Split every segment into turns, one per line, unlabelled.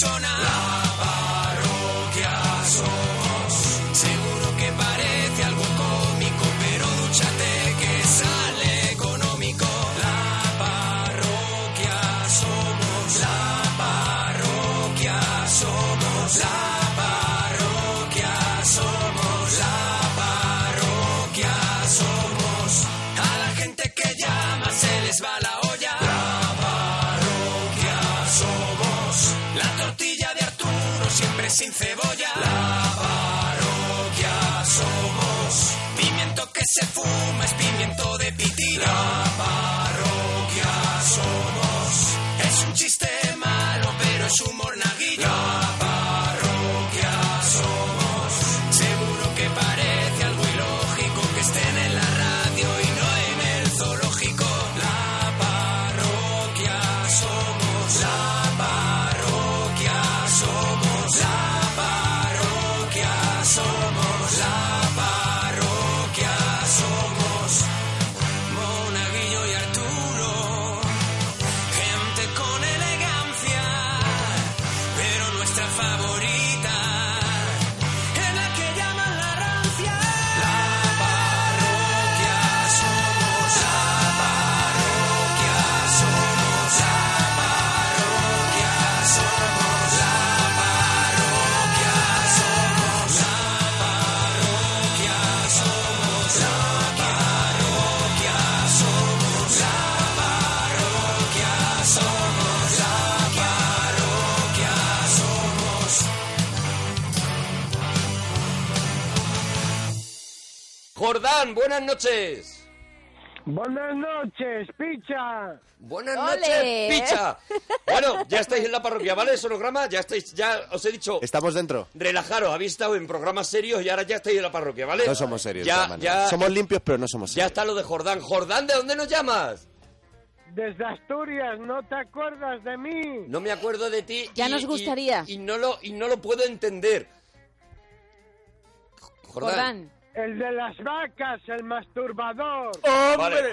persona.
Buenas noches.
Buenas noches, picha.
Buenas
¡Ole!
noches, picha. Bueno, ya estáis en la parroquia, ¿vale? Sonograma, ya estáis, ya os he dicho,
Estamos dentro.
relajaros, habéis estado en programas serios y ahora ya estáis en la parroquia, ¿vale?
No somos serios.
Ya, ya,
Somos limpios, pero no somos
ya
serios.
está lo de Jordán. Jordán, ¿de dónde nos llamas?
Desde Asturias, ¿no te acuerdas de mí?
No me acuerdo de ti.
Ya
y-
nos
y-
gustaría.
Y, no lo, y no lo puedo entender. Jordán.
Jordán.
El de las vacas, el masturbador.
Vale.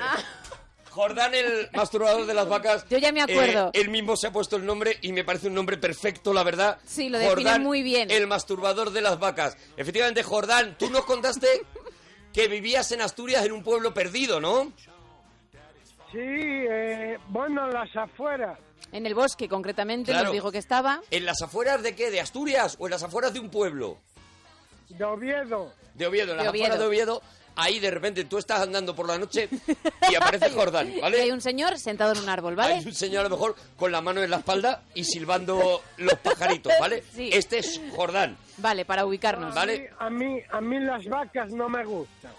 Jordán, el masturbador de las vacas.
Yo ya me acuerdo.
Eh, él mismo se ha puesto el nombre y me parece un nombre perfecto, la verdad.
Sí, lo define
Jordán,
muy bien.
El masturbador de las vacas. Efectivamente, Jordán, tú nos contaste que vivías en Asturias en un pueblo perdido, ¿no?
Sí, eh, bueno, las afueras.
En el bosque, concretamente,
Claro.
nos dijo que estaba.
¿En las afueras de qué? ¿De Asturias o en las afueras de un pueblo?
De Oviedo.
De Oviedo, en las
De Oviedo.
afueras de Oviedo. Ahí de repente tú estás andando por la noche y aparece Jordán,
Y
¿vale?
hay un señor sentado en un árbol, ¿vale?
Hay un señor a lo mejor con la mano en la espalda y silbando los pajaritos, ¿vale?
Sí.
Este es Jordán.
Vale, para ubicarnos.
Vale.
A mí, a mí las vacas no me gustan,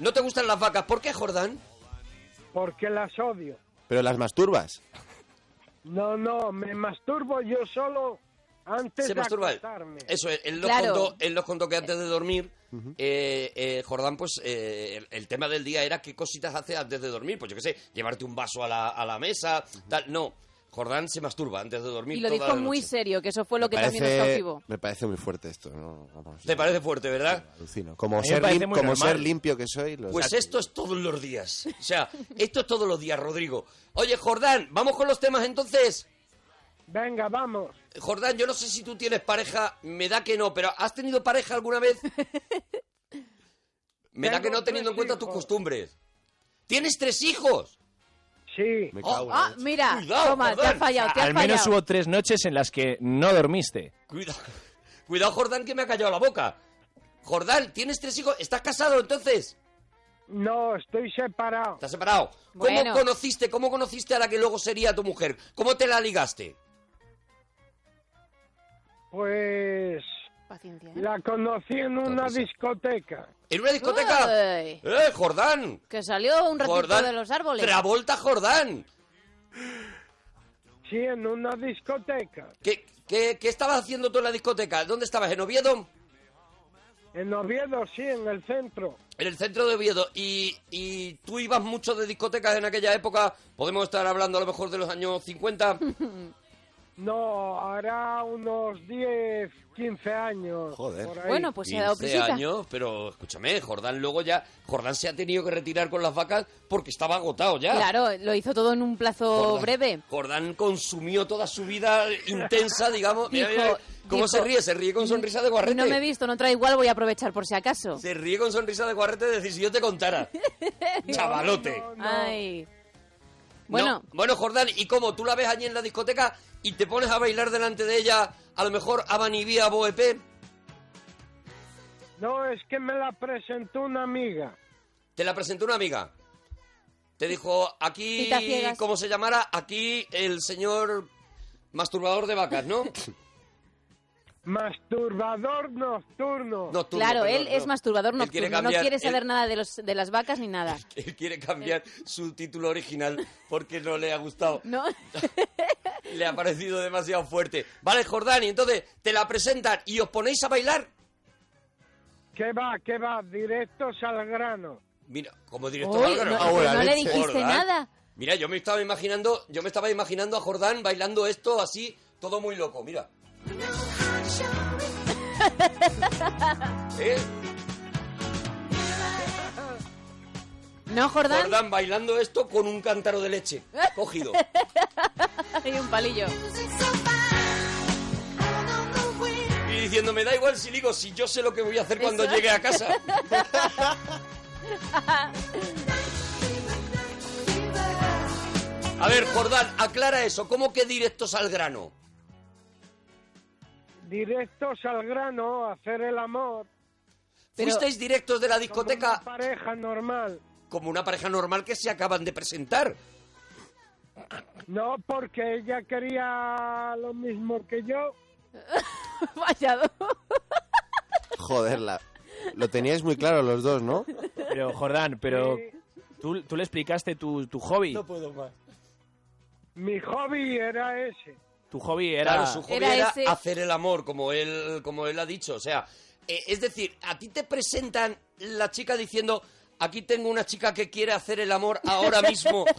¿No te gustan las vacas? ¿Por qué, Jordán?
porque las odio.
Pero las masturbas.
No, no, me masturbo yo solo antes
Se
de
masturba
acostarme.
Eso, él nos,
Claro.
contó, él nos contó que antes de dormir, eh, eh, Jordán, pues eh, el, el tema del día era qué cositas hace antes de dormir. Pues yo qué sé, llevarte un vaso a la, a la mesa, tal. No, Jordán se masturba antes de dormir.
Y lo
toda
dijo
la
muy serio, que eso fue lo que también nos
Parece-
cautivó.
me parece muy fuerte esto. ¿no? Vamos,
¿Te parece fuerte, verdad?
alucino. Como,
me
ser,
parece
lim- como ser limpio que soy. lo-
Pues esto es todos los días. O sea, esto es todos los días, Rodrigo. Oye, Jordán, vamos con los temas entonces.
Venga, vamos.
Jordán, yo no sé si tú tienes pareja, me da que no, pero ¿has tenido pareja alguna vez? Me da que no teniendo en cuenta tus costumbres. ¿Tienes tres hijos?
Sí,
Me
Oh,
cago en
Ah, mira,
Cuidado,
toma, te has fallado, te has
Al menos
fallado.
hubo tres noches en las que no dormiste.
Cuidado, cuidado, Jordán, que me ha callado la boca. Jordán, ¿tienes tres hijos? ¿Estás casado entonces?
no, estoy separado.
¿Estás separado? ¿Cómo conociste, cómo conociste a la que luego sería tu mujer? ¿Cómo te la ligaste?
Pues
Paciencia, ¿eh?
la conocí en una discoteca.
¿En una discoteca?
Uy,
¡Eh, Jordán!
que salió un ratito
Jordán.
de los árboles.
Travolta Jordán.
Sí, en una discoteca.
¿Qué, qué, qué estabas haciendo tú en la discoteca? ¿Dónde estabas? ¿En Oviedo?
En Oviedo, sí, en el centro.
En el centro de Oviedo. ¿Y, y tú ibas mucho de discotecas en aquella época? Podemos estar hablando a lo mejor de los años 50.
No, hará unos 10, 15 años.
Joder.
por ahí.
Bueno, pues se ha dado
15
prisita.
años, pero escúchame, Jordán luego ya, Jordán se ha tenido que retirar con las vacas porque estaba agotado ya.
Claro, lo hizo todo en un plazo
Jordán-
breve.
Jordán consumió toda su vida intensa, digamos. Mira,
Dijo-
mira, ¿Cómo
dijo,
se ríe? Se ríe con sonrisa de guarrete.
No me he visto, no trae igual, voy a aprovechar por si acaso.
Se ríe con sonrisa de guarrete de decir, si yo te contara. Chavalote.
No, no.
Ay. Bueno,
No. Bueno, Jordán, ¿y cómo? ¿Tú la ves allí en la discoteca y te pones a bailar delante de ella, a lo mejor Abanivía Boep?
No, es que me la presentó una amiga.
Te la presentó una amiga. Te dijo, aquí. ¿cómo se llamara? Aquí el señor masturbador de vacas, ¿no?
Masturbador nocturno.
Nocturno,
claro,
perdón,
él es masturbador
Él
nocturno, no quiere saber
él-
nada de, los, de las vacas ni nada.
Él quiere cambiar su título original porque no le ha gustado.
¿No?
Le ha parecido demasiado fuerte. Vale, Jordán, y entonces te la presentan y os ponéis a bailar.
¿Qué va, qué va? Directos al grano.
Mira, como director
Uy,
órgano.
no,
Ah, bueno,
no le dijiste
Jordán.
nada.
Mira, yo me estaba imaginando, yo me estaba imaginando a Jordán bailando esto así, todo muy loco, mira. ¿Eh?
¿No, Jordán?
Jordán bailando esto con un cántaro de leche cogido.
Hay un palillo.
Y diciendo, me da igual si digo, si yo sé lo que voy a hacer cuando
Eso.
llegue a casa. A ver, Jordán, aclara eso. ¿Cómo que directos al grano?
Directos al grano, hacer el amor.
Pero-
¿Fuisteis directos de la
Como
discoteca
una pareja normal.
como una pareja normal que se acaban de presentar?
No, porque ella quería lo mismo que yo.
Vallado.
Joder, la... lo teníais muy claro los dos, ¿no?
Pero, Jordán, pero
Sí.
tú, tú le explicaste tu, tu hobby.
puedo más.
Mi hobby era ese.
Tu hobby era...
Claro, su hobby
Era
era,
ese-
hacer el amor, como él, como él ha dicho. O sea, eh, es decir, a ti te presentan la chica diciendo, aquí tengo una chica que quiere hacer el amor ahora mismo.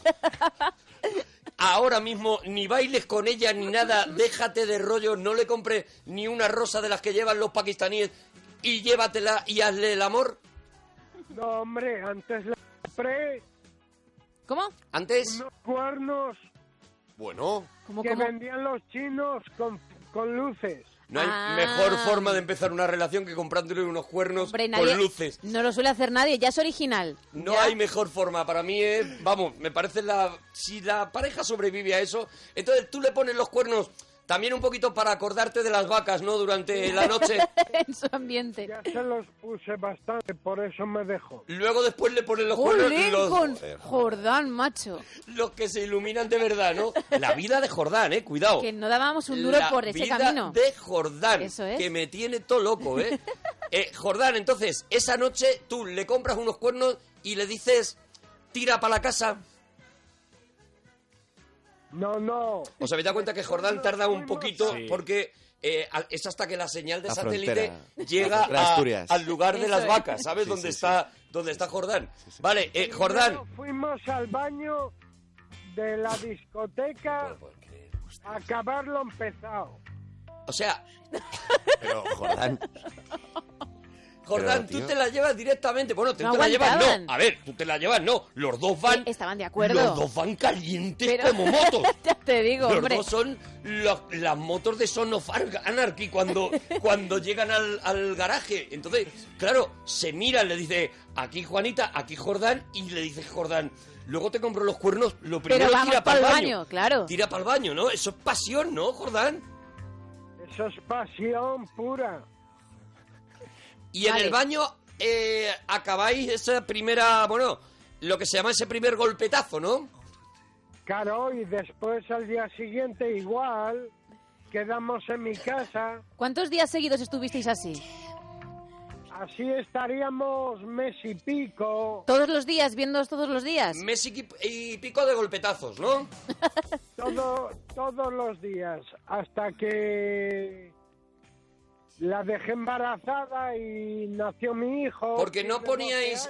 Ahora mismo, ni bailes con ella ni nada, déjate de rollo, no le compres ni una rosa de las que llevan los pakistaníes y llévatela y hazle el amor.
No, hombre, antes le compré
¿Cómo?
Antes,
unos cuernos
Bueno,
¿Cómo,
que
cómo?
vendían los chinos con, con luces.
no hay
Ah.
mejor forma de empezar una relación que comprándole unos cuernos
Hombre, nadie-
con luces.
No lo suele hacer nadie, ya es original.
No
Ya.
hay mejor forma. Para mí es, vamos, me parece la... Si la pareja sobrevive a eso, entonces tú le pones los cuernos también un poquito para acordarte de las vacas, ¿no? Durante la noche.
en su ambiente.
Ya se los puse bastante, por eso me dejó.
Luego después le pones los cuernos
¡Jolín,
los,
con Jordán, macho!
los que se iluminan de verdad, ¿no? La vida de Jordán, ¿eh? Cuidado.
Que no dábamos un duro
La
por ese
vida
camino.
de Jordán,
Eso es.
que me tiene todo loco, ¿eh? Eh, Jordán, entonces, esa noche tú le compras unos cuernos y le dices, tira para la casa.
No, no.
¿Os habéis dado cuenta que Jordán tarda un poquito
Sí.
porque eh, es hasta que la señal de
La
satélite
frontera.
llega a-
Asturias.
al lugar de las vacas, ¿sabes?
Sí,
dónde
sí,
está dónde está Jordán. Vale, eh, Jordán.
Fuimos al baño de la discoteca a acabar lo empezado.
O sea,
pero Jordán,
Jordán,
Pero,
tú te la llevas directamente. Bueno, tú
No
te la llevas,
aguantaban.
no. A ver, tú te la llevas, no. Los dos van.
Estaban de acuerdo.
Los dos van calientes
Pero-
como motos.
ya te digo,
Los
hombre.
dos son los- las motos de Son of Anarchy cuando, cuando llegan al, al garaje. Entonces, claro, se miran, le dice, aquí Juanita, aquí Jordán, y le dice Jordán, luego te compro los cuernos, lo primero
vamos
tira para el
baño, claro.
Tira para el baño, ¿no? Eso es pasión, ¿no, Jordán?
Eso es pasión pura.
Y en el baño eh, acabáis esa primera, bueno, lo que se llama ese primer golpetazo, ¿no?
Claro, y después al día siguiente igual, quedamos en mi casa,
¿Cuántos días seguidos estuvisteis así?
así estaríamos mes y pico,
¿Todos los días, viéndoos todos los días?
Mes y pico de golpetazos, ¿no?
todo, todos los días, hasta que la dejé embarazada y nació mi hijo.
Porque no
tiene 12
poníais,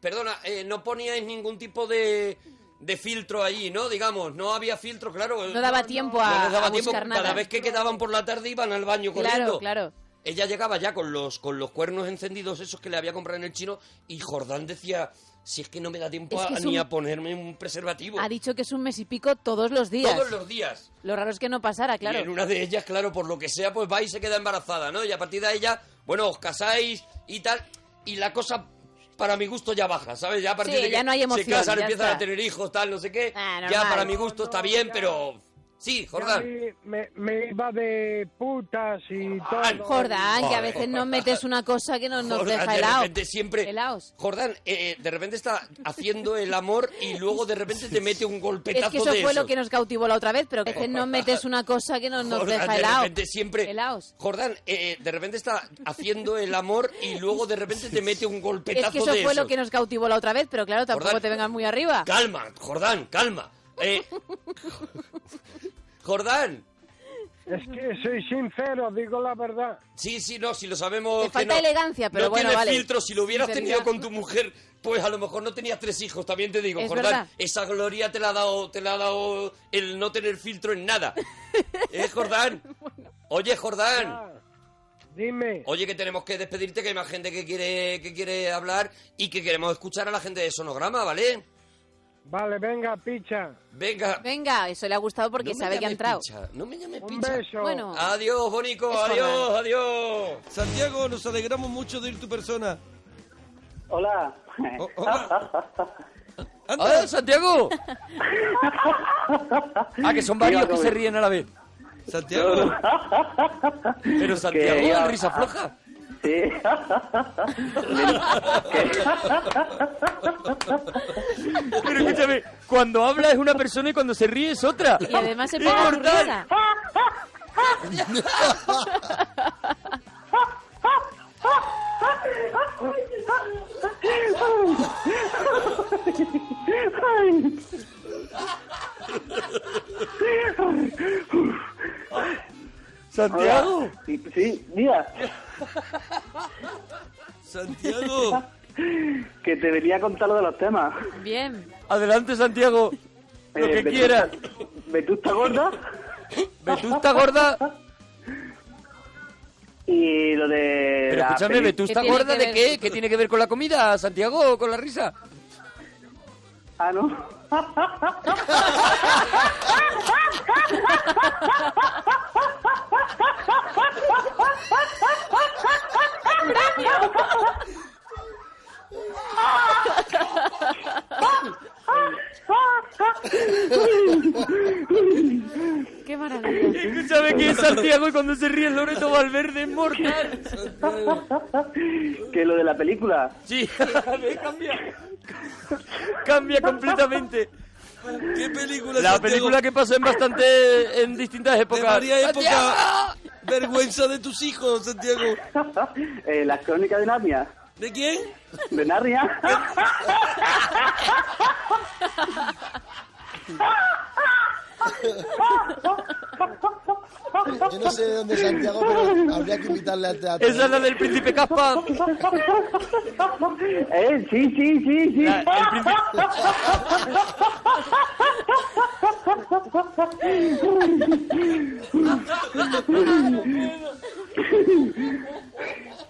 perdona, eh, no poníais ningún tipo de, de filtro allí, ¿no? Digamos, no había filtro, claro.
No daba tiempo
No
a,
les daba
a
tiempo.
buscar nada.
Cada vez que quedaban por la tarde iban al baño corriendo.
Claro, claro.
Ella llegaba ya con los, con los cuernos encendidos esos que le había comprado en el chino y Jordán decía, si es que no me da tiempo
Es que
a- ni
un-
a ponerme un preservativo.
Ha dicho que es un mes y pico todos los días.
Todos los días.
Lo raro es que no pasara, claro.
Y en una de ellas, claro, por lo que sea, pues va y se queda embarazada, ¿no? Y a partir de ella, bueno, os casáis y tal, y la cosa para mi gusto ya baja, ¿sabes? Ya a partir
Sí,
de que
ya no hay emoción,
se casan, empiezan
está.
a tener hijos, tal, no sé qué.
Ah,
ya para mi gusto está bien, pero sí, Jordán.
mí me, me iba de putas y todo.
Jordán, que a veces nos metes una cosa que no nos
Jordán,
deja
de
helado.
repente siempre.
Helaos.
Jordán, eh, de repente está haciendo el amor y luego de repente te mete un golpetazo
Es que eso
de
fue lo que nos cautivó la otra vez, pero que a veces nos metes una cosa que no nos
Jordán,
deja
de
helado.
repente siempre.
Helaos.
Jordán, eh, de repente está haciendo el amor y luego de repente te mete un golpetazo
Es que eso
de
fue lo que nos cautivó la otra vez, pero claro, tampoco
Jordán.
te vengas muy arriba.
Calma, Jordán, calma. Eh, Jordán,
Es que soy sincero, digo la verdad.
sí, sí, no, si lo sabemos.
Te
que
falta
no.
elegancia, pero
no
bueno,
tienes
vale.
filtro, si lo hubieras
Sinceridad.
tenido con tu mujer, pues a lo mejor no tenías tres hijos, también te digo,
Es
Jordán.
verdad.
Esa gloria te la ha dado, te la ha dado el no tener filtro en nada. ¿Eh, Jordán? Oye, Jordán.
Ah, dime,
Oye, que tenemos que despedirte, que hay más gente que quiere, que quiere hablar y que queremos escuchar a la gente de Sonograma, ¿vale?
Vale, venga, picha.
Venga.
Venga, eso le ha gustado porque
no
sabe que ha entrado.
picha, no me llames
Un
picha.
beso.
Bueno,
Adiós, Bonico, adiós, adiós.
Santiago, nos alegramos mucho de ir tu persona.
Hola.
Oh, hola. Anda.
¡Ah, Santiago! ah, que son varios que se ríen a la vez.
Santiago,
Pero Santiago,
ya-
risa floja.
Sí.
Pero escúchame, cuando habla es una persona y cuando se ríe es otra.
y además se pega
mortal.
risa.
Santiago.
Sí, sí, mira,
Santiago.
que te venía a contar lo de los temas.
Bien.
Adelante, Santiago. Lo
Eh,
que quieras.
Vetusta gorda
Vetusta gorda.
y lo de.
Pero escúchame, ¿Vetusta
¿Qué tiene
gorda de qué? ¿Qué tiene que ver con la comida, Santiago? ¿Con la risa?
Ah, ¿no?
Qué maravilla.
Escúchame que es Santiago y cuando se ríe el Loreto Valverde es mortal.
que lo de la película.
Sí, cambia. Cambia completamente.
¿Qué película,
La
Santiago?
película que pasó en bastante en distintas
De
épocas.
épocas. Vergüenza de tus hijos, Santiago.
eh, las crónicas de Narnia.
¿De quién?
De Narnia.
Yo no sé de dónde es Santiago, pero habría que invitarle al teatro.
Esa es la del príncipe Caspa.
eh, sí, sí, sí, sí.
La- el príncipe...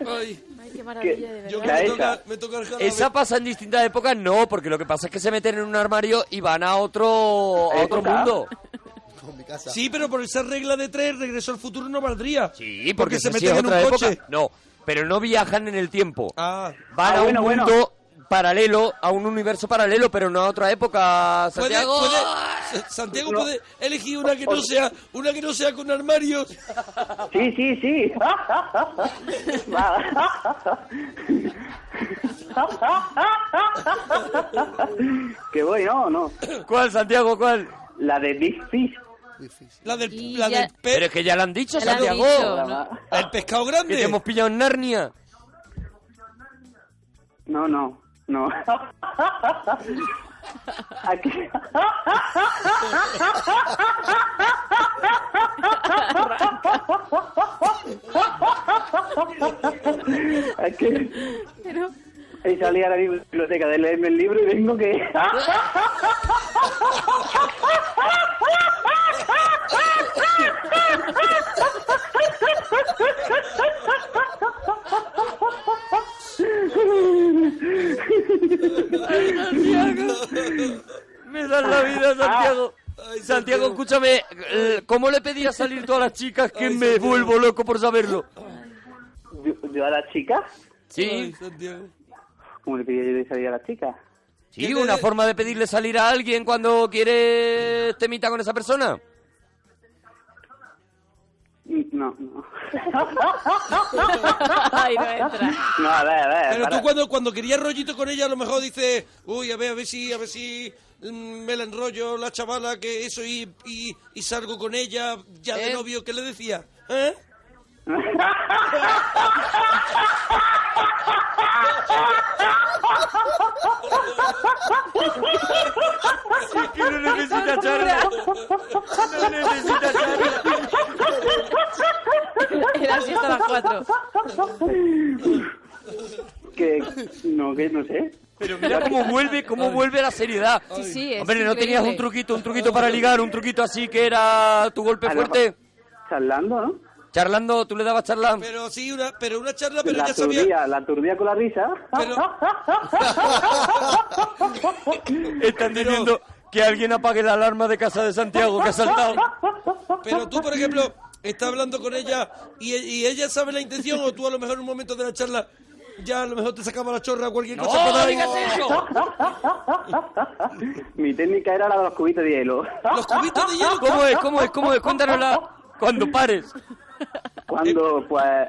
Ay,
Ay, qué maravilla, de
yo
verdad.
me
esa.
toca, me toca el jarabe.
Esa pasa en distintas épocas, no, porque lo que pasa es que se meten en un armario y van a otro, a otro mundo.
Con mi casa.
Sí, pero por esa regla de tres, regreso al futuro no valdría.
Sí, porque,
se meten en un coche.
época. No, pero no viajan en el tiempo.
Ah,
Van
Ah,
a
bueno,
un
bueno.
mundo paralelo, a un universo paralelo, pero no a otra época,
¿puede,
Santiago.
puede- Sa- Santiago
No.
puede elegir una que no sea, una que no sea con armarios.
Sí, sí, sí. Que voy, no, no.
¿Cuál, Santiago, cuál?
La de Big Fish.
La del,
Y
la
ya-
del pe-
Pero es que ya lo han dicho,
Ya lo han
Santiago.
dicho. No.
el pescado
Que
grande.
te hemos pillado en Narnia.
No, no, no. Aquí. Aquí.
Pero...
Y salí a la biblioteca de leerme el libro y vengo que...
Me das la vida, Santiago. Santiago, escúchame, eh, ¿cómo le pedías salir tú a las chicas que me vuelvo loco por saberlo?
¿Yo, yo a la chica?
Sí,
¿Cómo le pedí yo de salir a la chica?
sí, una forma de pedirle salir a alguien cuando quiere temita con esa persona.
No, no.
Ay, no entra.
No, a ver, a ver.
Pero
para-
tú cuando, cuando querías rollito con ella, a lo mejor dices, uy, a ver, a ver si, a ver si mm, me la enrollo la chavala, que eso, y, y, y salgo con ella ya de
¿Eh?
novio, ¿qué le decía? ¿Eh?
Que no necesita charla. No necesita charla.
Era así hasta las cuatro.
Que, no, que no sé.
Pero mira cómo vuelve, cómo vuelve la seriedad.
Sí, sí, es
Hombre, ¿no tenías un truquito, un truquito para ligar, un truquito así que era tu golpe
A lo
fuerte?
Charlando, ¿no?
Charlando, ¿tú le dabas charla?
Pero sí, una, pero una charla, pero
la
ella sabía...
la turdía con la risa.
Están diciendo que alguien apague la alarma de casa de Santiago que ha saltado.
Pero tú, por ejemplo, estás hablando con ella y, y ella sabe la intención o tú a lo mejor en un momento de la charla ya a lo mejor te sacaba la chorra o cualquier
¡No
cosa para
digas eso!
Mi técnica era la de los cubitos de hielo.
Los cubitos de hielo.
¿Cómo es? ¿Cómo es? ¿Cómo es? Cuéntanosla cuando pares.
Cuando, pues,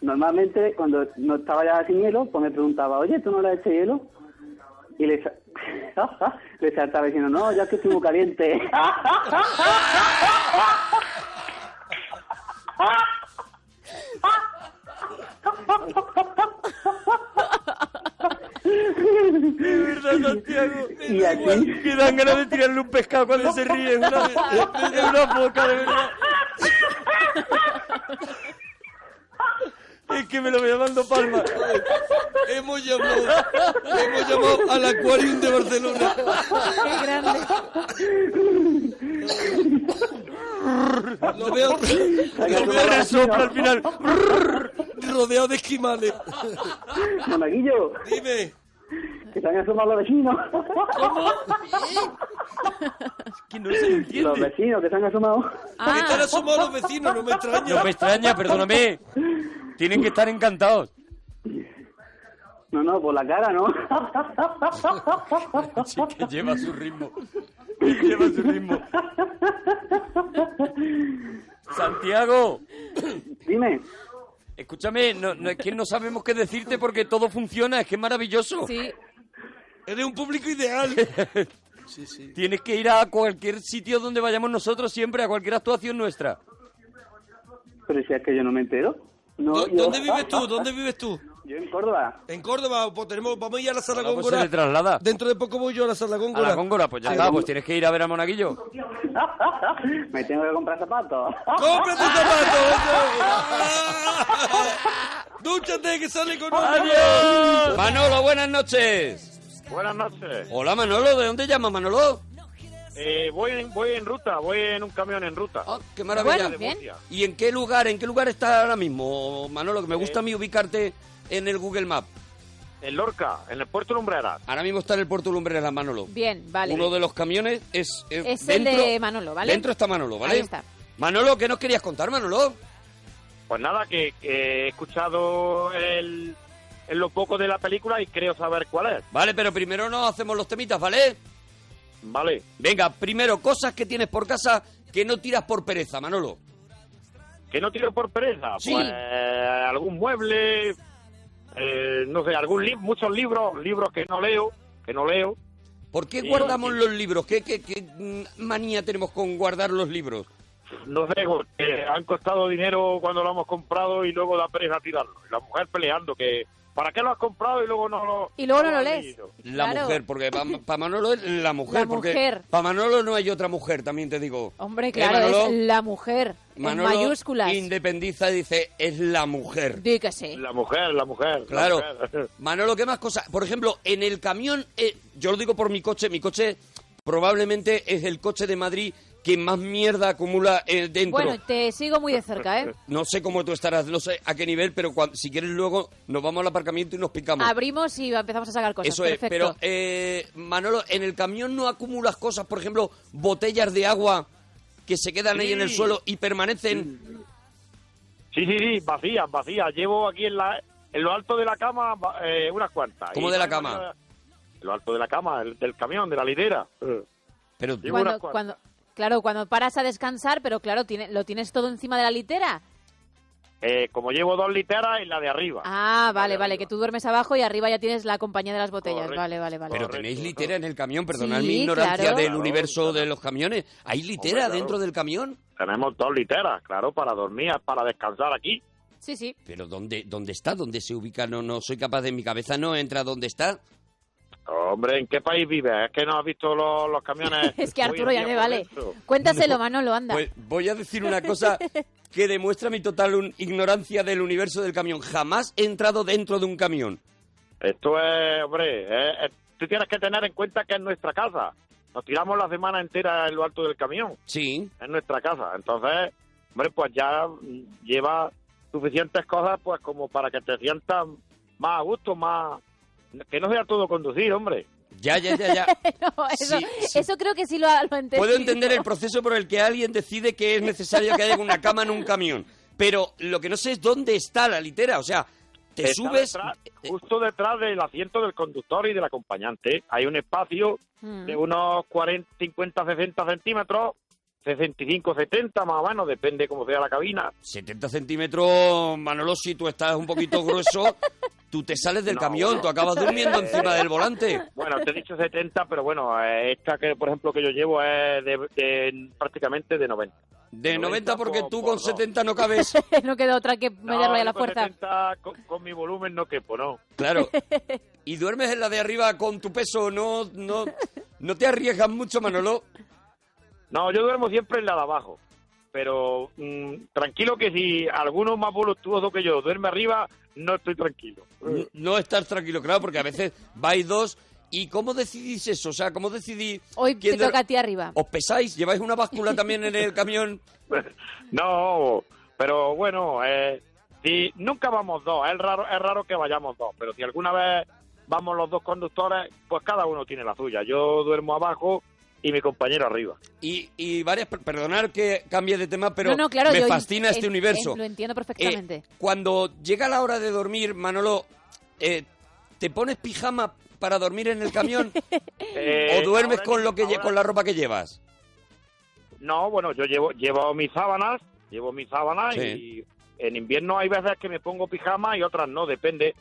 normalmente cuando no estaba ya sin hielo, pues me preguntaba, oye, ¿tú no le has hecho hielo? Y le, le saltaba diciendo, no, ya que estoy muy caliente.
De verdad, Santiago.
y aquí,
Que dan ganas de tirarle un pescado cuando se ríe. Una foca, de verdad. Es que me lo voy llamando Palma.
Hemos llamado, hemos llamado al Aquarium de Barcelona.
Qué grande.
Lo veo, lo veo
al final.
rodeado de esquimales.
monaguillo,
Dime,
que se han asomado los vecinos.
Que no se entiende.
Los vecinos que se han asomado.
que están asomados los vecinos, no me extraña.
No me extraña, perdóname. Tienen que estar encantados.
No, no, por la cara, ¿no?
Sí, que lleva su ritmo. Que lleva su ritmo. Santiago,
Dime,
escúchame, no, no, es que no sabemos qué decirte porque todo funciona, es que es maravilloso.
Sí,
Eres un público ideal.
Tienes que ir a cualquier sitio donde vayamos nosotros siempre, a cualquier actuación nuestra.
pero si es que yo no me entero. No,
¿Dó-
yo-
¿Dónde vives tú? ¿Dónde vives tú?
Yo en Córdoba.
En Córdoba, pues tenemos, vamos a ir a la sala
Ahora, pues,
Góngora.
se le traslada.
Dentro de poco voy yo a la sala
A
Góngora.
la Góngora, pues ya está, pues tienes que ir a ver a Monaguillo.
me tengo que comprar zapatos.
¡Cómprate un zapato! ¡Dúchate que sale con
¡Adiós! Manolo, buenas noches.
Buenas noches.
Hola Manolo, ¿de dónde llamas Manolo?
Eh, voy, en, voy en ruta, voy en un camión en ruta.
Ah, qué maravilla.
Bueno, bien.
¿Y en qué lugar, en qué lugar está ahora mismo, Manolo? Que me gusta a mí ubicarte en el Google Map.
En Lorca, en el puerto Lumbreras.
Ahora mismo está en el puerto Lumbreras, Manolo.
bien, vale.
Uno de los camiones es... eh,
Es el
dentro-
de Manolo, ¿vale?
Dentro está Manolo, ¿vale?
Ahí está.
Manolo, ¿qué nos querías contar, Manolo?
Pues nada, que, que he escuchado el, en lo poco de la película y creo saber cuál es.
Vale, pero primero nos hacemos los temitas, ¿vale?
Vale.
Venga, primero, cosas que tienes por casa que no tiras por pereza, Manolo.
¿Que no tiro por pereza?
Sí.
Pues algún mueble, eh, no sé, algún muchos libros, libros que no leo, que no leo.
¿Por qué guardamos los libros? ¿Qué, qué, qué, mm, manía tenemos con guardar los libros?
No sé, porque han costado dinero cuando lo hemos comprado y luego da pereza tirarlo. La mujer peleando que, ¿para qué lo has comprado y luego no lo
Y luego no lo lees.
La
Claro.
mujer, porque para Manolo es la mujer.
La
porque
mujer.
Para Manolo no hay otra mujer, también te digo.
Hombre,
¿Eh,
claro,
Manolo?
es la mujer.
Manolo
en mayúsculas.
independiza y dice, es la mujer.
Que sí.
La mujer, la mujer. la
Claro.
mujer.
Manolo, ¿qué más cosas? Por ejemplo, en el camión, eh, yo lo digo por mi coche, mi coche probablemente es el coche de Madrid que más mierda acumula eh, dentro.
Bueno, te sigo muy de cerca, ¿eh?
No sé cómo tú estarás, no sé a qué nivel, pero si quieres luego nos vamos al aparcamiento y nos picamos.
Abrimos y empezamos a sacar cosas.
Eso es, pero eh, Manolo, ¿en el camión no acumulas cosas, por ejemplo, botellas de agua que se quedan ahí en el
Sí.
suelo y permanecen?
Sí, sí, sí, vacías, vacías. Llevo aquí en, la, en lo alto de la cama eh, unas cuantas.
¿Cómo
Y
de la cama?
En lo alto de la cama, el- del camión, de la lidera.
Pero
Llevo
cuando, cuando, claro, cuando paras a descansar, pero claro, tiene, lo tienes todo encima de la litera.
Eh, como llevo dos literas en la de arriba.
Ah, vale, vale, que tú duermes abajo y arriba ya tienes la compañía de las botellas.
Correcto.
Vale, vale, vale.
Pero tenéis litera en el camión, perdonad
Sí,
mi ignorancia
claro.
del
Claro,
universo de los camiones. ¿Hay litera dentro del camión?
Tenemos dos literas, claro, para dormir, para descansar aquí.
Sí, sí.
Pero ¿dónde, dónde está? ¿Dónde se ubica? No, no soy capaz de... Mi cabeza no entra dónde está.
Hombre, ¿en qué país vives? Es que no has visto los, los camiones.
Es que Arturo ya me vale. Cuéntaselo, Manolo, anda.
Pues voy a decir una cosa que demuestra mi total un- ignorancia del universo del camión. Jamás he entrado dentro de un camión.
Esto es, hombre, es- es- tú tienes que tener en cuenta que es nuestra casa. Nos tiramos la semana entera en lo alto del camión.
Sí.
Es nuestra casa. Entonces, hombre, pues ya lleva suficientes cosas pues como para que te sientas más a gusto, más... Que no sea todo conducir, hombre.
Ya, ya, ya, ya.
No, eso,
Sí, sí.
eso creo que sí lo, lo he entendido.
Puedo entender el proceso por el que alguien decide que es necesario que haya una cama en un camión. Pero lo que no sé es dónde está la litera. O sea, te
Está
subes...
detrás- justo detrás del asiento del conductor y del acompañante. Hay un espacio
Mm.
de unos 40, 50, 60 centímetros, 65, 70 más o menos, depende cómo sea la cabina.
70 centímetros, Manolo, si tú estás un poquito grueso, tú te sales del
No,
camión,
bueno.
tú acabas durmiendo encima del volante.
Bueno, te he dicho 70, pero bueno, eh, esta que por ejemplo que yo llevo es de, de- prácticamente de 90.
De 90 porque
por-
tú
por
con
dos.
70 no cabes.
no queda otra que meterlo a la
con
fuerza.
70 con, con mi volumen no quepo, no.
Claro. Y duermes en la de arriba con tu peso, no, no, no te arriesgas mucho, Manolo.
No, yo duermo siempre en la de abajo. Pero mm, tranquilo que si alguno más voluptuoso que yo duerme arriba, no estoy tranquilo.
No estás tranquilo, claro, porque a veces vais dos. ¿Y cómo decidís eso? O sea, ¿cómo decidís?
Hoy te
de-
toca a ti arriba.
¿Os pesáis? ¿Lleváis una báscula también en el camión?
No, pero bueno, eh, si nunca vamos dos, es raro, es raro que vayamos dos, pero si alguna vez vamos los dos conductores, pues cada uno tiene la suya. Yo duermo abajo y mi compañero arriba.
Y, y varias... per- Perdonar que cambie de tema, pero
no, no, claro,
me fascina este
en-
universo.
en- lo entiendo
Eh,
perfectamente.
cuando llega la hora de dormir, Manolo, eh, ¿te pones pijama para dormir en el camión?
Eh,
¿O duermes con lo que
ahora-
con la ropa que llevas?
No, bueno, yo llevo llevo mis sábanas, llevo mis sábanas
Sí.
y en invierno hay veces que me pongo pijama y otras no, depende.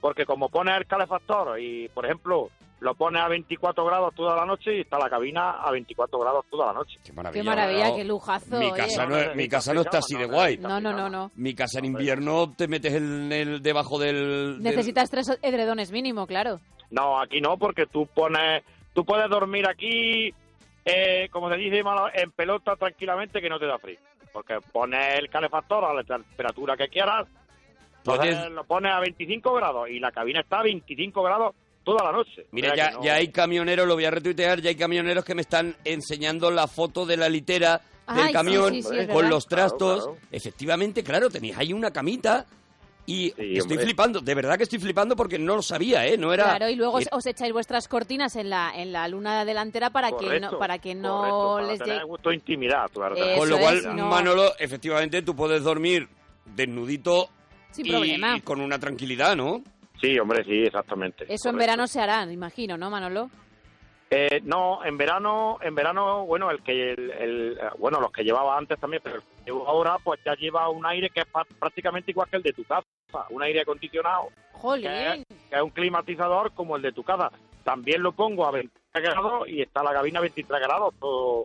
Porque como pones el calefactor y, por ejemplo, lo pones a 24 grados toda la noche y está la cabina a 24 grados toda la noche.
Qué maravilla.
Qué maravilla,
¿no?
qué lujazo.
Mi
oye.
casa, no, es- mi casa no está así de guay.
No, no, no, no.
Mi casa en invierno te metes en el, debajo del... del-
Necesitas tres edredones mínimo, claro.
No, aquí no, porque tú pones, tú puedes dormir aquí, eh, como se dice, en pelota tranquilamente que no te da frío. Porque pones el calefactor a la temperatura que quieras, entonces
Puedes-
lo pones a 25 grados y la cabina está a 25 grados toda la noche.
Mira,
O sea
ya,
que no-
ya hay camioneros, lo voy a retuitear, ya hay camioneros que me están enseñando la foto de la litera
Ay,
del camión
sí, sí, es
con los trastos.
Claro, claro.
Efectivamente, claro, tenéis ahí una camita y estoy
hombre.
flipando, de verdad que estoy flipando porque no lo sabía, ¿eh? No era...
Claro, y luego os,
era-
os echáis vuestras cortinas en la en la luna delantera para que no para que no
correcto, para
les llegue
gusto de intimidad.
Eso
Con lo cual,
es, no.
Manolo, efectivamente tú puedes dormir desnudito
sin
y,
problema.
y con una tranquilidad, ¿no?
Sí, hombre, sí, exactamente.
Eso en verano se hará, imagino, ¿no, Manolo?
Eh, no, en verano, en verano, bueno, el que, el, el- eh, bueno, los que llevaba antes también, pero ahora, pues ya lleva un aire que es pa- prácticamente igual que el de tu casa, un aire acondicionado, que
Jolín.
es, que es un climatizador como el de tu casa. También lo pongo a 23 grados y está la cabina a 23 grados todo.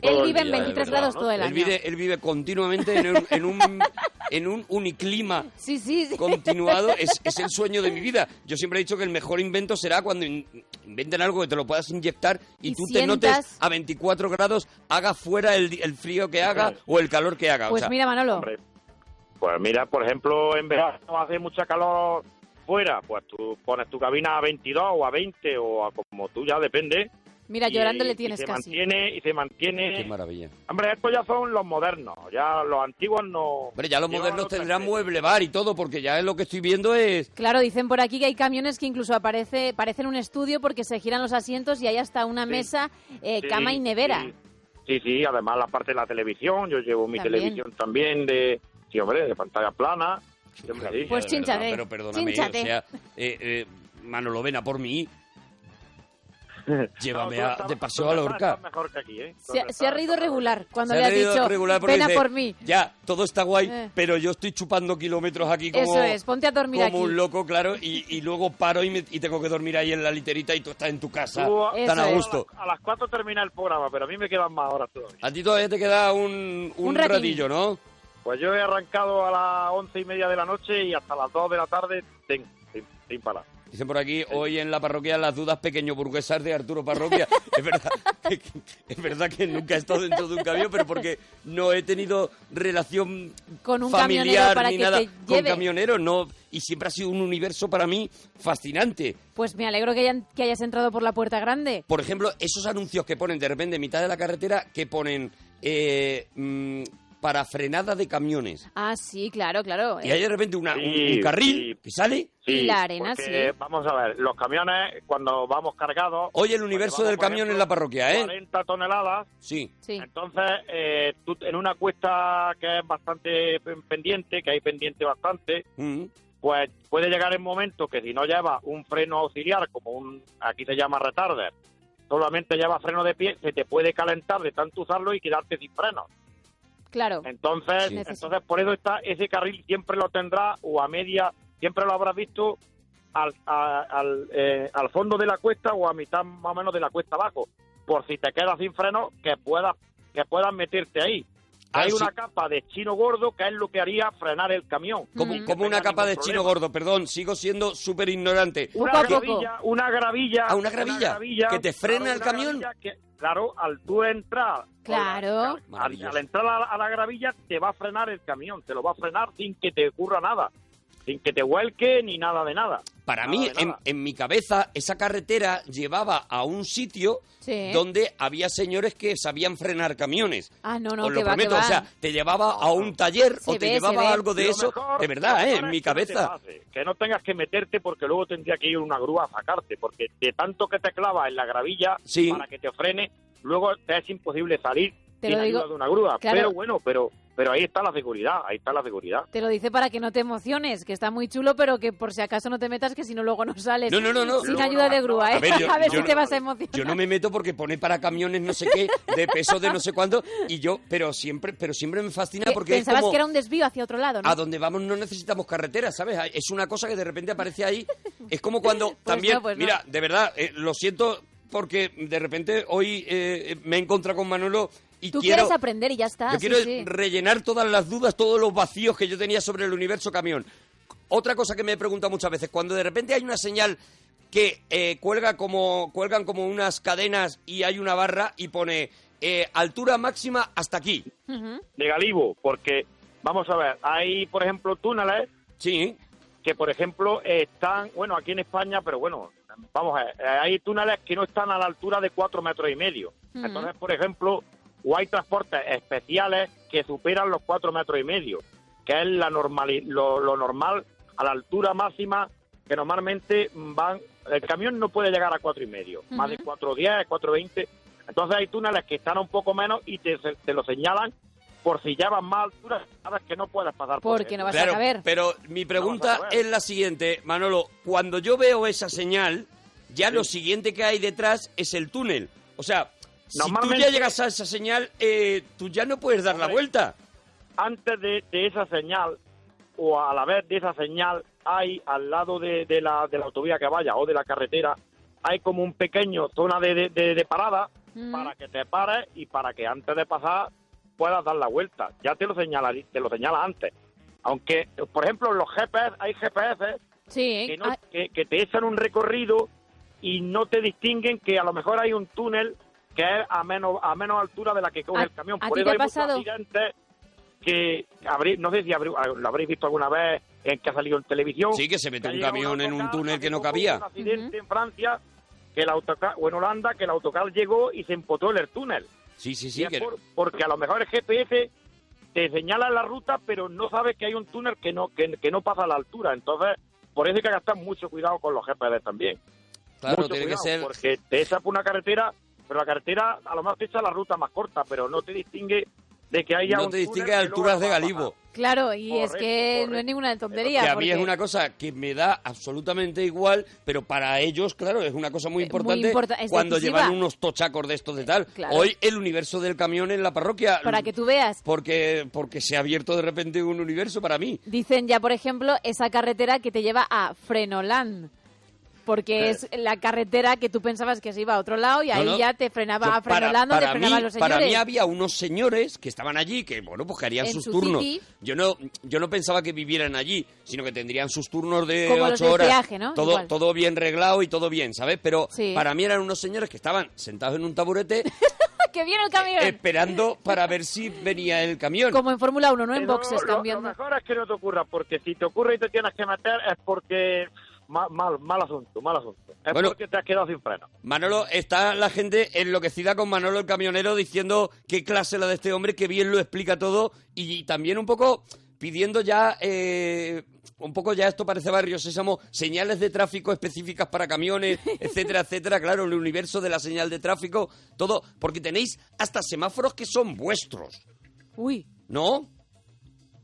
Él vive en
día,
23
de verdad,
grados
¿no?
todo el
Él
año.
vive, él vive continuamente en un, en un, en un uniclima
Sí, sí, sí.
continuado. Es, es el sueño de mi vida. Yo siempre he dicho que el mejor invento será cuando in- inventen algo que te lo puedas inyectar y,
Y
tú te notes a 24 grados, haga fuera el, el frío que haga o el calor que haga. O
Pues
sea,
mira, Manolo,
Hombre, pues mira, por ejemplo, en verano hace mucha calor fuera, pues tú pones tu cabina a 22 o a 20 o a como tú ya depende
Mira,
y-
llorando le
y
tienes
se
casi.
mantiene y se mantiene
Qué maravilla.
hombre estos ya son los modernos ya los antiguos no
Hombre, ya los modernos tendrán mueble bar y todo, porque ya es lo que estoy viendo es...
Claro, dicen por aquí que hay camiones que incluso aparece, parecen un estudio porque se giran los asientos y hay hasta una mesa, eh,
Sí,
cama y nevera.
Sí, sí, sí, además la parte de la televisión, yo llevo mi
También.
televisión también de, sí, hombre, de pantalla plana. Sí, hombre, sí.
Pues chínchate,
Pero perdóname,
chínchate.
o sea, eh, eh, Manolo, ven a por mí. Llévame
No,
a-
estás-
de paseo a Lorca.
mejor que aquí, ¿eh?
Se, ha- se ha reído regular cuando le
ha
has dicho,
regular porque
ven a
dice,
por mí.
Ya, todo está guay,
Eh.
pero yo estoy chupando kilómetros aquí como,
Eso es, ponte a dormir
como
aquí.
un loco, claro, y, y luego paro y, me- y tengo que dormir ahí en la literita y tú estás en tu casa
Tú,
tan a gusto.
A las 4 termina el programa, pero a mí me quedan más horas todavía.
A ti todavía te queda un, un, ratillo, ¿no?
Pues yo he arrancado a las once y media de la noche y hasta las 2 de la tarde sin, sin, sin parar.
Dicen por aquí, hoy en la parroquia las dudas pequeño burguesas de Arturo Parroquia. es verdad que, es verdad que nunca he estado dentro de un camión, pero porque no he tenido relación
Con un
familiar
para
ni
que
nada
te
con camioneros, no. Y siempre ha sido un universo para mí fascinante.
Pues me alegro que, hayan- que hayas entrado por la puerta grande.
Por ejemplo, esos anuncios que ponen de repente en mitad de la carretera, que ponen eh, mm, para frenada de camiones.
Ah, sí, claro, claro.
Y hay de repente una- un-
Sí,
un, carril
sí.
que sale.
Sí,
Y la arena,
porque,
sí.
Vamos a ver, los camiones, cuando vamos cargados...
Hoy el universo del camión
ejemplo,
en la parroquia, ¿eh?
40 toneladas.
Sí.
Sí.
Entonces, eh, tú en una cuesta que es bastante pen- pendiente, que hay pendiente bastante,
Mm.
pues puede llegar el momento que si no lleva un freno auxiliar, como un, aquí se llama retarder, solamente lleva freno de pie, se te puede calentar de tanto usarlo y quedarte sin freno.
Claro.
Entonces,
Sí.
entonces por eso está ese carril siempre lo tendrá o a media, siempre lo habrás visto al, a- al, eh, al fondo de la cuesta o a mitad más o menos de la cuesta abajo, por si te quedas sin freno que puedas que puedas meterte ahí. Hay una capa de chino gordo que es lo que haría frenar el camión.
Como, una capa de chino gordo, perdón, sigo siendo súper ignorante.
Una
Poco a poco.
gravilla, una gravilla.
Ah, una gravilla, que te frena el
una
camión.
que, claro, al tú entrar.
Claro.
Al, entrar a la, a la gravilla te va a frenar el camión, te lo va a frenar sin que te ocurra nada, sin que te vuelque ni nada de nada.
Para
Nada
mí, en, mi cabeza, esa carretera llevaba a un sitio
Sí.
donde había señores que sabían frenar camiones.
Ah, no, no,
Os
que
lo
va, que
prometo,
va.
o sea, te llevaba a un taller
Se
o te
ve,
llevaba a algo de
Lo
eso.
mejor-
de verdad, ¿eh? En mi
es que no te
cabeza.
pase, que no tengas que meterte porque luego tendría que ir una grúa a sacarte, porque de tanto que te clavas en la gravilla
Sí.
para que te frene, luego te es imposible salir
Te
sin
lo digo-
ayuda de una grúa.
claro.
Pero bueno, pero pero ahí está la seguridad, ahí está la seguridad.
Te lo dice para que no te emociones, que está muy chulo, pero que por si acaso no te metas, que si no luego no sales.
No, no, no, no.
Sin
Luego
ayuda de grúa. ¿eh?
A ver, yo-
si
yo
te vas a emocionar.
Yo no me meto porque pone para camiones no sé qué, de peso de no sé cuánto, y yo, pero siempre, pero siempre me fascina
Que
porque es
Pensabas
como...
que era un desvío hacia otro lado, ¿no?
a donde vamos no necesitamos carreteras, ¿sabes? Es una cosa que de repente aparece ahí. Es como cuando también,
no, pues no.
mira, de verdad, eh, lo siento porque de repente hoy eh, me he encontrado con Manolo y
Tú
quiero,
quieres aprender y ya está.
yo
sí,
quiero
sí.
rellenar todas las dudas, todos los vacíos que yo tenía sobre el universo camión. Otra cosa que me he preguntado muchas veces, cuando de repente hay una señal que eh, cuelga como cuelgan como unas cadenas y hay una barra y pone eh, altura máxima hasta aquí.
De Galibo, porque vamos a ver, hay por ejemplo túneles
Sí,
que por ejemplo están, bueno, aquí en España, pero bueno, vamos a ver, eh, hay túneles que no están a la altura de cuatro metros y medio. Entonces, por ejemplo, o hay transportes especiales que superan los cuatro metros y medio, que es la normali- lo, lo normal a la altura máxima que normalmente van, el camión no puede llegar a cuatro y medio, más de
Ujú.
cuatro diez, cuatro veinte. Entonces hay túneles que están a un poco menos y te, te lo señalan por si ya vas más altura, sabes que no puedes pasar por
Porque no vas
claro,
a caber.
pero mi pregunta
No
es la siguiente, Manolo, cuando yo veo esa señal, ya lo siguiente que hay detrás es el túnel. O sea, si tú
Normalmente-
ya llegas a esa señal, eh, tú ya no puedes dar la vuelta.
antes de, de esa señal o a la vez de esa señal hay al lado de, de la, de la autovía que vaya o de la carretera hay como un pequeño zona de, de- de- de parada
Mm.
para que te pares y para que antes de pasar puedas dar la vuelta. Ya te lo señala, te lo señala antes. Aunque, por ejemplo, en los GPS, hay GPS
Sí.
que, no- que, que te echan un recorrido y no te distinguen que a lo mejor hay un túnel que es a menos a menos altura de la que coge
¿A-
el camión.
a
Por eso
te ha
hay muchos
pasado?
accidentes que habrí- no sé si habrí- lo habréis visto alguna vez en que ha salido en televisión.
Sí, que se metió un camión en un túnel que no cabía.
Un accidente en Francia que el autocar, o en Holanda, que el autocar llegó y se empotó en el túnel.
Sí, sí, sí.
es
que-
por- porque a lo mejor el GPS te señala la ruta, pero no sabes que hay un túnel que no que, que no pasa a la altura. Entonces, por eso hay que gastar mucho cuidado con los GPS también.
Claro,
Mucho
tiene que ser...
Porque te echa por una carretera, pero la carretera a lo mejor te echa la ruta más corta, pero no te distingue de que haya
No
un
te distingue alturas de. Galibo.
Claro, y es
Correcto,
que no es ninguna tontería.
Que a mí es
porque-
una cosa que me da absolutamente igual, pero para ellos, claro, es una cosa muy
Eh, muy
importante
importa- es
cuando
decisiva.
llevan unos tochacos de estos de tal.
Claro.
Hoy el universo del camión en la parroquia.
Para que tú veas.
Porque, porque se ha abierto de repente un universo para mí.
Dicen ya, por ejemplo, esa carretera que te lleva a Frenoland. Porque es la carretera que tú pensabas que se iba a otro lado y ahí
no.
ya te frenaba
Yo,
a Frenoland donde
para,
frenaban
mí,
los señores.
para mí había unos señores que estaban allí, que bueno, pues que harían
En
sus
su
turnos.
city.
Yo no, yo no pensaba que vivieran allí, sino que tendrían sus turnos de
Como los
horas. Todo,
Igual.
todo bien reglado y todo bien, ¿sabes? Pero
Sí.
para mí eran unos señores que estaban sentados en un taburete
¡Que viene el camión!
esperando para ver si venía el camión.
Como en Fórmula 1, no en
Pero
boxes
lo, lo
cambiando.
mejor es que no te ocurra, porque si te ocurre y te tienes que meter es porque mal, mal, mal asunto, mal asunto. Es
Bueno.
porque te has quedado sin freno.
Manolo, está la gente enloquecida con Manolo el camionero diciendo qué clase la de este hombre, que bien lo explica todo y también un poco pidiendo ya, eh, un poco ya esto parece barrio sésamo, señales de tráfico específicas para camiones, etcétera, etcétera, claro, el universo de la señal de tráfico, todo, porque tenéis hasta semáforos que son vuestros,
Uy,
¿no?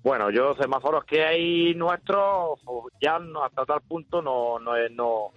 Bueno, yo semáforos que hay nuestros o ya no, hasta tal punto no no no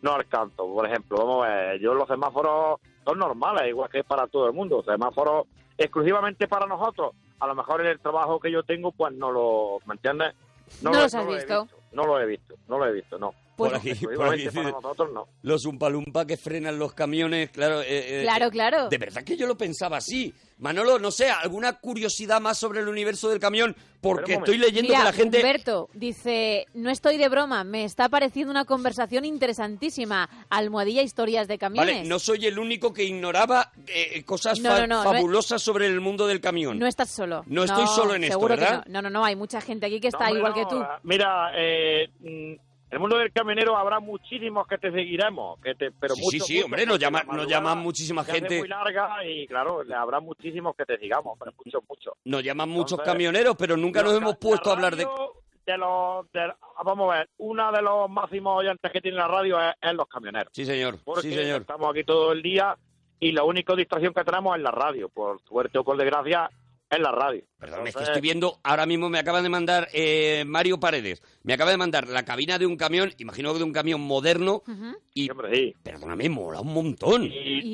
no alcanzo. Por ejemplo, vamos a ver, yo los semáforos son normales, igual que para todo el mundo. Semáforos exclusivamente para nosotros. A lo mejor en el trabajo que yo tengo, pues no lo, ¿me entiendes?
No
lo-
los has
lo he
visto.
No lo he visto, no lo he visto, no.
Por aquí, por aquí
para
dice,
nosotros no.
los umpalumpa que frenan los camiones, claro. eh, eh,
claro, claro.
De verdad que yo lo pensaba así. Manolo, no sé, alguna curiosidad más sobre el universo del camión, porque estoy leyendo
Mira,
que la gente...
Humberto dice, no estoy de broma, me está pareciendo una conversación interesantísima. Almohadilla historias de camiones.
Vale, no soy el único que ignoraba eh, cosas
No,
fa-
no, no, no es-
fabulosas sobre el mundo del camión.
No estás solo.
No estoy solo en esto,
seguro
¿verdad?
no. no, no, no, hay mucha gente aquí que está igual
no,
que tú.
Mira, eh, mm, el mundo del camionero habrá muchísimos que te seguiremos, que te, pero
Sí,
muchos,
sí, sí, hombre, nos llama-
la
nos llaman muchísima gente.
muy larga y claro, habrá muchísimos que te sigamos, pero muchos, muchos.
Nos llaman muchos camioneros, pero nunca nos hemos puesto a hablar de...
los, de- vamos a ver, uno de los máximos oyentes que tiene la radio es, es los camioneros.
Sí, señor.
Porque
Sí, señor.
estamos aquí todo el día y la única distracción que tenemos es la radio. Por suerte o por desgracia, es la radio.
Perdón, es que estoy viendo, ahora mismo me acaba de mandar eh, Mario Paredes, me acaba de mandar la cabina de un camión, imagino que de un camión moderno,
Ujú.
y,
Hombre, sí.
perdóname, mola un montón.
Y,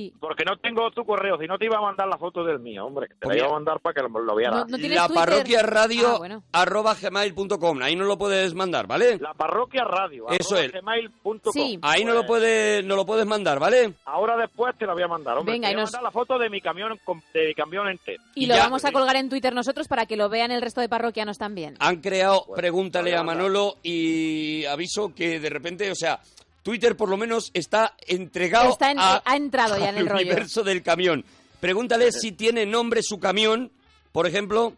Y-
porque no tengo tu correo, si no te iba a mandar la foto del mío, hombre, que te
Pues
la iba a mandar para que lo, lo viera.
No-
la
Twitter?
parroquia radio
Ah, bueno.
arroba gmail.com, ahí no lo puedes mandar, ¿vale?
La parroquia radio,
Eso
arroba
es.
gmail.com.
Sí.
Ahí no lo
Pues,
puedes, no lo puedes mandar, ¿vale?
Ahora después te la voy a mandar, hombre.
Venga,
te
y
voy a
nos-
mandar la foto de mi camión, de mi camión entero.
Y,
Y
lo
ya-
vamos a colgar en Twitter nosotros para que lo vean el resto de parroquianos también.
Han creado,
Bueno,
pregúntale a. Manolo y aviso que de repente, o sea, Twitter por lo menos está entregado
Está en-
a,
ha entrado ya en
al
el rollo.
universo del camión. Pregúntale si tiene nombre su camión, por ejemplo.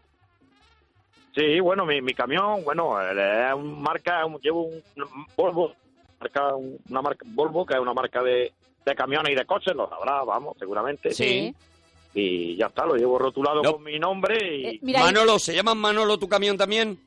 Sí, bueno, mi, mi camión, bueno, eh, es un marca, un- llevo un, Volvo, marca, un- una marca Volvo, que es una marca de, de camiones y de coches, lo sabrá, vamos, seguramente.
Sí.
Y ya está, lo llevo rotulado
No.
con mi nombre y
Eh, mira,
Manolo, ¿se llama Manolo tu camión también?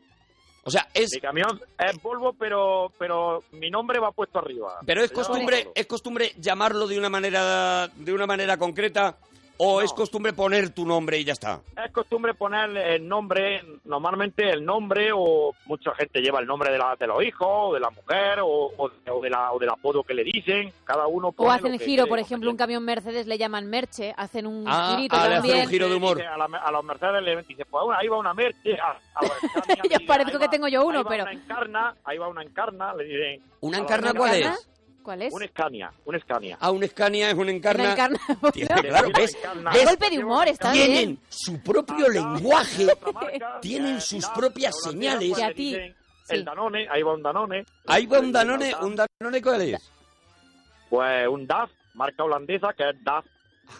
O sea, es,
mi camión es Volvo, pero pero mi nombre va puesto arriba.
pero es costumbre, es costumbre llamarlo de una manera, de una manera concreta, o
No.
es costumbre poner tu nombre y ya está.
Es costumbre poner el nombre, normalmente el nombre, o mucha gente lleva el nombre de, la, de los hijos, o de la mujer, o, o, o de la, o del apodo que le dicen. Cada uno
o
pone
hacen
lo que
giro, por ejemplo, un camión Mercedes le llaman Merche, hacen un
Ah,
girito
ah, le hacen
también.
un giro de humor.
A, la- a los Mercedes le dice, pues ahí va una Merche. A, a
Ya
dice,
parezco
ahí
que
va-
tengo yo uno,
ahí va
pero-
Una encarna, ahí va una encarna, le dicen.
¿Una
a
encarna cuál
¿Encarna?
es?
¿Cuál es?
Un Scania, un Scania.
Ah, un Scania es un encarna.
Encarna.
Tiene- claro, ¿ves? ¿Ves?
golpe de humor, está
Tienen
bien.
Tienen su propio
Acá,
lenguaje.
marca,
tienen sus propias señales.
pues,
Y a
le
ti, sí.
El Danone, ahí va un Danone.
Ahí va un
El
Danone, un Danone ¿cuál es?
Pues un DAF, marca holandesa, que es DAF.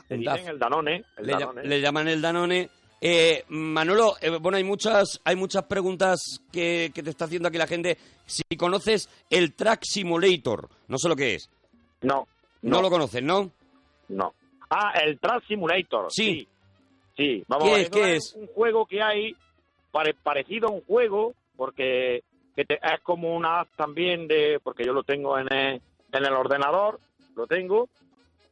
Le
Un
dicen el Danone. El
Le,
Danone.
le llaman el Danone. Eh, Manolo, eh, bueno, hay muchas, hay muchas preguntas que, que te está haciendo aquí la gente. Si conoces el Track Simulator, no sé lo que es.
No,
No, lo conoces, ¿no?
No. Ah, el Track Simulator.
Sí.
Sí, vamos
¿Qué
a ver,
es? ¿Qué
es
es?
un juego que hay pare- parecido a un juego, porque que te- es como una app también de, porque yo lo tengo en el, en el ordenador, lo tengo,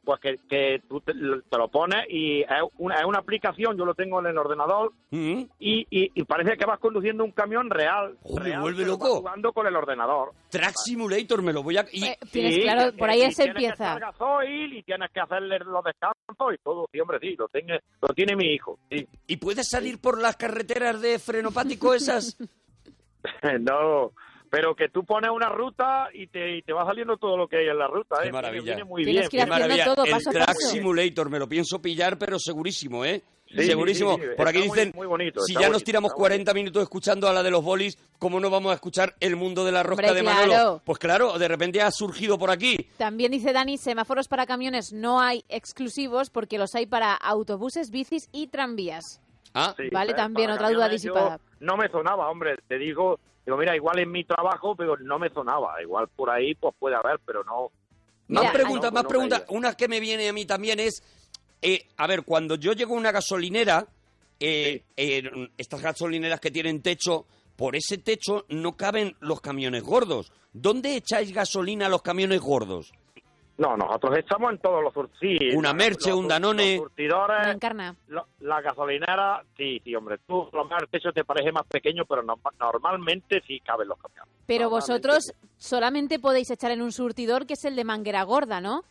pues que, que tú te, te lo pones y es una, es una aplicación, yo lo tengo en el ordenador
Mm.
y, y, y parece que vas conduciendo un camión real.
Oh, me vuelve loco.
jugando con el ordenador.
Track Simulator, me lo voy a... y-
Eh, tienes claro,
que-
por ahí
y
se
que
empieza.
gasoil y tienes que hacerle los descansos y todo. Sí, hombre, sí, lo tiene, lo tiene mi hijo. Sí.
¿Y puedes salir por las carreteras de frenopático esas?
no, pero que tú pones una ruta y te, y te va saliendo todo lo que hay en la ruta.
Qué
¿eh?
maravilla.
Viene, muy
Tienes
bien.
que ir
Qué maravilla.
todo
el
paso a
Track
paso.
Simulator, me lo pienso pillar, pero segurísimo, ¿eh?
Sí,
segurísimo.
sí, sí, sí.
Por aquí
Está
dicen,
muy bonito,
si ya nos tiramos
está
40 minutos escuchando a la de los bolis, ¿cómo no vamos a escuchar el mundo de la rosca
Hombre,
de Manolo?
claro.
Pues claro, de repente ha surgido por aquí.
También dice Dani, semáforos para camiones no hay exclusivos porque los hay para autobuses, bicis y tranvías.
Ah,
Sí,
Vale,
¿eh?
también
Para
otra duda disipada.
No me sonaba, hombre. Te digo, digo, mira, igual en mi trabajo, pero no me sonaba. Igual por ahí, pues puede haber, pero no.
Más preguntas,
no,
más
no
preguntas. Una que me viene a mí también es, eh, a ver, cuando yo llego a una gasolinera, eh, eh, estas gasolineras que tienen techo, por ese techo no caben los camiones gordos. ¿Dónde echáis gasolina a los camiones gordos?
No, nosotros echamos en todos los sí,
Una
los-
Merche,
los
un Danone.
Los surtidores, lo- la gasolinera, sí, sí, hombre. Tú, a lo mejor el techo te parece más pequeño, pero no- normalmente sí caben los camiones.
Pero vosotros
sí.
solamente podéis echar en un surtidor que es el de manguera gorda, ¿no?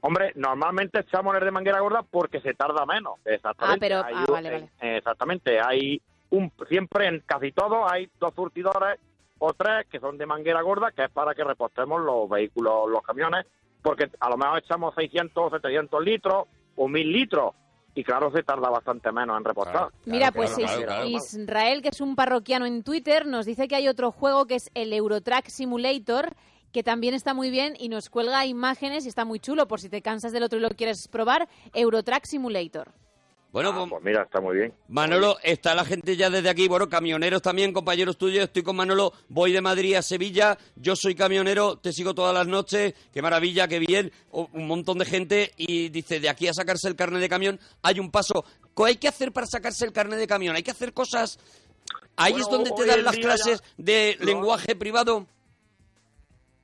Hombre, normalmente echamos el de manguera gorda porque se tarda menos. Exactamente.
Ah, pero-
Hay
ah, vale, vale.
eh, Exactamente. Hay un, siempre en casi todos hay dos surtidores o tres que son de manguera gorda, que es para que repostemos los vehículos, los camiones, porque a lo mejor echamos 600 o 700 litros o 1000 litros y claro, se tarda bastante menos en repostar.
Mira, pues
claro,
Is-
claro, claro.
Israel, que es un parroquiano en Twitter, nos dice que hay otro juego que es el Eurotrack Simulator, que también está muy bien y nos cuelga imágenes y está muy chulo, por si te cansas del otro y lo quieres probar, Eurotrack Simulator.
Bueno,
Ah,
pues,
pues mira, está muy bien.
Manolo, está la gente ya desde aquí, bueno, camioneros también, compañeros tuyos, estoy con Manolo, voy de Madrid a Sevilla, yo soy camionero, te sigo todas las noches, qué maravilla, qué bien, un montón de gente y dice, de aquí a sacarse el carnet de camión hay un paso. ¿Qué hay que hacer para sacarse el carnet de camión? ¿Hay que hacer cosas? Ahí
Bueno,
es donde te dan las clases
ya-
de
No.
lenguaje privado.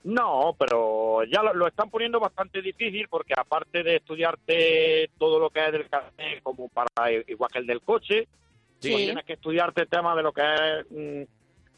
No, pero ya lo, lo están poniendo bastante difícil porque aparte de estudiarte todo lo que es del carnet como para igual que el del coche,
Sí.
pues tienes que estudiarte el tema de lo que es mm,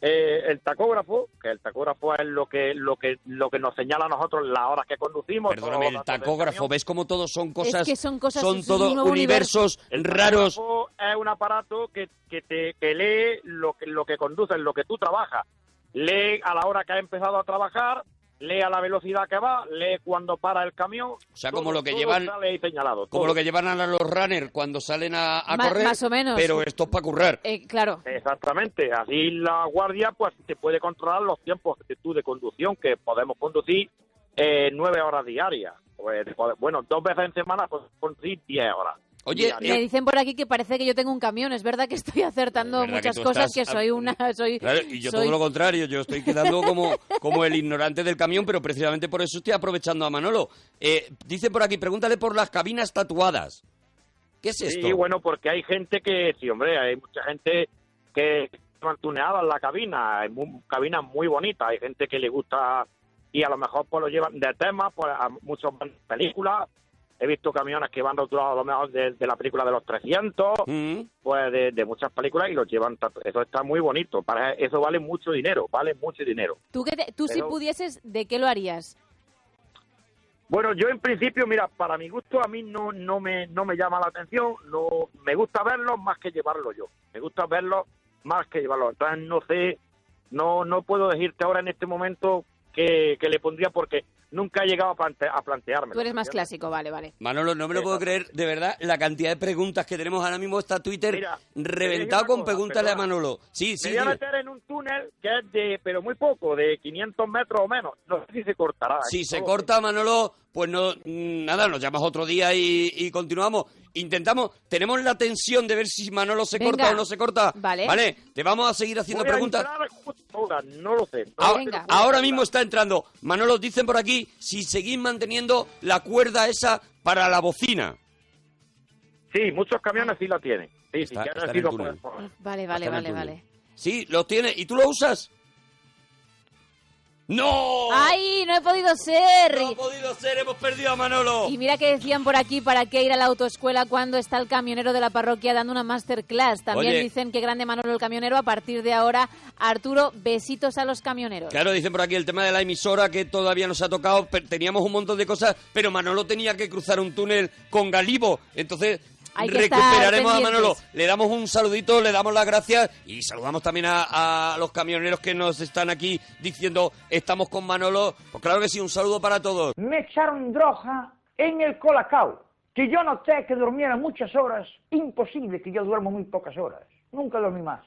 eh, el tacógrafo, que el tacógrafo es lo que lo que lo que nos señala a nosotros las horas que conducimos.
Perdóname, el tacógrafo. ¿ves cómo todos son cosas,
que son cosas-
son
nuevo
universos
El
raros?
tacógrafo es un aparato que, que te que lee lo que lo que conduces, lo que tú trabajas. Lee a la hora que has empezado a trabajar, lee a la velocidad que va, lee cuando para el camión. O
sea, como lo que llevan-
señalado.
Como
todo.
lo que llevan a los runners cuando salen a, a
Ma-
correr,
más o menos.
pero esto es para currar.
Eh, claro,
Exactamente, así la guardia pues te puede controlar los tiempos de tú de conducción, que podemos conducir eh, nueve horas diarias. Pues, bueno, dos veces en semana pues conducir diez horas.
Oye,
diarias.
me dicen por aquí que parece que yo tengo un camión, es verdad que estoy acertando
Es verdad que
muchas cosas,
estás
que soy una... Soy,
Claro, y yo
soy-
todo lo contrario, yo estoy quedando como, como el ignorante del camión, pero precisamente por eso estoy aprovechando a Manolo. Eh, dice por aquí, pregúntale por las cabinas tatuadas. ¿Qué es esto?
Sí, bueno, porque hay gente que, sí, hombre, hay mucha gente que han tuneado en la cabina, hay mu- cabinas muy bonitas, hay gente que le gusta y a lo mejor pues lo llevan de tema, pues a muchos van películas, he visto camiones que van rotulados a lo mejor de, de la película de los 300,
Mm,
pues de, de muchas películas y los llevan, eso está muy bonito, para eso vale mucho dinero, vale mucho dinero.
Tú, que te- tú si pudieses, ¿de qué lo harías?
Bueno, yo en principio, mira, para mi gusto a mí no, no, me, no me llama la atención, no me gusta verlo más que llevarlo yo. Me gusta verlo más que llevarlo. Entonces no sé, no, no puedo decirte ahora en este momento que, que le pondría porque nunca he llegado a, plante, a plantearme.
Tú eres más clásico, vale, vale.
Manolo, no me lo puedo creer, de verdad, la cantidad de preguntas que tenemos ahora mismo está Twitter
Mira,
reventado con pregúntale a. Manolo. Sí, sí,
me voy a meter en un túnel que es de, pero muy poco, de 500 metros o menos. No sé si se cortará.
Si se corta, Manolo, pues no, nada, nos llamas otro día y, y continuamos. Intentamos, tenemos la tensión de ver si Manolo se
Venga.
corta o no se corta.
Vale.
Vale, te vamos a seguir haciendo
Voy a
preguntas.
entrar no lo sé. no
Ahora,
lo sé.
ahora mismo está entrando. Manolo, dicen por aquí, si seguís manteniendo la cuerda esa para la bocina.
Sí, muchos camiones sí la tienen. Sí,
Está-
sí, que han
está en el
sido
túnel.
por-
Vale, vale,
Está
vale, vale.
Sí, lo tiene. ¿Y tú lo usas? ¡No!
¡Ay, no he podido ser!
No ha podido ser, hemos perdido a Manolo.
Y mira que decían por aquí para qué ir a la autoescuela cuando está el camionero de la parroquia dando una masterclass. También
Oye.
dicen que grande Manolo el camionero. A partir de ahora, Arturo, besitos a los camioneros.
Claro, dicen por aquí el tema de la emisora que todavía nos ha tocado. Teníamos un montón de cosas, pero Manolo tenía que cruzar un túnel con Galibo. Entonces
Hay que estar
recuperaremos a
pendientes.
Manolo. Le damos un saludito, le damos las gracias y saludamos también a, a los camioneros que nos están aquí diciendo estamos con Manolo. Pues claro que sí, un saludo para todos.
Me echaron droga en el colacao. Que yo noté que durmiera muchas horas. Imposible que yo duermo muy pocas horas. Nunca dormí más.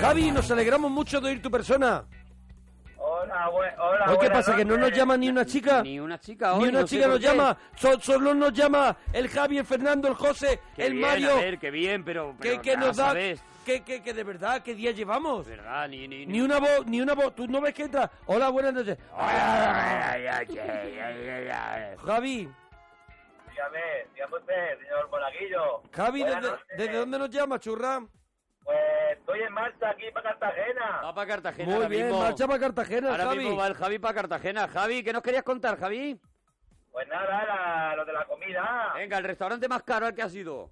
Javi, nos alegramos mucho de oír tu persona.
Hola, bue- hola.
Hoy, ¿qué pasa? ¿Que no nos llama ni una chica?
Ni una chica
Ni
hoy,
una
no
chica nos
qué.
llama. So- solo nos llama el Javi, el Fernando, el José,
Qué
el
bien,
Mario.
a ver, qué bien, pero...
que,
pero
que
nada,
nos da.
¿sabes?
Que, que, que de verdad, ¿qué día llevamos?
¿Verdad? Ni, ni,
Ni una voz, ni una voz. ¿Tú no ves que entra? Hola, buenas noches. Javi,
Dígame, dígame usted, señor Monaguillo.
Javi, ¿desde, desde dónde nos llama, churra?
Pues estoy en marcha aquí para Cartagena.
Va para Cartagena
Muy
ahora
bien,
mismo.
marcha para Cartagena,
Ahora
Javi.
mismo va el Javi para Cartagena. Javi, ¿qué nos querías contar, Javi?
Pues nada, la- lo de la comida.
Venga, el restaurante más caro al que has ido.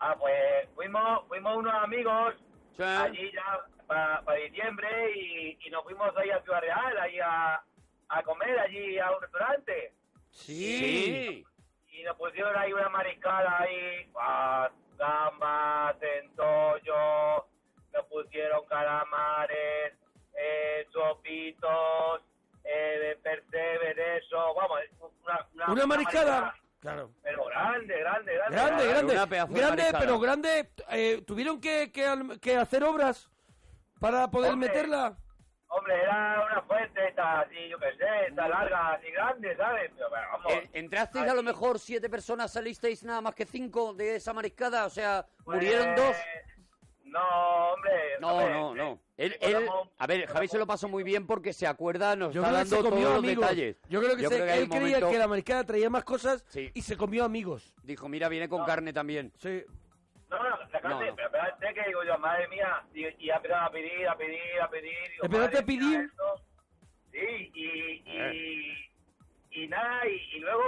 Ah, pues fuimos, fuimos unos amigos
Sí.
allí ya para diciembre y, y nos fuimos ahí a Ciudad Real, ahí a, a comer allí a un restaurante.
Sí.
Y nos pusieron ahí una mariscada ahí, ah, gambas, centollo, nos pusieron calamares, eh, sopitos, eh, de percebe, de eso, vamos, una,
¿Una mariscada? Claro.
Pero grande, grande, grande.
Grande, grande.
una
Grande,
mariscada.
pero grande. eh, ¿Tuvieron que, que, que hacer obras para poder
Hombre.
meterla?
Hombre, era una fuente esta, así, yo qué sé, esta larga, así grande, ¿sabes? Pero, bueno, vamos.
Eh, ¿Entrasteis a lo mejor siete personas, salisteis nada más que cinco de esa mariscada? O sea,
Pues,
¿murieron dos?
No, hombre.
No,
hombre,
no, no. Él,
sí,
él- a ver, Javi se lo pasó muy bien porque se acuerda, nos
Yo
está dando todos los detalles.
Yo creo que, se-
hay
él creía
momento-
que la mariscada traía más cosas
Sí.
y se comió amigos.
Dijo, mira, viene con carne también.
Sí.
No, no, la carne,
No, no.
pero espérate que digo yo, madre mía, y, a pedir, a pedir, a pedir. Digo,
¿Empezaste a pedir?
mía. Sí, y, y, y nada, y, y luego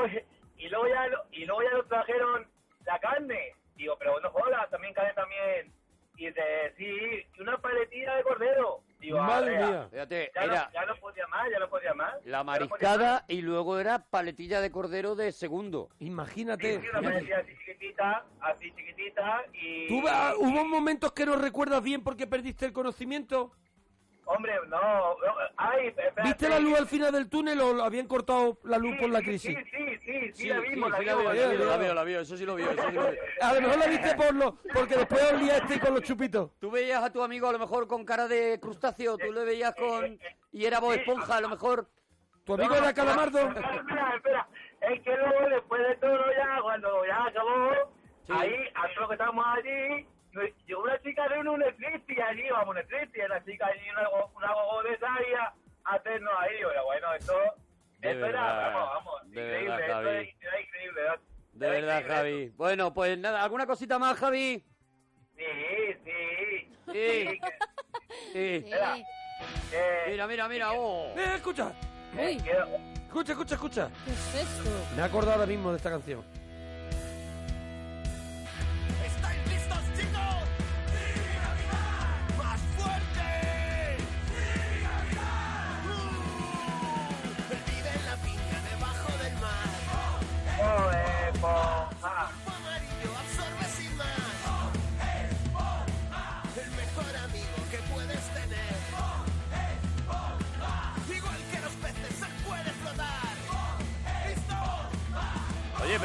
y luego ya lo- y luego ya nos trajeron la carne. Digo, pero no jodas, también carne también. Y dice, sí, y una paletilla de cordero. Digo,
Madre mía.
Fíjate,
Ya,
era
no, ya no podía más, ya no podía más.
la
no
mariscada y luego era paletilla de cordero de segundo.
Imagínate.
Sí, sí, una paletilla así chiquitita, así chiquitita y...
¿Tú va- hubo momentos que no recuerdas bien porque perdiste el conocimiento?
Hombre, no, no, ay, espérate.
¿Viste la luz al final del túnel o habían cortado la luz
Sí,
por la crisis?
Sí, sí, sí, sí,
Sí,
la vimos,
sí,
la
sí, la
vimos,
vio,
la
la vio, la vio, eso sí lo vio, eso sí lo vio.
A lo mejor la viste por lo, porque después os liaste con los chupitos.
Tú veías a tu amigo a lo mejor con cara de crustáceo, tú le veías con... y era Bob Esponja, a lo mejor...
¿Tu amigo era Calamardo?
Espera, espera, espera. Es que luego, después de todo, ya, cuando ya acabó, ahí, a los que estábamos allí, llegó una chica de un Unetriti allí, vamos, Unetriti, una chica allí, una, una gogo de esa ahí a hacernos ahí. Yo, bueno, esto,
De
esto era,
verdad,
vamos, vamos,
de
increíble,
verdad,
esto
Javi.
era, era increíble.
De
era
verdad,
increíble
Javi. Bueno, pues nada, ¿alguna cosita más, Javi?
Sí, sí.
Sí.
que-
Sí.
Mira,
Mira, mira, mira, oh.
Eh, escucha.
Que-
Escucha, escucha, escucha.
¿qué es esto?
Me he acordado ahora mismo de esta canción.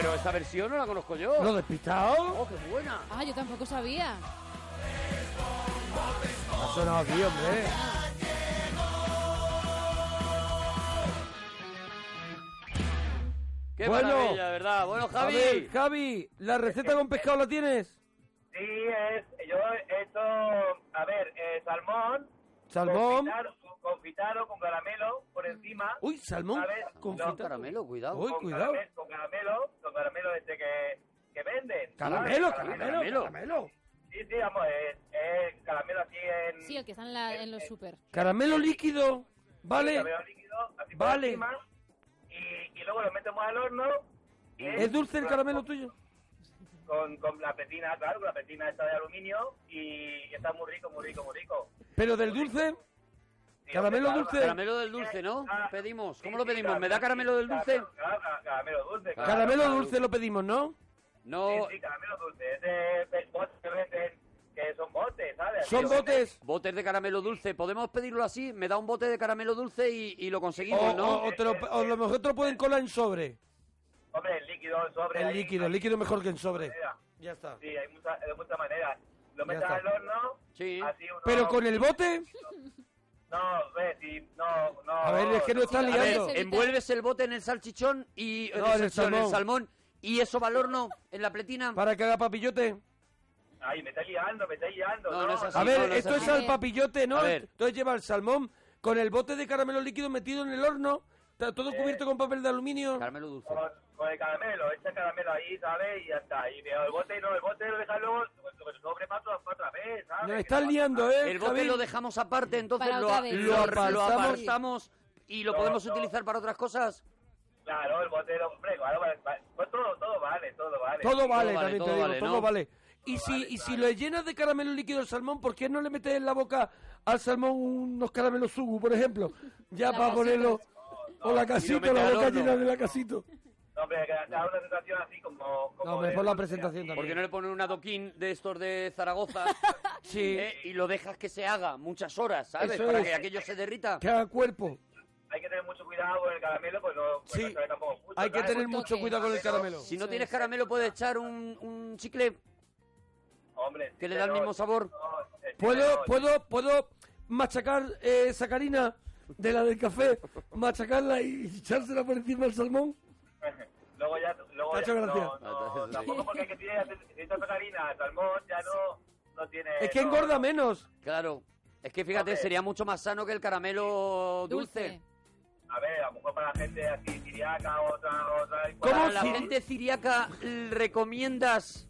Pero esta versión no la conozco yo.
¿Lo despistado?
Oh, qué buena.
Ah, yo tampoco sabía.
Ha sonado aquí, hombre.
¿Qué Qué
Bueno.
maravilla, verdad. Bueno, Javi.
Ver, Javi, ¿la receta con pescado la tienes?
Sí, es, yo he hecho, a ver, eh, salmón.
Salmón.
Confitado con caramelo por encima.
Uy, salmón
¿sabes?
confitado.
No,
Caramelo, cuidado.
Uy,
con
cuidado.
caramelo- con caramelo, con caramelo este que, que venden.
Caramelo, caramelo, caramelo.
Sí, sí, vamos, es, es caramelo así en...
Sí, el que está en, la- en los super.
Caramelo líquido, ¿vale?
Caramelo líquido, así por
Vale.
encima, y, y luego lo metemos al horno. y
¿Es dulce el caramelo tuyo?
Con, con la petina, claro, con la petina esta de aluminio y está muy rico, muy rico, muy rico.
¿Pero del dulce? ¿Caramelo dulce?
Caramelo del dulce, ¿no? Pedimos. ¿Cómo lo pedimos? ¿Me da caramelo del dulce?
Caramelo dulce.
Caramelo dulce lo pedimos, ¿no?
No.
Sí, sí, caramelo dulce. Es de de botes que venden, que son botes, ¿sabes?
Son botes.
Botes de caramelo dulce. ¿Podemos pedirlo así? Me da un bote de caramelo dulce y, y lo
O,
conseguimos, ¿no?
o- o te lo, o a lo mejor te lo pueden colar en sobre.
Hombre, el líquido, el sobre.
El
ahí,
líquido, el líquido mejor que en sobre. Ya está.
Sí, hay muchas de muchas maneras. Lo metes al horno,
Sí.
así uno...
Pero con el bote,
No, ve, si, no, no...
A ver, es que no está
A ver,
liando.
envuelves el bote en el salchichón y en
No, el
salchichón, en el
salmón.
salmón y eso va al horno en la pletina.
para que haga papillote.
Ay, me está liando, me está liando.
No, no es así.
A ver,
no, no es
esto es
así.
al papillote, ¿no?
A ver.
Entonces lleva el salmón con el bote de caramelo líquido metido en el horno, está todo cubierto con papel de aluminio.
Caramelo dulce.
Con, el caramelo, echa el caramelo ahí, ¿sabes? Y ya está. Y veo el bote, no, el bote lo luego, lo que sobre para otra, vez, ¿sabes?
Nos
no-
liando, ¿eh?
El bote
Javi?
lo dejamos aparte, entonces lo,
otra vez.
lo,
Lo
lo
apartamos.
y lo
No,
podemos
no.
utilizar para otras cosas.
Claro, el bote, lo- hombre, claro, vale, vale. Pues todo, todo vale, todo vale.
Todo vale,
vale,
también
todo
te digo,
vale,
todo
¿no?
vale. Y si, y si le llenas de caramelo líquido el salmón, ¿por qué no le metes en la boca al salmón unos caramelos sugu, por ejemplo? Ya
La
para
casita.
ponerlo. O la casito,
metes
la
al
boca llena de la casito.
No, hombre, que da una sensación así como... como
No, mejor la presentación
¿Por qué
también.
no le ponen un adoquín de estos de Zaragoza
Sí,
eh, y lo dejas que se haga muchas horas, ¿sabes?
Eso
Para
es.
que aquello se derrita.
que haga cuerpo.
Hay que tener mucho cuidado con el caramelo, pues no... Pues
Sí,
no sabe tampoco mucho,
Hay que
¿sabes?
tener mucho cuidado con el caramelo.
Si no tienes
es.
caramelo, puedes echar un, un chicle
Hombre,
que le da el
pero-
mismo sabor.
¿Puedo,
no,
puedo, puedo machacar eh, sacarina de la del café, machacarla y echársela por encima del salmón?
Luego ya... Luego ya no, no, tampoco porque hay que tiene necesita harina, salmón, ya no, no tiene...
Es que
no,
engorda
no.
menos.
Claro. Es que fíjate,
Hombre.
sería mucho más sano que el caramelo dulce.
A ver, a lo mejor para la gente así tiriaca, otra, otra... y
¿Cómo
la
si-
gente ciriaca, ¿recomiendas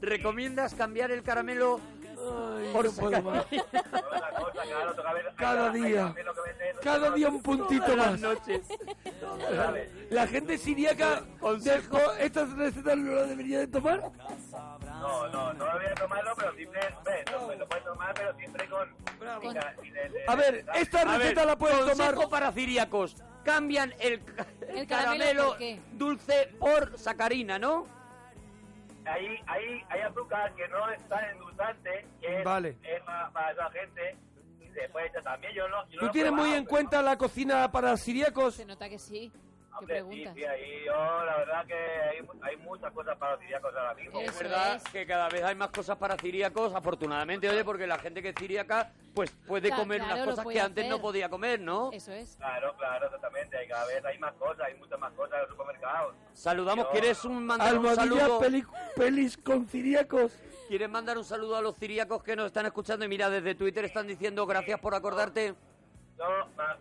recomiendas cambiar el caramelo
Ay, no puedo más. Cada día. Cada día un puntito más.
noches?
La gente siriaca,
Consejo.
de- ¿esta receta no la debería de tomar?
No, no, no voy a tomarlo, pero siempre, hombre, lo, puedes tomar, pero siempre con...
A ver, esta receta la puedes
consejo
tomar.
para ciriacos. Cambian el, ca-
¿El
el
caramelo
dulce por sacarina, ¿no?
Ahí, ahí hay azúcar que no es tan endulzante, que es,
Vale.
es para, para esa gente, y echar también, yo no... Yo
¿Tú tienes muy en cuenta la cocina para siriacos?
Se nota que sí. ¿Qué
Hombre, sí,
preguntas?
sí, ahí yo, la verdad que hay, hay muchas cosas para los ciriacos ahora mismo.
Eso
Es verdad
es.
que cada vez hay más cosas para ciriacos, afortunadamente, oye, porque la gente que es ciriaca, pues puede
Claro,
comer
claro,
unas cosas que antes no podía comer, ¿no?
Eso es.
Claro, claro, exactamente. Hay cada vez hay más cosas, hay muchas más cosas en los supermercados.
Saludamos,
Yo-
¿quieres un, mandar un saludo?
peli- pelis con ciriacos.
¿Quieres mandar un saludo a los ciriacos que nos están escuchando? Y mira, desde Twitter están diciendo gracias por acordarte.
No,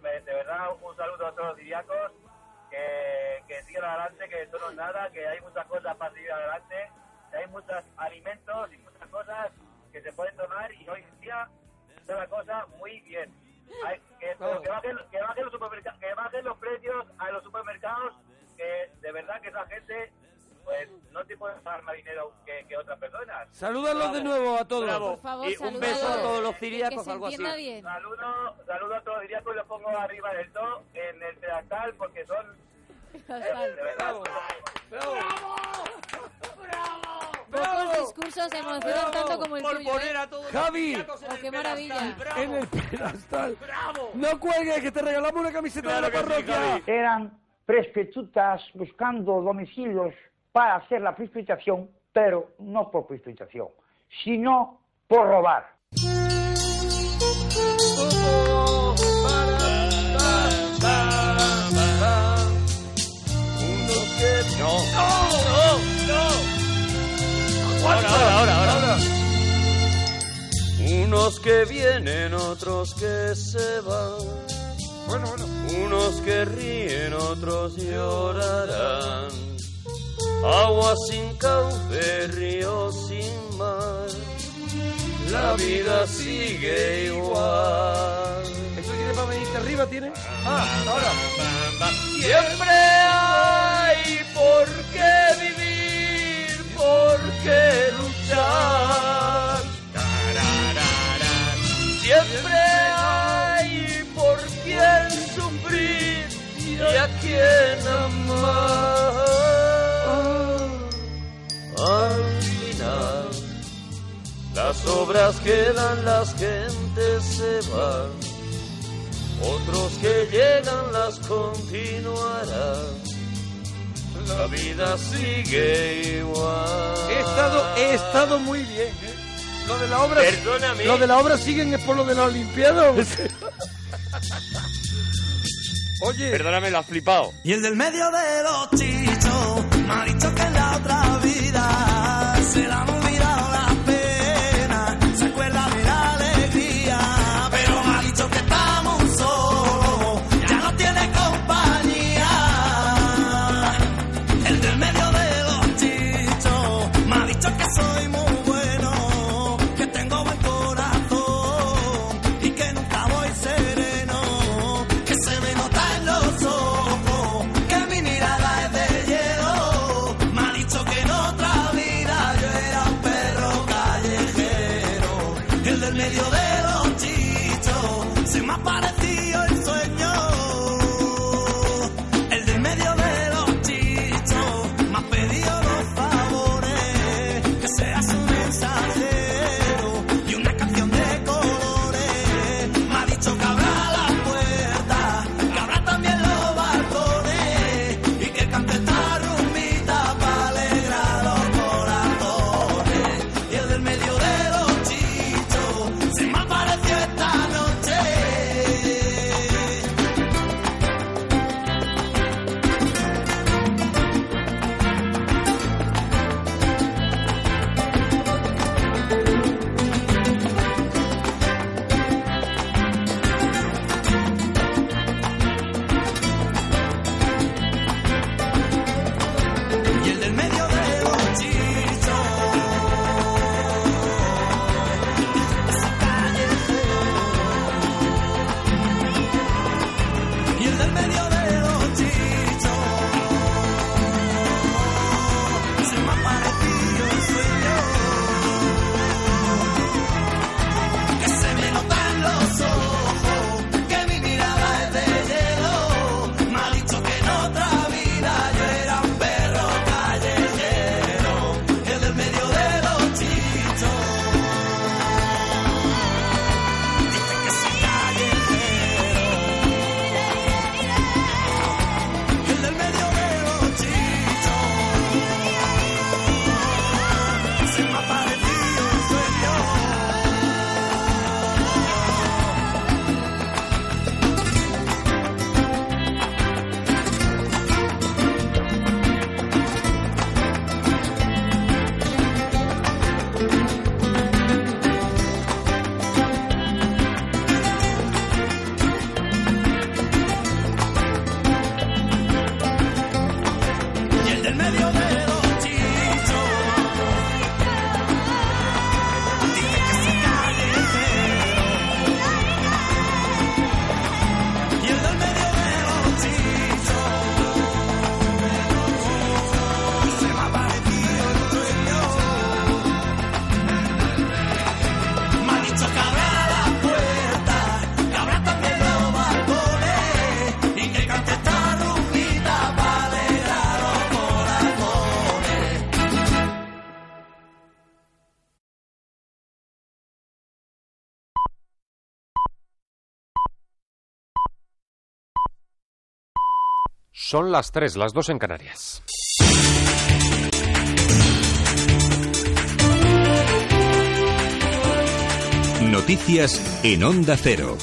de verdad, un saludo a todos los ciriacos, que, que sigan adelante, que esto no es nada, que hay muchas cosas para seguir adelante, que hay muchos alimentos y muchas cosas que se pueden tomar y hoy en día está la cosa muy bien. Hay- que, bajen, que, bajen los que bajen los precios a los supermercados, que de verdad que esa gente pues no te puede pagar más dinero que, que otras personas.
Salúdalos de nuevo a todos.
Bravo.
Por favor,
Y un beso a todos los ciriacos,
se
algo así.
entienda bien.
Saludo, saludo a todos los ciriacos y los pongo arriba del todo en el pedestal porque son eh, de verdad.
Pocos discursos emocionan tanto como el
por
tuyo.
poner
¿eh?
a todos los
Javi.
ciriacos en
Oh,
el
qué maravilla.
Bravo.
En el pedestal.
Bravo.
No cuelgues, que te regalamos una camiseta
Claro
de la
sí,
parroquia.
Javi.
Eran prostitutas buscando domicilios para hacer la prostitución, pero no por prostitución, sino por robar. No.
No, no, Unos que vienen, otros que se van.
Bueno, bueno.
Unos que ríen, otros llorarán agua sin cauce, río sin mar, la vida sigue igual.
¿Eso tiene para venirte arriba? ¿Tiene? Ah, ahora.
Siempre hay por qué vivir, por qué luchar. Siempre hay por quién sufrir y a quién amar al final las obras quedan, las gentes se van, otros que llegan las continuarán. La vida sigue igual.
He estado, he estado muy bien. ¿eh? Lo de la obra,
Perdóname.
Lo de la obra siguen es por lo de la Olimpiada. Oye.
Perdóname, lo has flipado.
Y el del medio de los chichos. Me han dicho que en la otra vida será
Son las 3, las 2 en Canarias.
Noticias en Onda Cero.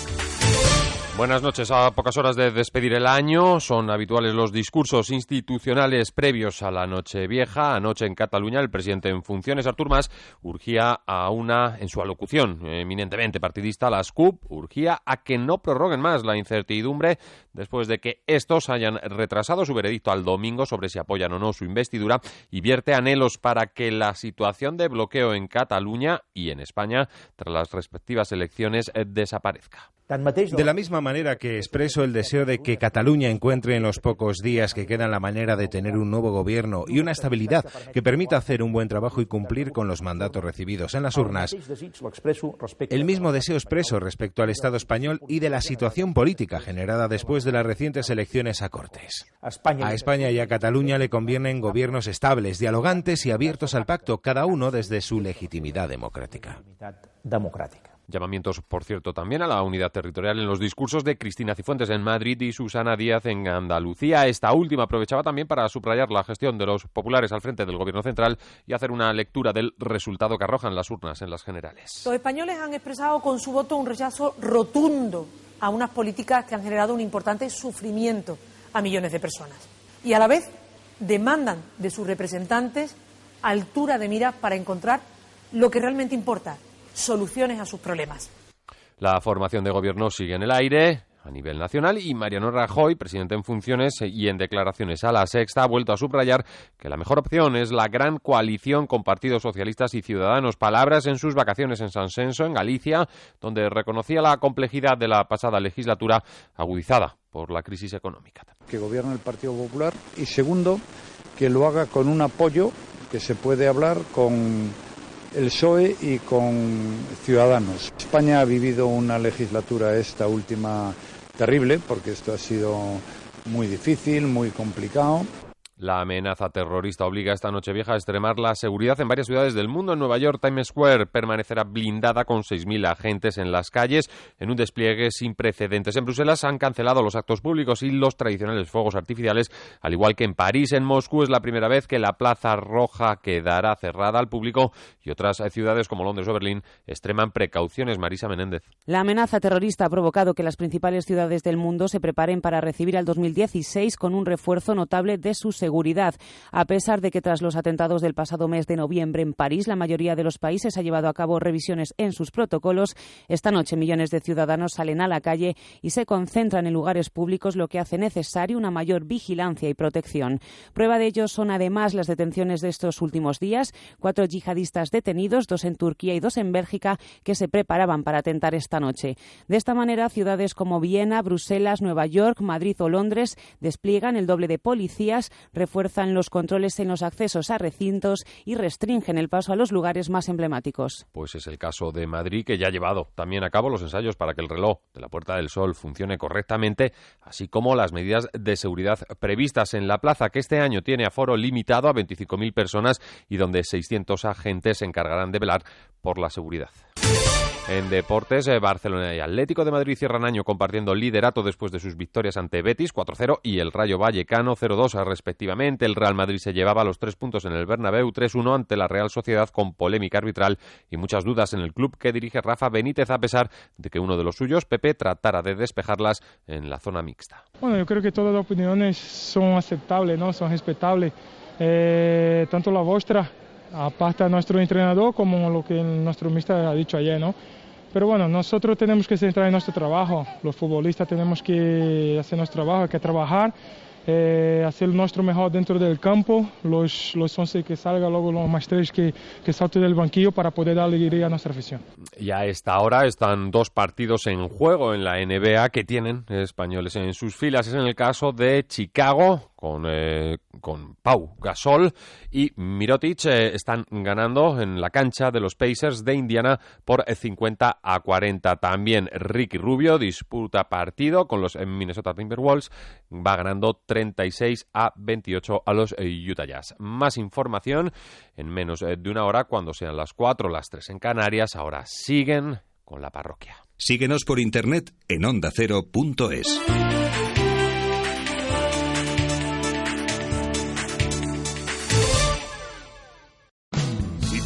Buenas noches. A pocas horas de despedir el año son habituales los discursos institucionales previos a la noche vieja. Anoche en Cataluña el presidente en funciones, Artur Mas, urgía a una, en su alocución eminentemente partidista, las CUP, urgía a que no prorroguen más la incertidumbre después de que estos hayan retrasado su veredicto al domingo sobre si apoyan o no su investidura y vierte anhelos para que la situación de bloqueo en Cataluña y en España, tras las respectivas elecciones, eh, desaparezca.
De la misma manera que expreso el deseo de que Cataluña encuentre en los pocos días que quedan la manera de tener un nuevo gobierno y una estabilidad que permita hacer un buen trabajo y cumplir con los mandatos recibidos en las urnas, el mismo deseo expreso respecto al Estado español y de la situación política generada después de las recientes elecciones a Cortes. A España y a Cataluña le convienen gobiernos estables, dialogantes y abiertos al pacto, cada uno desde su legitimidad democrática.
Llamamientos, por cierto, también a la unidad territorial en los discursos de Cristina Cifuentes en Madrid y Susana Díaz en Andalucía. Esta última aprovechaba también para subrayar la gestión de los populares al frente del Gobierno central y hacer una lectura del resultado que arrojan las urnas en las generales.
Los españoles han expresado con su voto un rechazo rotundo a unas políticas que han generado un importante sufrimiento a millones de personas. Y a la vez demandan de sus representantes altura de miras para encontrar lo que realmente importa, soluciones a sus problemas.
La formación de gobierno sigue en el aire a nivel nacional y Mariano Rajoy, presidente en funciones y en declaraciones a la sexta, ha vuelto a subrayar que la mejor opción es la gran coalición con partidos socialistas y ciudadanos. Palabras en sus vacaciones en San Senso, en Galicia, donde reconocía la complejidad de la pasada legislatura agudizada por la crisis económica.
Que gobierne el Partido Popular y segundo, que lo haga con un apoyo que se puede hablar con el PSOE y con Ciudadanos. España ha vivido una legislatura esta última terrible, porque esto ha sido muy difícil, muy complicado.
La amenaza terrorista obliga esta noche vieja a extremar la seguridad en varias ciudades del mundo. En Nueva York, Times Square permanecerá blindada con 6.000 agentes en las calles en un despliegue sin precedentes. En Bruselas han cancelado los actos públicos y los tradicionales fuegos artificiales, al igual que en París. En Moscú es la primera vez que la Plaza Roja quedará cerrada al público y otras ciudades como Londres o Berlín extreman precauciones. Marisa Menéndez.
La amenaza terrorista ha provocado que las principales ciudades del mundo se preparen para recibir al 2016 con un refuerzo notable de sus seguridad. A pesar de que tras los atentados del pasado mes de noviembre en París, la mayoría de los países ha llevado a cabo revisiones en sus protocolos, esta noche millones de ciudadanos salen a la calle y se concentran en lugares públicos, lo que hace necesario una mayor vigilancia y protección. Prueba de ello son además las detenciones de estos últimos días, cuatro yihadistas detenidos, dos en Turquía y dos en Bélgica, que se preparaban para atentar esta noche. De esta manera, ciudades como Viena, Bruselas, Nueva York, Madrid o Londres despliegan el doble de policías, refuerzan los controles en los accesos a recintos y restringen el paso a los lugares más emblemáticos.
Pues es el caso de Madrid, que ya ha llevado también a cabo los ensayos para que el reloj de la Puerta del Sol funcione correctamente, así como las medidas de seguridad previstas en la plaza, que este año tiene aforo limitado a 25.000 personas y donde 600 agentes se encargarán de velar por la seguridad. En deportes, eh, Barcelona y Atlético de Madrid cierran año compartiendo liderato después de sus victorias ante Betis 4-0 y el Rayo Vallecano 0-2 respectivamente. El Real Madrid se llevaba los tres puntos en el Bernabéu 3-1 ante la Real Sociedad con polémica arbitral y muchas dudas en el club que dirige Rafa Benítez a pesar de que uno de los suyos, Pepe, tratara de despejarlas en la zona mixta.
Bueno, yo creo que todas las opiniones son aceptables, ¿no? son respetables. Eh, tanto la vuestra, aparte de nuestro entrenador, como lo que nuestro mister ha dicho ayer, ¿no? Pero bueno, nosotros tenemos que centrar en nuestro trabajo, los futbolistas tenemos que hacer nuestro trabajo, hay que trabajar, eh, hacer nuestro mejor dentro del campo, los, los 11 que salgan, luego los más tres que, que salten del banquillo para poder darle alegría a nuestra afición.
Y a esta hora están dos partidos en juego en la NBA que tienen españoles en sus filas. Es en el caso de Chicago con, eh, con Pau Gasol y Mirotic eh, están ganando en la cancha de los Pacers de Indiana por 50 a 40. También Ricky Rubio disputa partido con los Minnesota Timberwolves, va ganando 36 a 28 a los eh, Utah Jazz. Más información en menos de una hora cuando sean las 4, las 3 en Canarias. Ahora siguen con la parroquia.
Síguenos por internet en ondacero.es.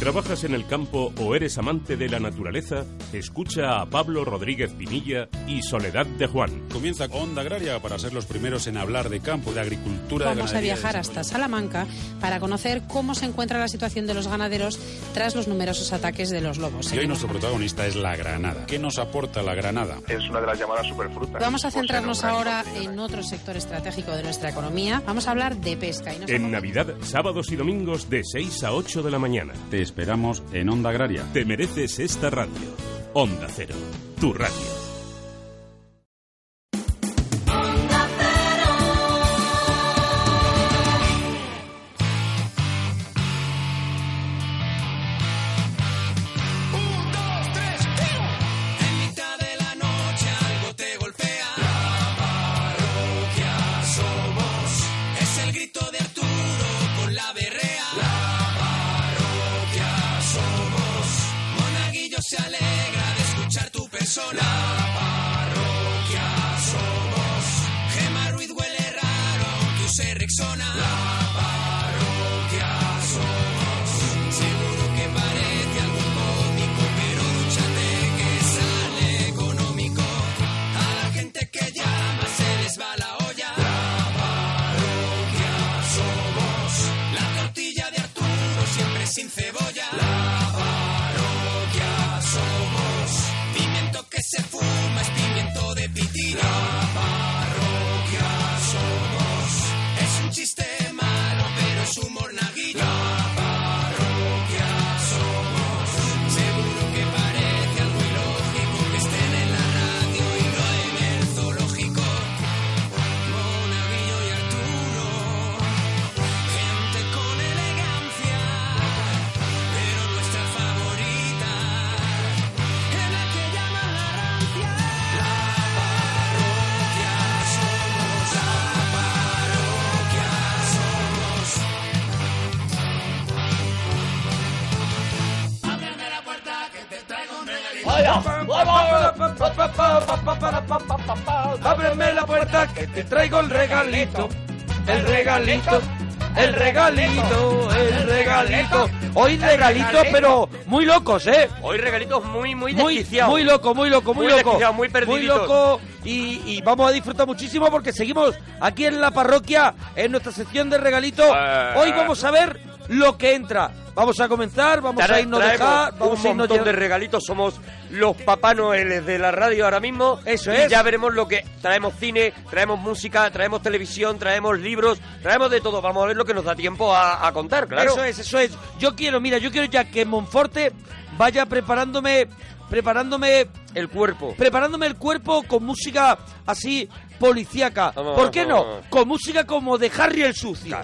¿Trabajas en el campo o eres amante de la naturaleza? Escucha a Pablo Rodríguez Pinilla y Soledad de Juan.
Comienza Onda Agraria para ser los primeros en hablar de campo, de agricultura, de
Vamos a viajar hasta Salamanca para conocer cómo se encuentra la situación de los ganaderos tras los numerosos ataques de los lobos.
Y hoy nuestro protagonista es la granada. ¿Qué nos aporta la granada?
Es una de las llamadas superfrutas.
Vamos a centrarnos ahora en otro sector estratégico de nuestra economía. Vamos a hablar de pesca. Y nos
En Navidad, sábados y domingos de 6 a 8 de la mañana.
Te esperamos en Onda Agraria.
Te mereces esta radio. Onda Cero, tu radio.
Traigo
el regalito. El regalito. El regalito, el regalito. Hoy regalitos, pero muy locos, ¿eh?
Hoy regalitos muy, muy
Muy, muy loco, muy loco, muy,
Muy
loco.
muy perdiditos.
loco y, y vamos a disfrutar muchísimo porque seguimos aquí en la parroquia, en nuestra sección de regalitos.
Eh.
Hoy vamos a ver lo que entra. Vamos a comenzar, vamos
Trae-
a irnos
traemos
dejar, vamos
un
a irnos
montón de regalitos. Somos los Papá Noeles de la radio ahora mismo.
Eso
y
es.
ya veremos lo que... Traemos cine, traemos música, traemos televisión, traemos libros, traemos de todo. Vamos a ver lo que nos da tiempo a, a contar, claro.
Eso es, eso es. Yo quiero, mira, yo quiero ya que Monforte vaya preparándome, preparándome
el cuerpo,
preparándome el cuerpo con música así policíaca.
Vamos,
¿Por qué
vamos,
no?
vamos.
Con música como de Harry el sucio.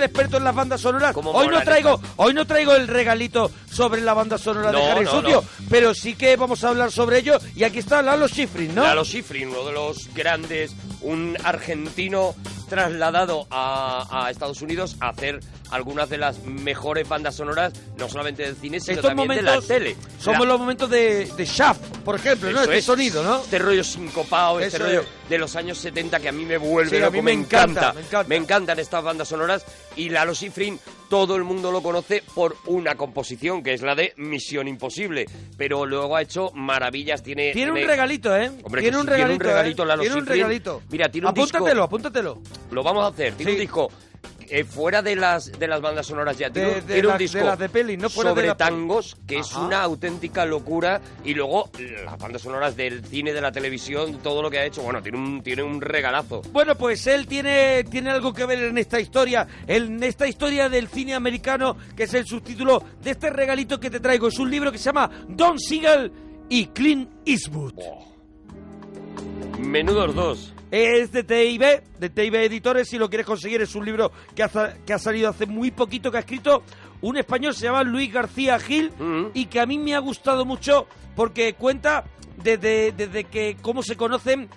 El experto en las bandas sonoras, hoy no traigo, hoy no traigo el regalito sobre la banda sonora de Harry el
no,
Sucio,
no.
pero sí que vamos a hablar sobre ello. Y aquí está Lalo Schifrin, ¿no?
Lalo Schifrin, uno de los grandes, un argentino trasladado a, a Estados Unidos a hacer algunas de las mejores bandas sonoras, no solamente del cine, sino
Estos
también de la tele.
somos
La-
los momentos de, de Shaft, por ejemplo, ¿no? Este
es.
sonido, ¿no?
Este rollo sincopado, este
Eso
rollo
es.
de los años 70 que a mí me vuelve
Sí, a
loco,
mí me encanta, me
me encantan estas bandas sonoras y Lalo Schifrin todo el mundo lo conoce por una composición que es la de Misión Imposible, pero luego ha hecho maravillas, tiene
Tiene un
tiene-
regalito, ¿eh?
Hombre,
tiene, un
sí, tiene
regalito,
un regalito,
¿eh?
Lalo
Tiene un regalito.
Mira, tiene un disco-
apúntatelo, apúntatelo.
Lo vamos a hacer, tiene un disco eh, fuera de las de las bandas sonoras ya, tiene,
De-
un-
de
tiene un
de
disco
las de peli, no fuera de
sobre
la peli.
tangos, que es una auténtica locura, y luego las bandas sonoras del cine, de la televisión, todo lo que ha hecho, bueno, tiene un, tiene un regalazo.
Bueno, pues él tiene, tiene algo que ver en esta historia, en esta historia del cine americano, que es el subtítulo de este regalito que te traigo. Es un libro que se llama Don Siegel y Clint Eastwood.
Menudos dos.
Es de TIB, de TIB Editores, si lo quieres conseguir, es un libro que ha, que ha salido hace muy poquito, que ha escrito un español, se llama Luis García Gil, y que a mí me ha gustado mucho porque cuenta desde, desde que cómo se conocen,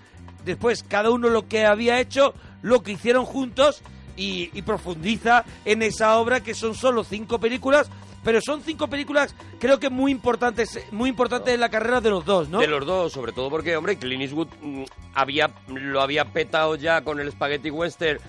después cada uno lo que había hecho, lo que hicieron juntos, y, y profundiza en esa obra que son solo cinco películas, pero son cinco películas creo que muy importantes, muy importantes en la carrera de los dos, ¿no?
De los dos, sobre todo porque, hombre, Clint Eastwood mm, había, lo había petado ya con el Spaghetti Western.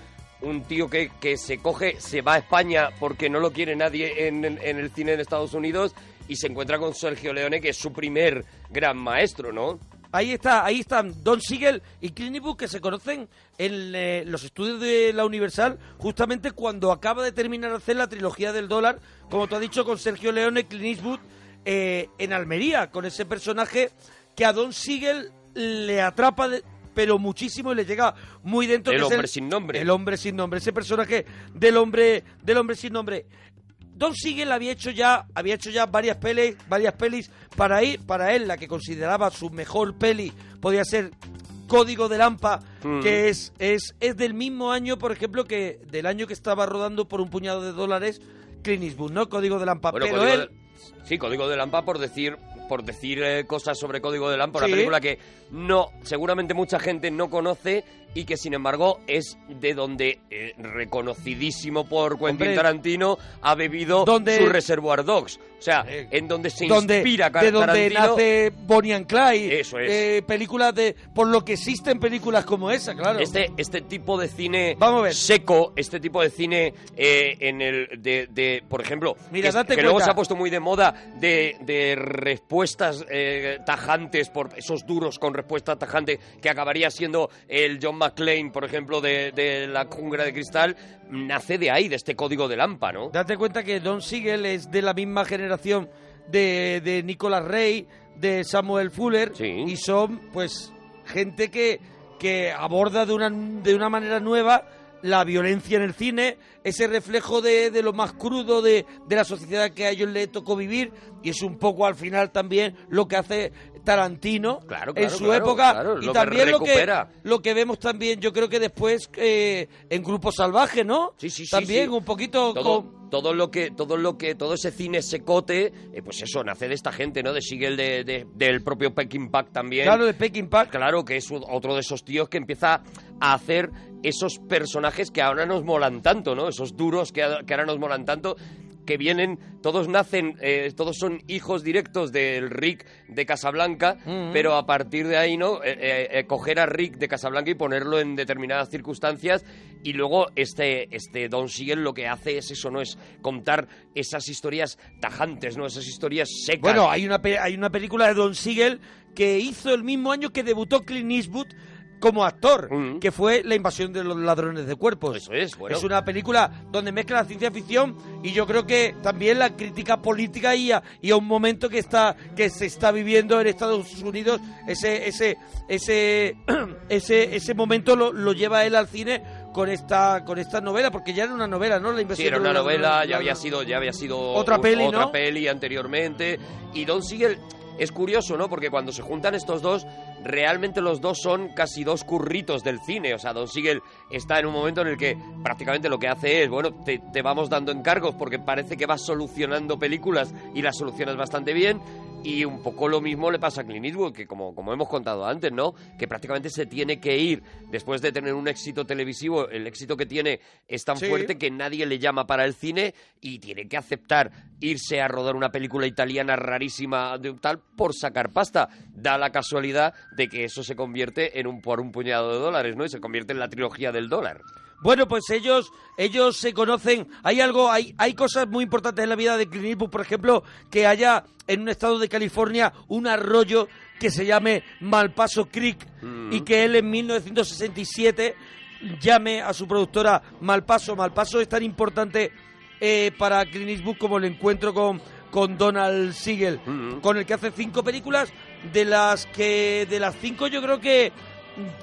Un tío que, que se coge, se va a España porque no lo quiere nadie en, en- el cine en Estados Unidos y se encuentra con Sergio Leone, que es su primer gran maestro, ¿no?
Ahí está, ahí están Don Siegel y Clint Eastwood que se conocen en eh, los estudios de la Universal justamente cuando acaba de terminar de hacer la trilogía del dólar, como tú has dicho, con Sergio Leone y Clint Eastwood eh, en Almería, con ese personaje que a Don Siegel le atrapa, de- pero muchísimo y le llega muy dentro.
El
que es
hombre sin nombre.
El hombre sin nombre, ese personaje del hombre, del hombre sin nombre. Don Siegel había hecho ya, había hecho ya varias pelis, varias pelis para ir, para él la que consideraba su mejor peli podía ser Código de Lampa,
Mm.
que es, es es del mismo año, por ejemplo, que del año que estaba rodando por un puñado de dólares Clint Eastwood, ¿no? Código de Lampa.
Bueno,
Pero
Código
él,
de- sí, Código de Lampa por decir por decir eh, cosas sobre Código de Lampa, una película que no seguramente mucha gente no conoce y que sin embargo es de donde eh, reconocidísimo por Quentin
Hombre.
Tarantino ha bebido su Reservoir Dogs, o sea, en donde se
donde,
inspira
de donde nace Bonnie and Clyde.
Eso es.
eh, películas de. Por lo que existen películas como esa, claro.
Este, este tipo de cine seco, este tipo de cine eh, en el de, de, por ejemplo,
Mira,
que,
date
que luego se ha puesto muy de moda de, de respuestas eh, tajantes por esos duros con respuesta tajante que acabaría siendo el John McClane, por ejemplo, de, de la jungla de cristal, nace de ahí, de este código de Lampa, ¿no?
Date cuenta que Don Siegel es de la misma generación de, de Nicolas Rey, de Samuel Fuller, y son, pues, gente que, que aborda de una, de una manera nueva la violencia en el cine, ese reflejo de, de lo más crudo de, de la sociedad que a ellos les tocó vivir, y es un poco al final también lo que hace Tarantino
Claro,
en su
claro,
época, y
lo que
también lo que, lo que vemos también, yo creo que después eh, en Grupo Salvaje, ¿no?
Sí, sí, sí,
También
sí.
un poquito
todo,
con-
todo lo que todo lo que todo ese cine secote eh, pues eso nace de esta gente no de Siegel de, de- del propio Peking Pack también.
Claro, de Peking Pack.
claro que es otro de esos tíos que empieza a hacer esos personajes que ahora nos molan tanto no esos duros que, que ahora nos molan tanto que vienen, todos nacen, eh, todos son hijos directos del Rick de Casablanca, pero a partir de ahí, ¿no? Eh, eh, coger a Rick de Casablanca y ponerlo en determinadas circunstancias y luego este, este Don Siegel lo que hace es eso, ¿no? Es contar esas historias tajantes, ¿no? Esas historias secas.
Bueno, hay una, hay una película de Don Siegel que hizo el mismo año que debutó Clint Eastwood como actor, que fue La invasión de los ladrones de cuerpos.
Mm. Eso es, bueno.
una película donde mezcla la ciencia ficción y yo creo que también la crítica política y a, y a un momento que está que se está viviendo en Estados Unidos, ese ese ese ese ese momento lo, lo lleva él al cine con esta con esta novela porque ya era una novela, ¿no? La invasión
Sí, era una novela, ya había sido, ya había sido
Otra peli,
otra
¿no?
peli anteriormente. Y Don Siegel es curioso, ¿no? Porque cuando se juntan estos dos, realmente los dos son casi dos curritos del cine. O sea, Don Siegel está en un momento en el que prácticamente lo que hace es, bueno, te, te vamos dando encargos porque parece que vas solucionando películas y las solucionas bastante bien. Y un poco lo mismo le pasa a Clint Eastwood, que como, como hemos contado antes, ¿no? Que prácticamente se tiene que ir después de tener un éxito televisivo. El éxito que tiene es tan
Sí.
fuerte que nadie le llama para el cine y tiene que aceptar irse a rodar una película italiana rarísima de tal por sacar pasta. Da la casualidad de que eso se convierte en un por un puñado de dólares, ¿no? Y se convierte en la trilogía del dólar.
Bueno, pues ellos, ellos se conocen. Hay algo, hay, hay cosas muy importantes en la vida de Clint Eastwood, por ejemplo, que haya en un estado de California un arroyo que se llame Malpaso Creek y que él en 1967 llame a su productora Malpaso. Malpaso es tan importante eh, para Clint Eastwood como el encuentro con, con Donald Siegel, con el que hace cinco películas, de las que de las cinco yo creo que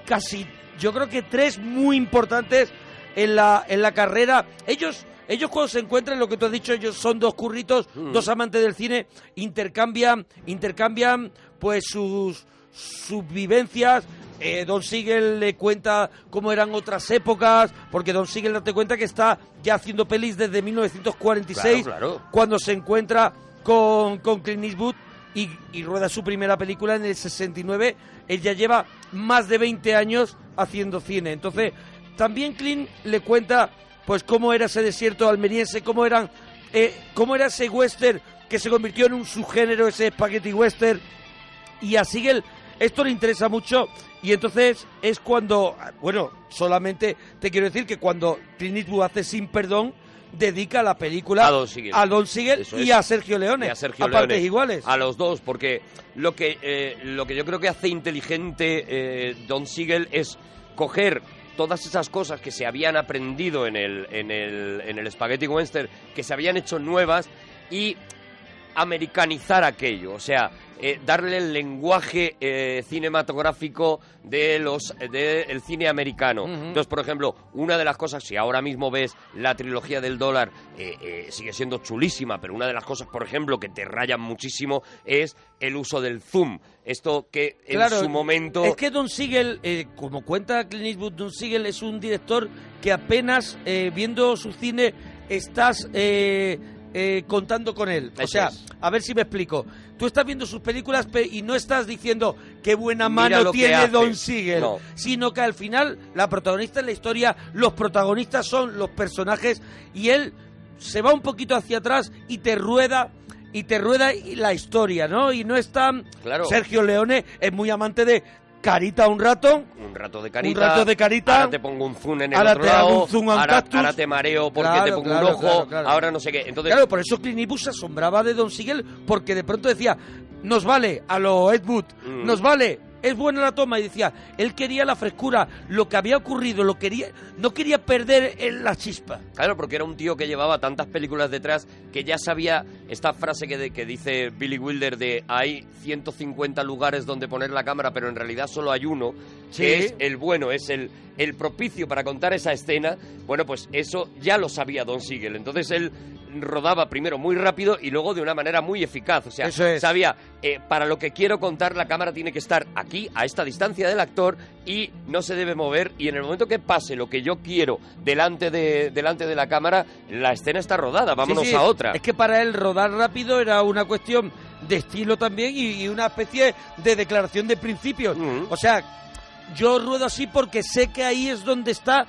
casi, yo creo que tres muy importantes en la, en la carrera. Ellos, ellos cuando se encuentran, lo que tú has dicho, ellos son dos curritos, dos amantes del cine, intercambian, intercambian pues sus, sus vivencias. Eh, Don Siegel le cuenta cómo eran otras épocas, porque Don Siegel, date cuenta que está ya haciendo pelis desde 1946,
Claro, claro.
cuando se encuentra con, con Clint Eastwood y, y rueda su primera película en el 69. Él ya lleva más de 20 años haciendo cine. Entonces, también Clint le cuenta pues cómo era ese desierto almeriense, cómo eran eh, cómo era ese western que se convirtió en un subgénero, ese spaghetti western. Y a Siegel esto le interesa mucho y entonces es cuando, bueno, solamente te quiero decir que cuando Clint Eastwood hace Sin Perdón, dedica la película
A Don Siegel.
a Don Siegel
Eso
y a Sergio Leone,
Y a Sergio
a partes iguales.
A los dos, porque lo que, eh, lo que yo creo que hace inteligente eh, Don Siegel es coger todas esas cosas que se habían aprendido en el, en el, en el Spaghetti Western, que se habían hecho nuevas, y americanizar aquello, o sea, eh, darle el lenguaje eh, cinematográfico de los del cine americano. Entonces, por ejemplo, una de las cosas, si ahora mismo ves la trilogía del dólar, eh, sigue siendo chulísima, pero una de las cosas, por ejemplo, que te rayan muchísimo es el uso del zoom. Esto que en
Claro,
su momento...
Es que Don Siegel, como cuenta Clint Eastwood, Don Siegel es un director que apenas viendo su cine estás eh, contando con él. O sea,
es.
a ver si me explico. Tú estás viendo sus películas pe- y no estás diciendo qué buena mano tiene. Don Siegel,
No.
sino que al final la protagonista en la historia, los protagonistas son los personajes y él se va un poquito hacia atrás y te rueda y te rueda la historia, ¿no? Y no es tan
Claro.
Sergio Leone es muy amante de carita un rato,
un rato de carita,
un rato de carita,
ahora te pongo un zoom en el
ahora
otro
te hago un zoom a un
ahora,
cactus.
ahora te mareo porque
Claro,
te pongo
claro,
un ojo,
claro.
ahora no sé qué. Entonces,
Claro, por eso Clint Eastwood se asombraba de Don Siegel porque de pronto decía, nos vale a lo Ed Wood,
Mm.
nos vale, es buena la toma y decía, él quería la frescura, lo que había ocurrido, lo quería, no quería perder el- la chispa.
Claro, porque era un tío que llevaba tantas películas detrás que ya sabía esta frase que, de- que dice Billy Wilder de hay 150 lugares donde poner la cámara, pero en realidad solo hay uno,
Sí.
que es el bueno, es el, el propicio para contar esa escena. Bueno, pues eso ya lo sabía Don Siegel. Entonces él rodaba primero muy rápido y luego de una manera muy eficaz. O sea,
es.
sabía, eh, para lo que quiero contar, la cámara tiene que estar aquí, a esta distancia del actor, y no se debe mover. Y en el momento que pase lo que yo quiero delante de, delante de la cámara, la escena está rodada. Vámonos
Sí, sí,
a otra.
Es que para él rodar rápido era una cuestión de estilo también y, y una especie de declaración de principios. O sea, yo ruedo así porque sé que ahí es donde está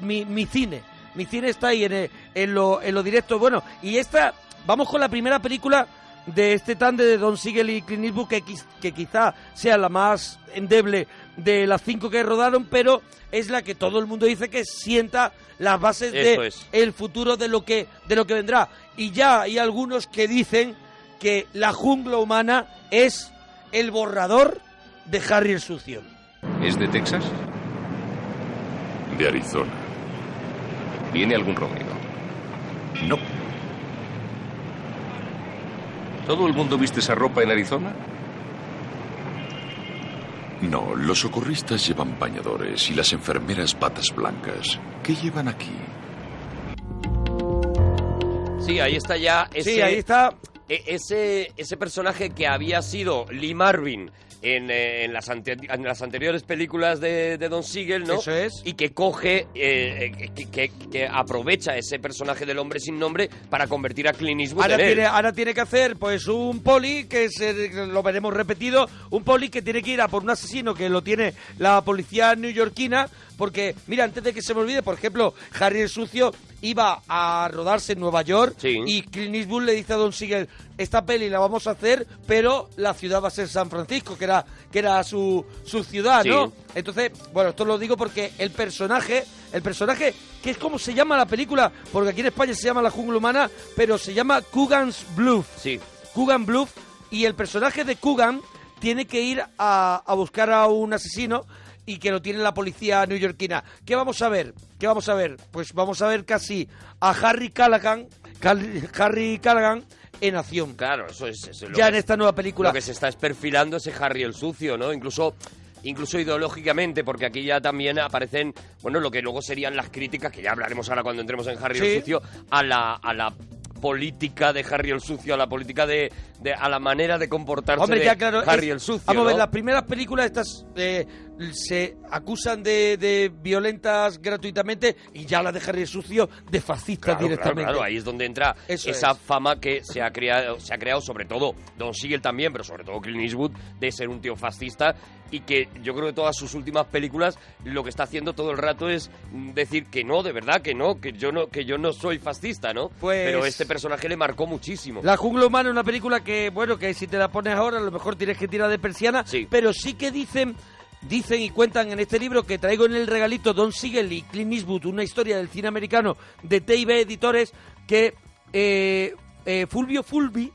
mi, mi cine. Mi cine está ahí en, el- en lo, en lo directo. Bueno, y esta, vamos con la primera película de este tande de Don Siegel y Clint Eastwood, que, quiz- que quizá sea la más endeble de las cinco que rodaron, pero es la que todo el mundo dice que sienta las bases
Eso
de
es.
el futuro de lo que de lo que vendrá. Y ya hay algunos que dicen que la jungla humana es el borrador de Harry el sucio.
¿Es de Texas? De Arizona. ¿Tiene algún Romeo? No. ¿Todo el mundo viste esa ropa en Arizona?
No, los socorristas llevan bañadores y las enfermeras batas blancas. ¿Qué llevan aquí?
Sí, ahí está ya ese,
Sí, ahí está.
e- ese, ese personaje que había sido Lee Marvin en, eh, en las, ante- en las anteriores películas de, de Don Siegel, ¿no?
Eso es.
Y que coge, eh, eh, que, que- que aprovecha ese personaje del hombre sin nombre para convertir a Clint Eastwood
Ahora
en él.
tiene, ahora tiene que hacer pues un poli, que se, lo veremos repetido, un poli que tiene que ir a por un asesino que lo tiene la policía neoyorquina, porque, mira, antes de que se me olvide, por ejemplo, Harry el Sucio iba a rodarse en Nueva York y Clint Eastwood le dice a Don Siegel, esta peli la vamos a hacer, pero la ciudad va a ser San Francisco, que era, que era su, su ciudad, ¿no? Entonces, bueno, esto lo digo porque el personaje, el personaje, que es como se llama la película, porque aquí en España se llama La Jungla Humana, pero se llama Coogan's Bluff.
Sí.
Coogan Bluff, y el personaje de Coogan tiene que ir a, a buscar a un asesino y que lo tiene la policía neoyorquina. ¿Qué vamos a ver? ¿Qué vamos a ver? Pues vamos a ver casi a Harry Callaghan, Cal- Harry Callaghan en acción.
Claro, eso es, eso es lo
Ya
que-
en esta nueva película.
Lo que se está es perfilando ese Harry el sucio, ¿no? Incluso incluso ideológicamente, porque aquí ya también aparecen, bueno, lo que luego serían las críticas, que ya hablaremos ahora cuando entremos en Harry
Sí.
el sucio, a la, a la política de Harry el Sucio, a la política de, de- a la manera de comportarse
Hombre,
de
ya claro.
Harry
es-
el Sucio.
Vamos a ver, las primeras películas estas eh, se acusan de, de violentas gratuitamente y ya las de Harry Sucio de fascistas
Claro,
directamente.
Claro, claro, ahí es donde entra
Eso
esa
es.
fama que se ha creado, se ha creado sobre todo Don Siegel también, pero sobre todo Clint Eastwood de ser un tío fascista y que yo creo que todas sus últimas películas lo que está haciendo todo el rato es decir que no, de verdad que no, que yo no que yo no soy fascista, ¿no?
Pues-
Pero este personaje le marcó muchísimo.
La jungla humana es una película que, bueno, que si te la pones ahora a lo mejor tienes que tirar de persiana, pero sí que dicen dicen y cuentan en este libro que traigo en el regalito Don Siegel y Clint Eastwood, una historia del cine americano de TIB Editores que eh, eh, Fulvio Fulvi,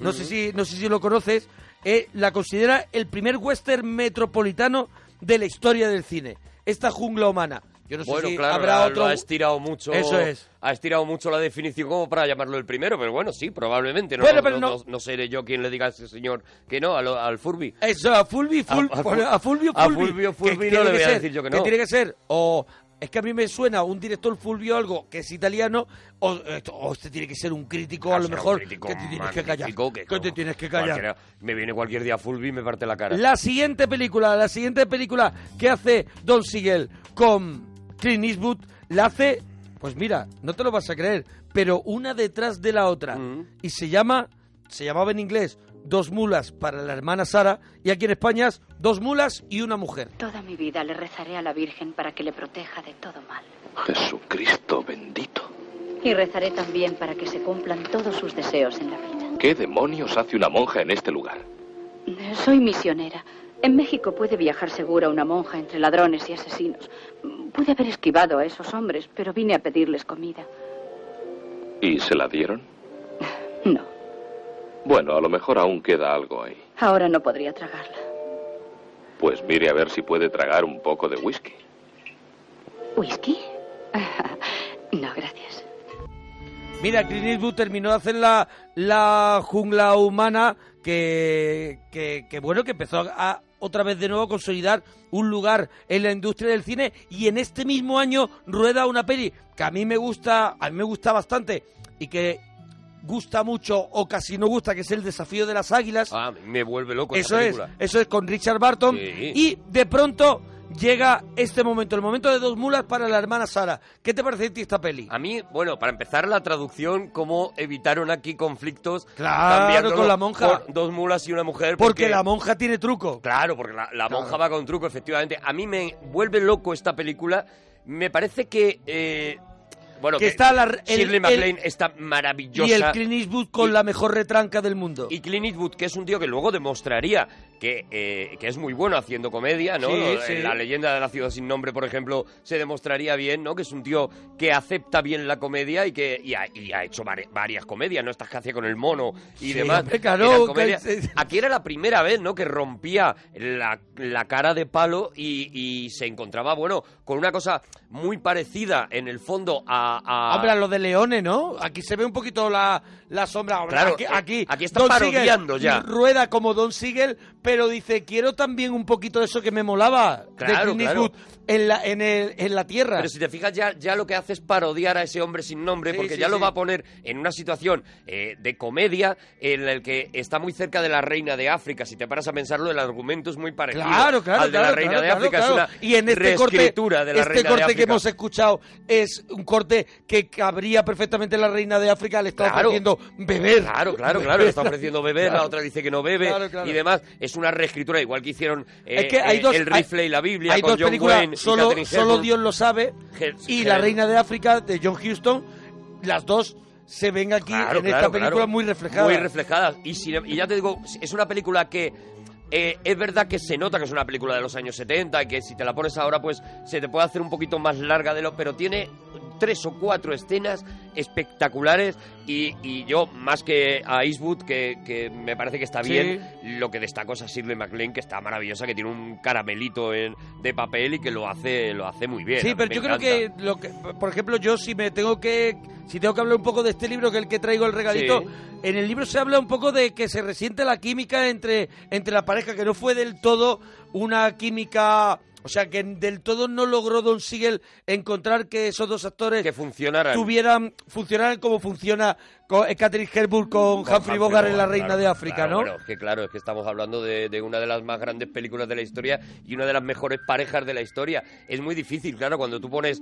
no sé si no sé si lo conoces, eh, la considera el primer western metropolitano de la historia del cine. Esta jungla humana. Yo no sé
bueno,
si
claro,
habrá otro
lo ha estirado mucho.
Eso es.
Ha estirado mucho la definición como para llamarlo el primero, pero bueno, sí, probablemente. No,
Bueno, pero
no,
no-
no- seré yo quien le diga a ese señor que no, a lo- al Furby.
Eso, a Fulvi, Ful-
A- a-
pone a Fulvio
a. Fulvio Fulvi no le voy a decir yo que no.
tiene que ser, o es que a mí me suena un director Fulvio algo que es italiano, o, o este tiene que ser un crítico, a
Ah,
lo mejor,
crítico
que te tienes que callar.
que
Que te tienes que callar.
Me viene cualquier día Fulby y me parte la cara.
La siguiente película, la siguiente película que hace Don Siegel con Clint Eastwood, la hace, pues mira, no te lo vas a creer, pero una detrás de la otra.
Mm.
Y se llama, se llamaba en inglés, Dos mulas para la hermana Sara, y aquí en España es Dos mulas y una mujer.
Toda mi vida le rezaré a la Virgen para que le proteja de todo mal.
Jesucristo bendito.
Y rezaré también para que se cumplan todos sus deseos en la vida.
¿Qué demonios hace una monja en este lugar?
Soy misionera. En México puede viajar segura una monja entre ladrones y asesinos. Pude haber esquivado a esos hombres, pero vine a pedirles comida.
¿Y se la dieron?
No.
Bueno, a lo mejor aún queda algo ahí.
Ahora no podría tragarla.
Pues mire a ver si puede tragar un poco de whisky.
¿Whisky? no, gracias.
Mira, Clint Eastwood terminó de hacer la, la jungla humana que, que, que, bueno, que empezó a otra vez de nuevo consolidar un lugar en la industria del cine y en este mismo año rueda una peli que a mí me gusta, a mí me gusta bastante y que gusta mucho o casi no gusta, que es el desafío de las águilas.
Ah, me vuelve loco
Eso
esa
es, eso es con Richard Barton.
Sí.
Y de pronto llega este momento, el momento de dos mulas para la hermana Sara. ¿Qué te parece a ti esta peli?
A mí, bueno, para empezar la traducción, cómo evitaron aquí conflictos.
Claro, con la monja.
por dos mulas y una mujer.
Porque la monja tiene truco.
Claro, porque la, la
Claro.
monja va con truco, efectivamente. A mí me vuelve loco esta película. Me parece que... eh, bueno,
Que está la-
Shirley MacLaine está maravillosa.
Y el Clint Eastwood con
Y-
la mejor retranca del mundo.
Y Clint Eastwood, que es un tío que luego demostraría que, eh, que es muy bueno haciendo comedia, ¿no?
Sí,
En
sí.
La leyenda de la ciudad sin nombre, por ejemplo, se demostraría bien, ¿no? Que es un tío que acepta bien la comedia y que y ha, y ha hecho vari- varias comedias, ¿no? Estas que hacía con el mono y
Sí,
demás.
claro, que-.
Aquí era la primera vez, ¿no? Que rompía la, la cara de palo y, y se encontraba, bueno, con una cosa muy parecida en el fondo a... a-
Hombre, a lo de Leone, ¿no? Aquí se ve un poquito la, la sombra. Hombre,
Claro,
aquí,
eh,
aquí,
aquí está parodiando ya.
Rueda como Don Siegel, pero dice, quiero también un poquito de eso que me molaba
Claro,
de
claro.
En la, en, el, en la tierra.
Pero si te fijas, ya, ya lo que hace es parodiar a ese hombre sin nombre,
Sí,
porque
sí,
ya lo va a poner en una situación eh, de comedia en el que está muy cerca de la reina de África. Si te paras a pensarlo, el argumento es muy parecido
Claro, claro,
al de la reina de África.
claro.
Es una
y en este corte,
de la
este
reina
corte
de
que hemos escuchado es un corte que cabría perfectamente la reina de África, le está ofreciendo beber.
Claro, claro, claro, le está ofreciendo beber, la otra dice que no bebe y demás. Es una reescritura, igual que hicieron eh,
es que hay
eh,
dos,
El rifle y la Biblia
hay
con
dos
John
películas,
Wayne
solo, solo. Dios lo sabe, y La Reina de África de John Huston, las dos se ven aquí
Claro,
en
claro,
esta película
claro.
muy reflejadas.
Muy reflejadas. Y, sin- y ya te digo, es una película que eh, es verdad que se nota que es una película de los años 70 y que si te la pones ahora pues se te puede hacer un poquito más larga de lo... Pero tiene tres o cuatro escenas espectaculares y, y yo, más que a Eastwood, que, que me parece que está
Sí.
bien, lo que destaco es a Shirley MacLaine, que está maravillosa, que tiene un caramelito en- de papel y que lo hace, lo hace muy bien.
Sí, pero yo creo que, lo que, por ejemplo, yo si me tengo que, si tengo que hablar un poco de este libro que es el que traigo el regalito,
Sí.
en el libro se habla un poco de que se resiente la química entre, entre la pareja, que no fue del todo una química, O sea, que del todo no logró Don Siegel encontrar que esos dos actores
que funcionaran.
tuvieran, funcionaran como funciona con, eh, Catherine Hepburn con,
Con
Humphrey Bogart en La Reina
claro,
de África,
claro,
¿no?
Bueno, es que claro, es que estamos hablando de, de una de las más grandes películas de la historia y una de las mejores parejas de la historia. Es muy difícil, claro, cuando tú pones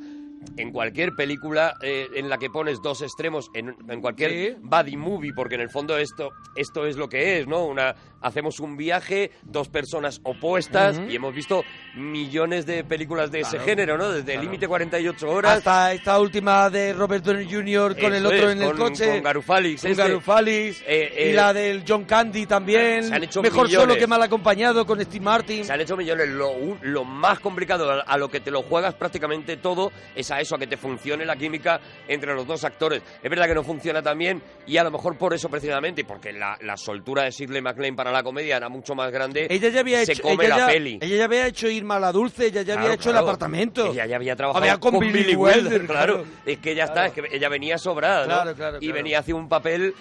en cualquier película eh, en la que pones dos extremos, en, en cualquier
Sí.
buddy movie, porque en el fondo esto, esto es lo que es, ¿no? Una, hacemos un viaje, dos personas opuestas y hemos visto millones de películas de ese
Claro,
género, ¿no? Desde Límite 48 horas.
Hasta esta última de Robert Downey Jr. con el otro
es,
en el
con-
coche.
con Garufalix,
Con
este.
Garufalis.
Eh,
y
eh,
la del John Candy también.
Se han hecho
Mejor solo que mal acompañado con Steve Martin.
Se han hecho millones. Lo, lo más complicado, a, a lo que te lo juegas prácticamente todo, es a eso, a que te funcione la química entre los dos actores. Es verdad que no funciona tan bien y a lo mejor por eso precisamente, porque la, la soltura de Shirley MacLaine para la comedia era mucho más grande,
Ella ya había
se
hecho,
come
ella
la
ya,
peli.
ella ya había hecho Irma la Dulce, ella ya
Claro,
había hecho
claro.
el apartamento.
Ella ya había trabajado
Había con Billy Wilder,
claro.
claro.
Es que ya está, es que ella venía sobrada, ¿no?
Claro, claro,
Y venía hacia un papel,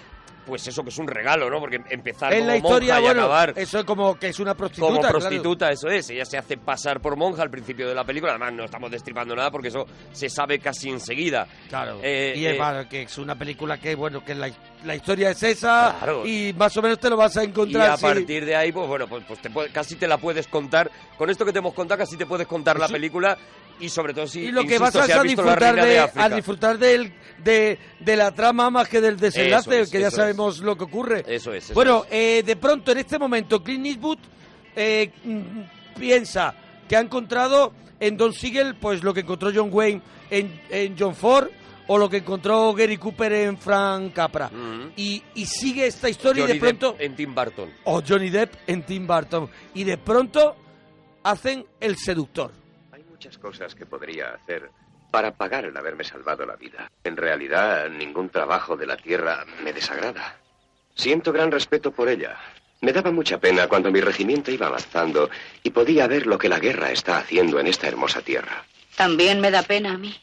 pues eso que es un regalo, ¿no? Porque empezar
En
como
la historia,
monja y
bueno,
acabar
eso es como que es una prostituta.
como
claro.
prostituta, eso es. Ella se hace pasar por monja al principio de la película. Además, no estamos destripando nada porque eso se sabe casi enseguida.
Claro.
Eh,
y
eh,
es bueno, que es una película que, bueno, que la, la historia es esa
Claro.
y más o menos te lo vas a
y
encontrar.
a
sí.
partir de ahí, pues bueno, pues, pues te puede- casi te la puedes contar. Con esto que te hemos contado, casi te puedes contar la película y sobre todo si,
y lo que vas a,
si
a disfrutar, de,
de
a disfrutar del, de, de la trama más que del desenlace,
es,
que ya sabemos lo que ocurre.
Eso es. eso
bueno, eh, de pronto en este momento Clint Eastwood eh, piensa que ha encontrado en Don Siegel pues lo que encontró John Wayne en, en John Ford o lo que encontró Gary Cooper en Frank Capra. y, y sigue esta historia.
Johnny
y de pronto...
Depp en Tim Burton.
O Johnny Depp en Tim Burton. Y de pronto hacen El Seductor.
muchas cosas que podría hacer para pagar el haberme salvado la vida. En realidad, ningún trabajo de la tierra me desagrada. Siento gran respeto por ella. Me daba mucha pena cuando mi regimiento iba avanzando y podía ver lo que la guerra está haciendo en esta hermosa tierra.
También me da pena a mí.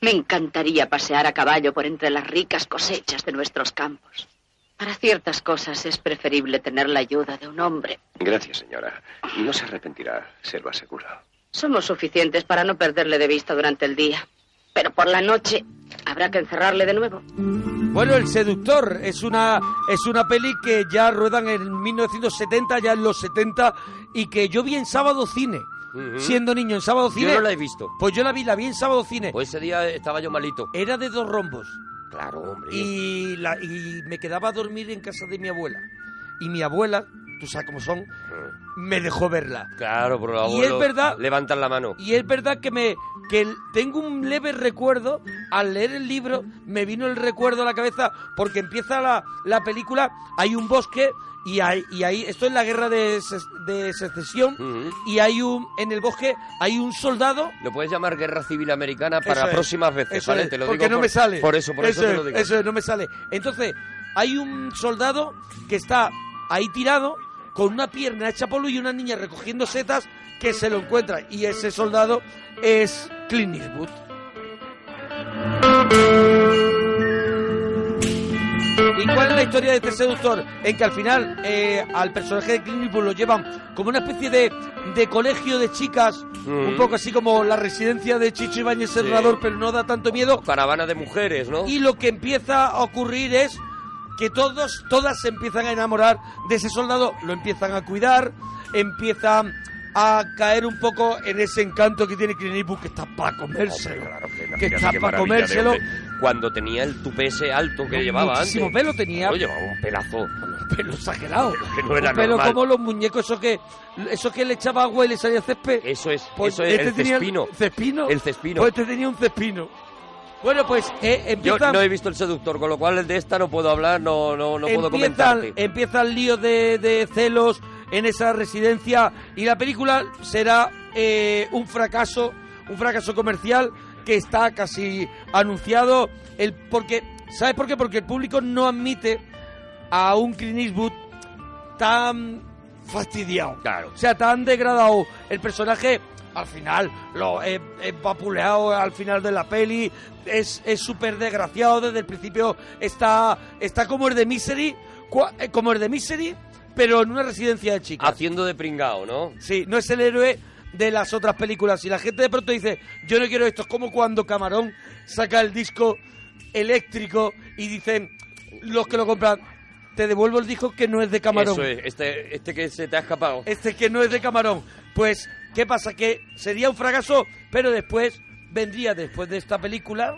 Me encantaría pasear a caballo por entre las ricas cosechas de nuestros campos. Para ciertas cosas es preferible tener la ayuda de un hombre.
Gracias, señora. No se arrepentirá, se lo aseguro.
Somos suficientes para no perderle de vista durante el día. Pero por la noche habrá que encerrarle de nuevo.
Bueno, El Seductor es una, es una peli que ya ruedan en 1970, ya en los 70, y que yo vi en sábado cine. Siendo niño en sábado cine.
Yo no la he visto.
Pues yo la vi, la vi en sábado cine.
Pues ese día estaba yo malito.
Era de dos rombos.
Claro, hombre.
Y, la, y me quedaba a dormir en casa de mi abuela. Y mi abuela, tú sabes cómo son, me dejó verla.
Claro, por los
Y es verdad-
levantan la mano.
Y es verdad que me que tengo un leve recuerdo, al leer el libro, me vino el recuerdo a la cabeza, porque empieza la, la película, hay un bosque y hay, y ahí, esto es la guerra de, de secesión, y hay un, en el bosque hay un soldado
Lo puedes llamar Guerra Civil Americana para
Eso es,
próximas veces,
eso
¿vale?
es,
te lo
porque
digo
no
por-
me sale.
Por eso, por eso, te
es,
lo digo.
Eso es, no me sale. Entonces, hay un soldado que está ahí tirado con una pierna hecha polvo y una niña recogiendo setas que se lo encuentra. Y ese soldado es Clint Eastwood. ¿Y cuál es la historia de este seductor? En que al final eh, al personaje de Clint Eastwood lo llevan como una especie de, de colegio de chicas, un
Mm.
poco así como la residencia de Chicho Ibáñez Serrador, pero no da tanto miedo.
Caravana de mujeres, ¿no?
Y lo que empieza a ocurrir es que todos, todas se empiezan a enamorar de ese soldado, lo empiezan a cuidar, empiezan a caer un poco en ese encanto que tiene Clint Eastwood, que está para comérselo. que
Fíjate
está para comérselo.
Cuando tenía el tupé ese alto que llevaba
Muchísimo
antes.
pelo tenía.
Claro, llevaba un pelazo.
Un pelo exagerado.
que no era
un pelo
normal.
como los muñecos, eso que, eso que le echaba agua y le salía césped.
Eso es,
Pues
eso es,
este
el
tenía
cespino.
¿Cespino?
El cespino.
Pues este tenía un cespino. Bueno, pues eh,
Yo
empiezan...
no he visto el seductor, con lo cual de esta no puedo hablar, no, no, no puedo comentarte.
empieza el lío de, de celos en esa residencia y la película será eh, un fracaso, un fracaso comercial que está casi anunciado. El, porque, ¿Sabes por qué? Porque el público no admite a un Clint Eastwood tan fastidiado.
Claro.
O sea, tan degradado. El personaje, al final, lo es, es vapuleado al final de la peli. Es es súper desgraciado desde el principio. Está, está como el de Misery. eh, Como el de Misery, pero en una residencia de chicas.
Haciendo de pringao, ¿no?
Sí, no es el héroe de las otras películas. Y la gente de pronto dice, yo no quiero esto, es como cuando Camarón saca el disco eléctrico y dicen, los que lo compran, te devuelvo el disco que no es de Camarón.
Eso es, este, este que se te ha escapado.
Este que no es de Camarón. Pues, ¿qué pasa? Que sería un fracaso, pero después vendría, después de esta película,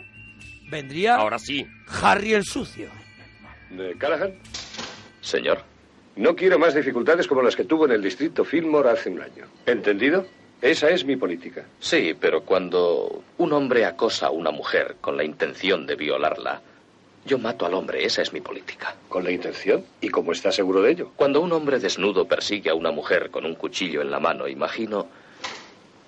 vendría...
Ahora sí.
Harry el Sucio.
¿De Callahan? Señor. No quiero más dificultades como las que tuvo en el distrito Fillmore hace un año. ¿Entendido? Esa es mi política.
Sí, pero cuando un hombre acosa a una mujer con la intención de violarla, yo mato al hombre, esa es mi política.
¿Con la intención? ¿Y cómo está seguro de ello?
Cuando un hombre desnudo persigue a una mujer con un cuchillo en la mano, imagino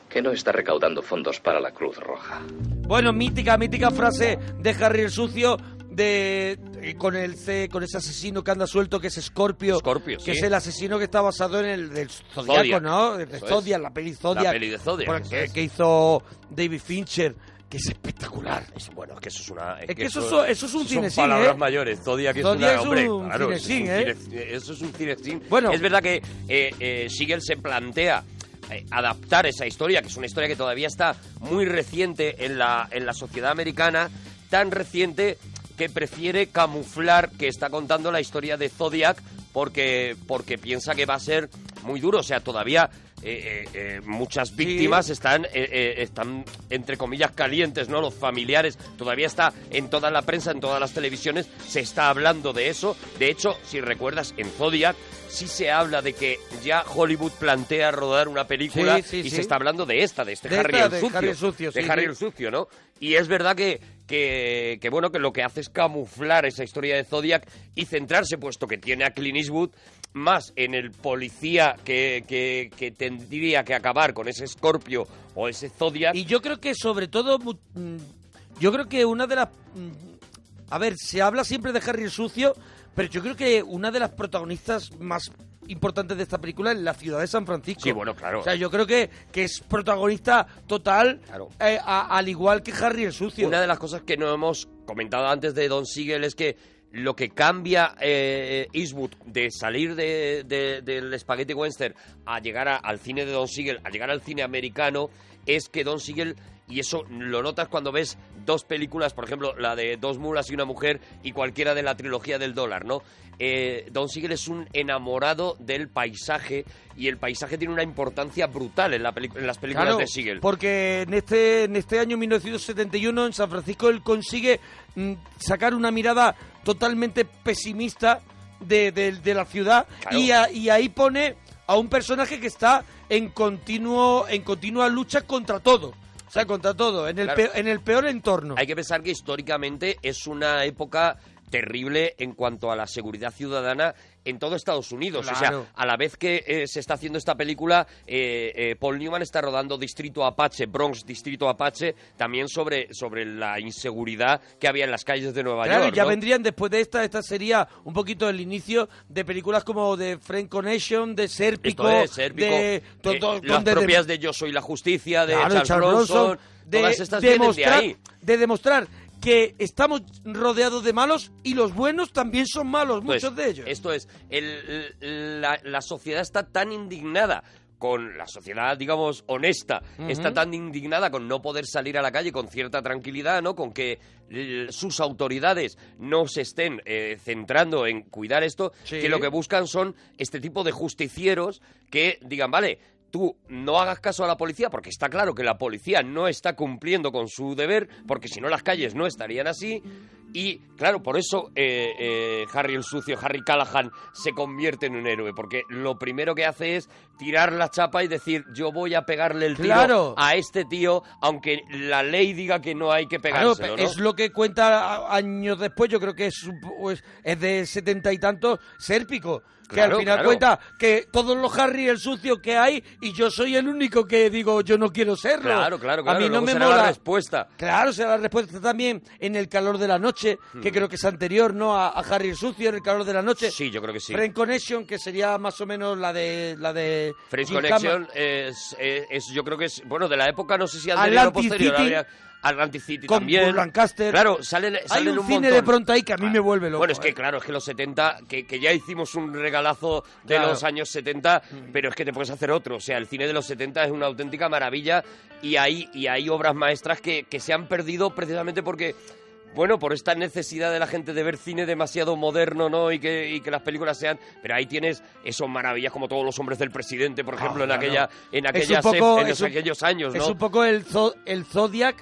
que no está recaudando fondos para la Cruz Roja.
Bueno, mítica, mítica frase de Harry el Sucio de eh, con el C, con ese asesino que anda suelto que es Scorpio,
Scorpio,
que
sí.
es el asesino que está basado en el del Zodiaco,
Zodiac.
¿no? De
Eso es.
Zodiac, la peli Zodiac.
La peli de Zodiac,
que,
es.
que hizo David Fincher, que es espectacular.
bueno, es que eso es una...
Es que eso so- eso es un
son
cinesín,
palabras
¿eh?
mayores. Zodiac es
Zodiac
una...
es
hombre,
un
claro, eso es un
¿eh?
cine- Eso es un cinesín.
Bueno.
Es verdad que eh, eh, Siegel se plantea eh, adaptar esa historia, que es una historia que todavía está muy reciente en la, en la sociedad americana, tan reciente que prefiere camuflar que está contando la historia de Zodiac porque, porque piensa que va a ser muy duro. O sea, todavía eh, eh, eh, muchas víctimas están, eh, están, entre comillas, calientes, ¿no? Los familiares. Todavía está en toda la prensa, en todas las televisiones, se está hablando de eso. De hecho, si recuerdas, en Zodiac sí se habla de que ya Hollywood plantea rodar una película
Sí, sí,
y se está hablando de esta, de este
De
Harry,
esta,
el
de
sucio,
Harry el Sucio,
de
sí,
Harry el sucio, ¿no? Y es verdad que, que, que, bueno, que lo que hace es camuflar esa historia de Zodiac y centrarse, puesto que tiene a Clint Eastwood, más en el policía que, que, que tendría que acabar con ese Scorpio o ese Zodiac.
Y yo creo que sobre todo, mm, yo creo que una de las... mm, A ver, se habla siempre de Harry el Sucio, pero yo creo que una de las protagonistas más importantes de esta película es la ciudad de San Francisco.
Sí, bueno, claro.
O sea, yo creo que, que es protagonista total, eh, a- al igual que Harry el Sucio.
Una de las cosas que no hemos comentado antes de Don Siegel es que lo que cambia eh, Eastwood de salir de, de- del Spaghetti Western a llegar al cine de Don Siegel, a llegar al cine americano, es que Don Siegel, y eso lo notas cuando ves dos películas, por ejemplo, la de Dos mulas y una mujer y cualquiera de la trilogía del dólar, ¿no? Eh, Don Siegel es un enamorado del paisaje y el paisaje tiene una importancia brutal en, la en las películas
Claro,
de Siegel.
Porque en este, en este año 1971 en San Francisco él consigue mm, sacar una mirada totalmente pesimista de, de- de la ciudad
Claro.
y, a- y ahí pone a un personaje que está en continuo en continua lucha contra todo. O sea, contra todo, en el,
Claro.
peor, en el peor entorno.
Hay que pensar que históricamente es una época terrible en cuanto a la seguridad ciudadana en todo Estados Unidos. O
Claro.
sea, a la vez que eh, se está haciendo esta película, eh, eh, Paul Newman está rodando Distrito Apache, Bronx Distrito Apache, también sobre, sobre la inseguridad que había en las calles de Nueva
Claro,
York.
ya
¿no?
vendrían después de esta, esta sería un poquito el inicio de películas como de Friend Connection, de Sérpico,
Esto es, Sérpico,
de
eh,
to- to-
las
donde
propias de Yo Soy la Justicia, de
Claro,
Charles, Bronson,
de
todas estas de
demostrar,
ahí.
de demostrar que estamos rodeados de malos y los buenos también son malos,
Esto es,
muchos de ellos.
Esto es, el- la, la sociedad está tan indignada con la sociedad, digamos, honesta, está tan indignada con no poder salir a la calle con cierta tranquilidad, ¿no? Con que sus autoridades no se estén eh, centrando en cuidar esto,
Sí.
que lo que buscan son este tipo de justicieros que digan, vale, tú no hagas caso a la policía, porque está claro que la policía no está cumpliendo con su deber, porque si no las calles no estarían así. Y claro, por eso eh, eh, Harry el sucio, Harry Callahan, se convierte en un héroe, porque lo primero que hace es tirar la chapa y decir, yo voy a pegarle el tiro
Claro.
a este tío, aunque la ley diga que no hay que
Claro,
pegárselo, ¿no?
es lo que cuenta años después, yo creo que es, un po- es, es de setenta y tantos, Sérpico. Que al final
claro.
cuenta que todos los Harry el sucio que hay y yo soy el único que digo yo no quiero serlo.
Claro, claro, claro.
A mí no me
será
mola.
la respuesta.
Claro, será la respuesta también en El calor de la noche, que
Hmm.
creo que es anterior, ¿no? A, a Harry el sucio, en El calor de la noche.
Sí, yo creo que sí.
Friend Connection, que sería más o menos la de la de Jim
Connection es, es- es- yo creo que es, bueno, de la época, no sé si anterior o
Atlantic
posterior.
City,
habría- Atlantic City
con
también.
Paul Lancaster.
Claro, salen,
Hay
salen
un,
un,
cine
montón.
de pronto ahí que a mí me vuelve loco.
Bueno, es que
¿eh?
claro, es que los 70, que, que ya hicimos un musicalazo de
Claro.
los años 70, pero es que te puedes hacer otro. O sea, el cine de los 70 es una auténtica maravilla y hay, y hay obras maestras que, que se han perdido precisamente porque... Bueno, por esta necesidad de la gente de ver cine demasiado moderno, ¿no? Y que, y que las películas sean... Pero ahí tienes esos maravillas como todos los hombres del presidente, por ejemplo, en
Ah, claro.
aquella en
un poco-
en
un-
aquellos años, ¿no?
Es un poco el, zo- el Zodiac.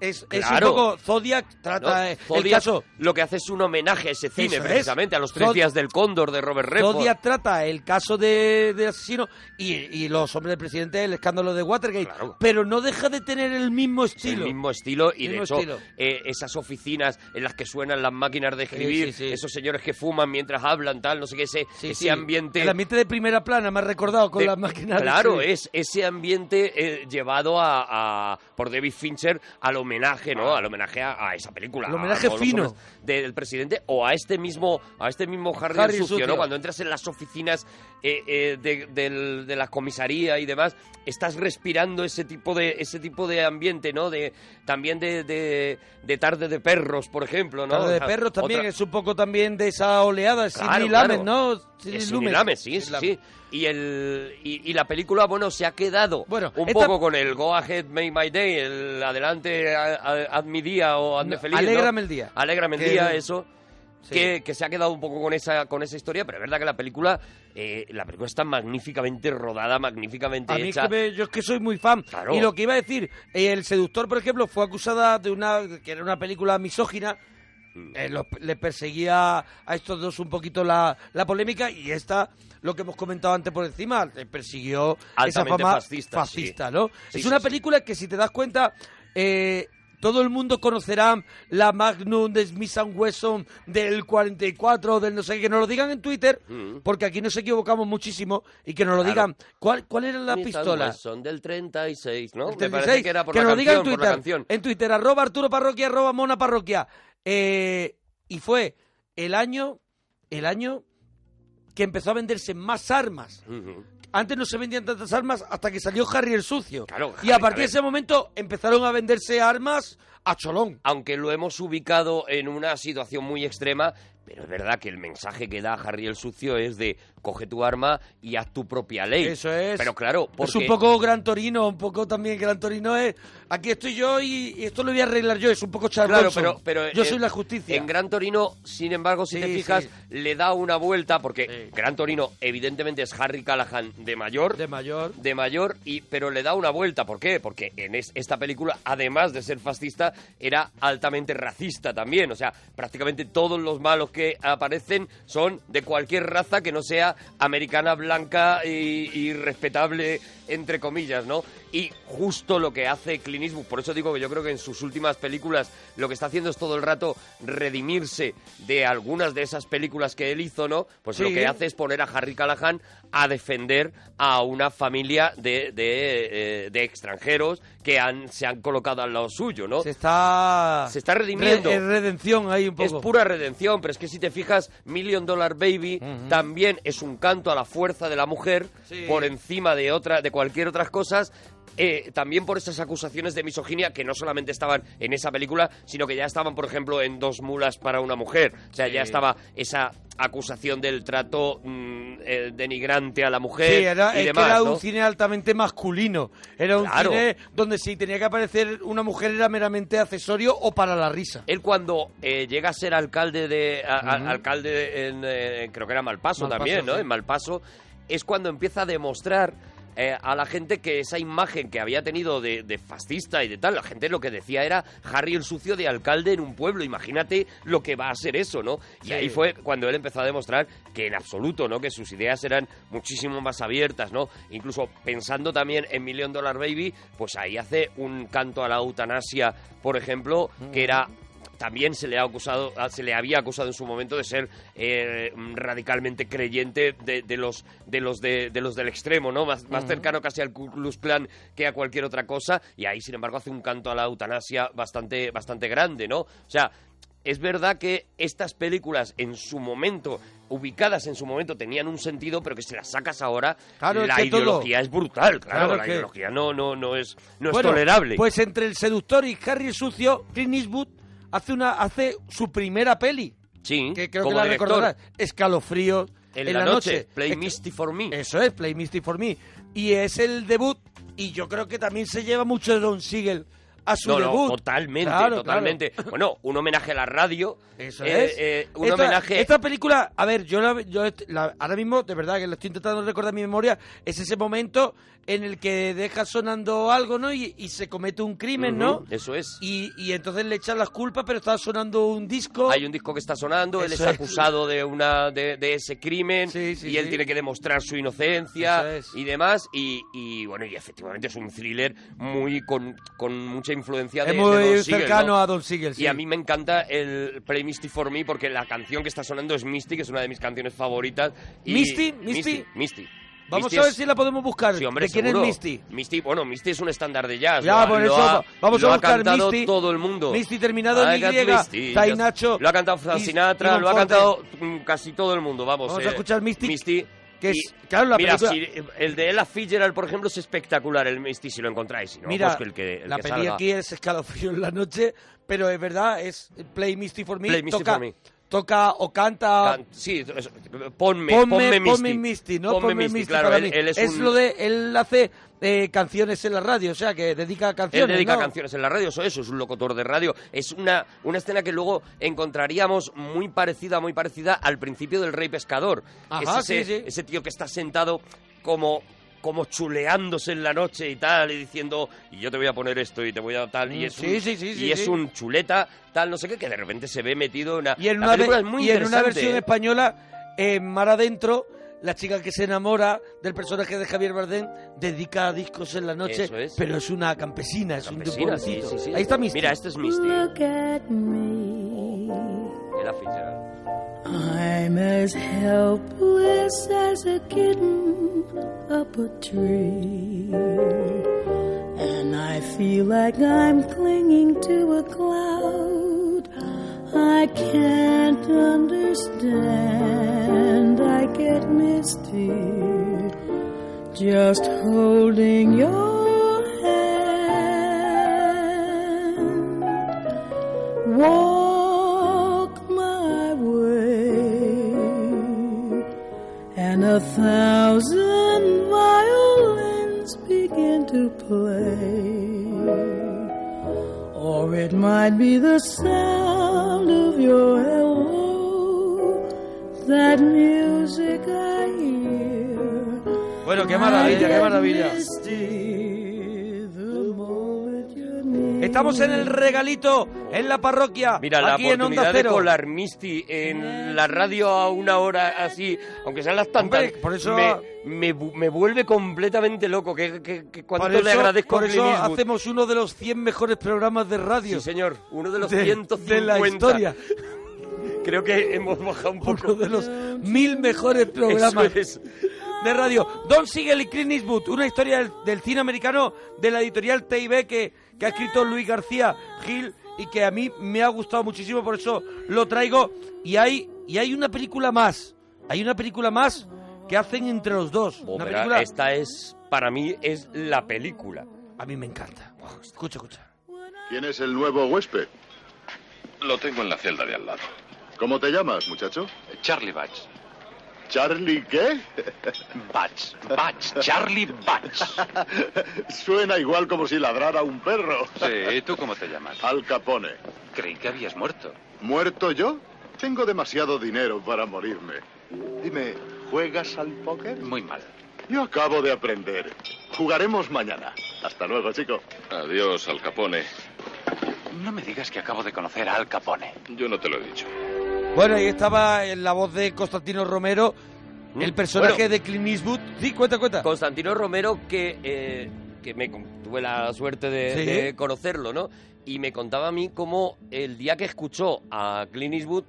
Es, es un
Claro.
poco Zodiac trata
¿no?
eh, el
Zodiac
caso.
lo que hace es un homenaje a ese cine,
es.
precisamente, a los tres
Zod-
días del cóndor de Robert Redford.
Zodiac trata el caso de, de asesino y, y los hombres del presidente, el escándalo de Watergate. Pero no deja de tener el mismo estilo.
El mismo estilo y de
Mismo
hecho
estilo.
eh, esas oficinas en las que suenan las máquinas de escribir,
sí, sí.
esos señores que fuman mientras hablan, tal, no sé qué, ese, ese ambiente...
El ambiente de primera plana me ha recordado con
de-
las máquinas. de
Claro, es ese ambiente eh, llevado a, a- por David Fincher al homenaje, ¿no? Al homenaje a, a esa película.
El
a
homenaje
los
fino.
del presidente o a este mismo a este mismo Harry,
Harry
el sucio,
sucio.
¿no? Cuando entras en las oficinas eh, eh, de, del- de la comisaría y demás, estás respirando ese tipo de ese tipo de ambiente, ¿no? De también de, de, de tarde de perros, por ejemplo, ¿no?
Tarde de perros también
otra-
es un poco también de esa oleada,
Claro,
Sidney
claro.
Lamet, ¿no? Sidney
Es
Lumet.
Sidney Lamet, sí, sí, sí. Y, el, y, y la película, bueno, se ha quedado un
esta-
poco con el Go Ahead, Make My Day, el adelante, haz mi día o hazme
No,
feliz. ¿no?
alégrame el día.
Alégrame el
Que-
día, eso.
Sí.
Que, que se ha quedado un poco con esa, con esa historia, pero es verdad que la película, eh, la película está magníficamente rodada, magníficamente
A mí es
hecha.
que me- yo es que soy muy fan.
Claro.
Y lo que iba a decir, eh, El Seductor, por ejemplo, fue acusada de una que era una película misógina. Eh, los- le perseguía a estos dos un poquito la, la polémica y esta, lo que hemos comentado antes por encima, le persiguió esa
Altamente
fama
fascista,
fascista,
sí.
¿no?
Sí,
es
sí,
una película que si te das cuenta... eh, todo el mundo conocerá la Magnum de Smith Wesson del 44, del no sé qué, que nos lo digan en Twitter,
Mm.
porque aquí nos equivocamos muchísimo, y que nos lo digan. ¿Cuál, cuál era la
Smith
pistola?
Wesson del 36, ¿no?
El
Me parece
36,
que era por
que
la
nos lo diga en Twitter, en Twitter, arroba Arturo Parroquia, arroba Mona Parroquia. Eh, y fue el año, el año que empezó a venderse más armas. Antes no se vendían tantas armas hasta que salió Harry el Sucio.
Claro,
y a partir
a
de ese momento empezaron a venderse armas a cholón.
aunque lo hemos ubicado en una situación muy extrema, pero es verdad que el mensaje que da Harry el Sucio es de coge tu arma y haz tu propia ley.
Eso es.
Pero claro, porque...
Es un poco Gran Torino, un poco también Gran Torino es... Aquí estoy yo y, esto lo voy a arreglar yo, es un poco Charles
Claro, pero, pero
Yo
eh,
soy la justicia.
En Gran Torino, sin embargo, si te
Sí,
fijas,
sí.
le da una vuelta porque Gran Torino evidentemente es Harry Callahan de mayor,
De mayor.
de mayor y pero le da una vuelta, ¿por qué? Porque en es- esta película, además de ser fascista, era altamente racista también, o sea, prácticamente todos los malos que aparecen son de cualquier raza que no sea americana blanca y, y respetable entre comillas, ¿no? Y justo lo que hace Clint Eastwood, por eso digo que yo creo que en sus últimas películas lo que está haciendo es todo el rato redimirse de algunas de esas películas que él hizo, ¿no? Pues lo que hace es poner a Harry Callahan a defender a una familia de, de, eh, de extranjeros que han, se han colocado al lado suyo, ¿no?
Se está...
Se está redimiendo.
Re- es redención ahí un poco.
Es pura redención, pero es que si te fijas, Million Dollar Baby también es un canto a la fuerza de la mujer
Sí.
por encima de otra, de cualquier otras cosas. Eh, también por esas acusaciones de misoginia que no solamente estaban en esa película, sino que ya estaban, por ejemplo, en Dos mulas para una mujer. O sea, ya estaba esa acusación del trato mm, eh, denigrante a la mujer
Sí, era,
y demás,
que era
¿no?
un cine altamente masculino. Era un
Claro.
cine donde si tenía que aparecer una mujer era meramente accesorio o para la risa.
Él cuando eh, llega a ser alcalde de a- alcalde en eh, creo que era Malpaso,
Malpaso,
también, ¿no?
sí.
En Malpaso es cuando empieza a demostrar eh, a la gente que esa imagen que había tenido de, de fascista y de tal, la gente lo que decía era Harry el sucio de alcalde en un pueblo. Imagínate lo que va a ser eso, ¿no? Y
Sí.
ahí fue cuando él empezó a demostrar que en absoluto, ¿no? Que sus ideas eran muchísimo más abiertas, ¿no? Incluso pensando también en Million Dollar Baby, pues ahí hace un canto a la eutanasia, por ejemplo, que era también se le ha acusado ah, se le había acusado en su momento de ser eh, radicalmente creyente de, de los de los de, de los del extremo no más, cercano casi al Ku Klux Klan que a cualquier otra cosa. Y ahí sin embargo hace un canto a la eutanasia bastante bastante grande no o sea es verdad que estas películas en su momento, ubicadas en su momento, tenían un sentido, pero que si las sacas ahora,
Claro,
la
todo-
ideología es brutal, claro,
Claro
la
que-
ideología no, no, no es, no
Bueno,
es tolerable.
Pues entre el seductor y Harry el sucio, Clint Eastwood hace una hace su primera peli.
sí,
Que creo
como
que la
director.
recordarás. Escalofríos.
En la noche, Play Misty for Me.
Eso es, Play Misty for Me. Y es el debut, y yo creo que también se lleva mucho de Don Siegel a su
no, totalmente,
Claro,
totalmente. Bueno, un homenaje a la radio.
Eso
eh,
es.
eh, un
esta,
homenaje.
Esta película, a ver, yo, la, yo la- ahora mismo, de verdad que lo estoy intentando recordar en mi memoria, es ese momento en el que deja sonando algo, ¿no? Y, y se comete un crimen, ¿no?
Eso es.
Y, y entonces le echan las culpas, pero está sonando un disco.
Hay un disco que está sonando, él es acusado de una de, de ese crimen y él
sí.
tiene que demostrar su inocencia
es.
y demás y, y, bueno y efectivamente es un thriller muy con, con mucha influencia de,
Es
de
muy
Don Siegel,
cercano
¿no?
a Don Siegel, sí.
y a mí me encanta el Play Misty for Me porque la canción que está sonando es Misty que es una de mis canciones favoritas y-
¿Misty? ¿Misty?
Misty, Misty.
Vamos
Misty
a ver
es-
si la podemos buscar.
Sí, hombre,
¿De quién
seguro.
es Misty?
Misty, bueno, Misty es un estándar de jazz.
Ya, por
lo
eso,
ha-
vamos
lo
a buscar
cantado
Misty.
todo el mundo.
Misty terminado en Y,
Misty,
Tai
just-
Nacho
Lo ha cantado Frank Sinatra, lo ha cantado casi todo el mundo, vamos.
Vamos
eh,
a escuchar Misty,
Misty.
Que
y-
es- claro, la
mira,
película-
si- el de Ella Fitzgerald, por ejemplo, es espectacular, el Misty, si lo encontráis. Si no,
Mira,
pues que el que, el
la
que
peli
salga.
aquí es escalofrío en la noche, pero es verdad, es Play Misty for Me.
Play Misty
toca,
for Me.
toca o canta...
Can- sí, es- ponme,
ponme,
ponme Misty.
ponme Misty, ¿no?
Ponme
Ponme
Misty,
Misty
claro, él, él es,
es
un-
lo de... Él hace eh, canciones en la radio, o sea, que dedica canciones,
Él dedica
¿no?
canciones en la radio, eso, eso es un locutor de radio. Es una, una escena que luego encontraríamos muy parecida, muy parecida al principio del Rey Pescador.
Ajá,
es ese,
sí, sí.
ese tío que está sentado como como chuleándose en la noche y tal, y diciendo, y yo te voy a poner esto y te voy a tal, y
Mm,
es,
sí,
un,
sí, sí,
y es un chuleta, tal, no sé qué, que de repente se ve metido en una...
Y en
la
una,
película
ve-
es muy
y en una versión
¿eh?
española, en Mar Adentro, la chica que se enamora del personaje de Javier Bardem dedica discos en la noche,
Eso es.
pero es una campesina, es
Campesina,
un
sí, sí, sí.
Ahí está Misty.
Mira, este es Misty.
Look at me.
Ella Fitzgerald.
I'm as helpless as a kitten up a tree. And I feel like I'm clinging to a cloud. I can't understand. I get misty just holding your hand. Walk my way, and a thousand violins begin to play. Or it might be the sound of your hello, that music I hear.
Bueno, qué maravilla, qué maravilla. Estamos en el regalito, en la parroquia,
Mira, la
aquí en Onda
oportunidad de
Cero.
colar Misty en la radio a una hora así, aunque sean las tantas,
Hombre, por eso-
me, me, me vuelve completamente loco. Que, que, que cuánto
Por
le
eso-
agradezco
por
a
eso hacemos uno de los 100 mejores programas de radio.
Sí, señor, uno de los
de,
150.
de la historia.
Creo que hemos bajado un poco.
Uno de los mil mejores programas
Eso es.
de radio. Don Siegel y Clint Eastwood, una historia del, del cine americano de la editorial TIB que, que ha escrito Luis García Gil y que a mí me ha gustado muchísimo, por eso lo traigo. Y hay, y hay una película más, hay una película más que hacen entre los dos.
Oh,
una
pero
película...
Esta es, para mí, es la película.
A mí me encanta. Escucha, escucha.
¿Quién es el nuevo huésped?
Lo tengo en la celda de al lado.
¿Cómo te llamas, muchacho?
Charlie Batch.
¿Charlie qué?
Batch. Batch. Charlie Batch.
Suena igual como si ladrara un perro.
Sí, ¿y tú cómo te llamas?
Al Capone.
Creí que habías muerto.
¿Muerto yo? Tengo demasiado dinero para morirme. Dime, ¿juegas al póker?
Muy mal.
Yo acabo de aprender. Jugaremos mañana. Hasta luego, chico.
Adiós, Al Capone. No me digas que acabo de conocer a Al Capone. Yo no te lo he dicho.
Bueno, ahí estaba en la voz de Constantino Romero, el personaje
Mm. Bueno.
de Clint Eastwood. Sí, cuenta, cuenta.
Constantino Romero, que, eh, que me tuve la suerte de,
Sí.
de conocerlo, ¿no? Y me contaba a mí cómo el día que escuchó a Clint Eastwood,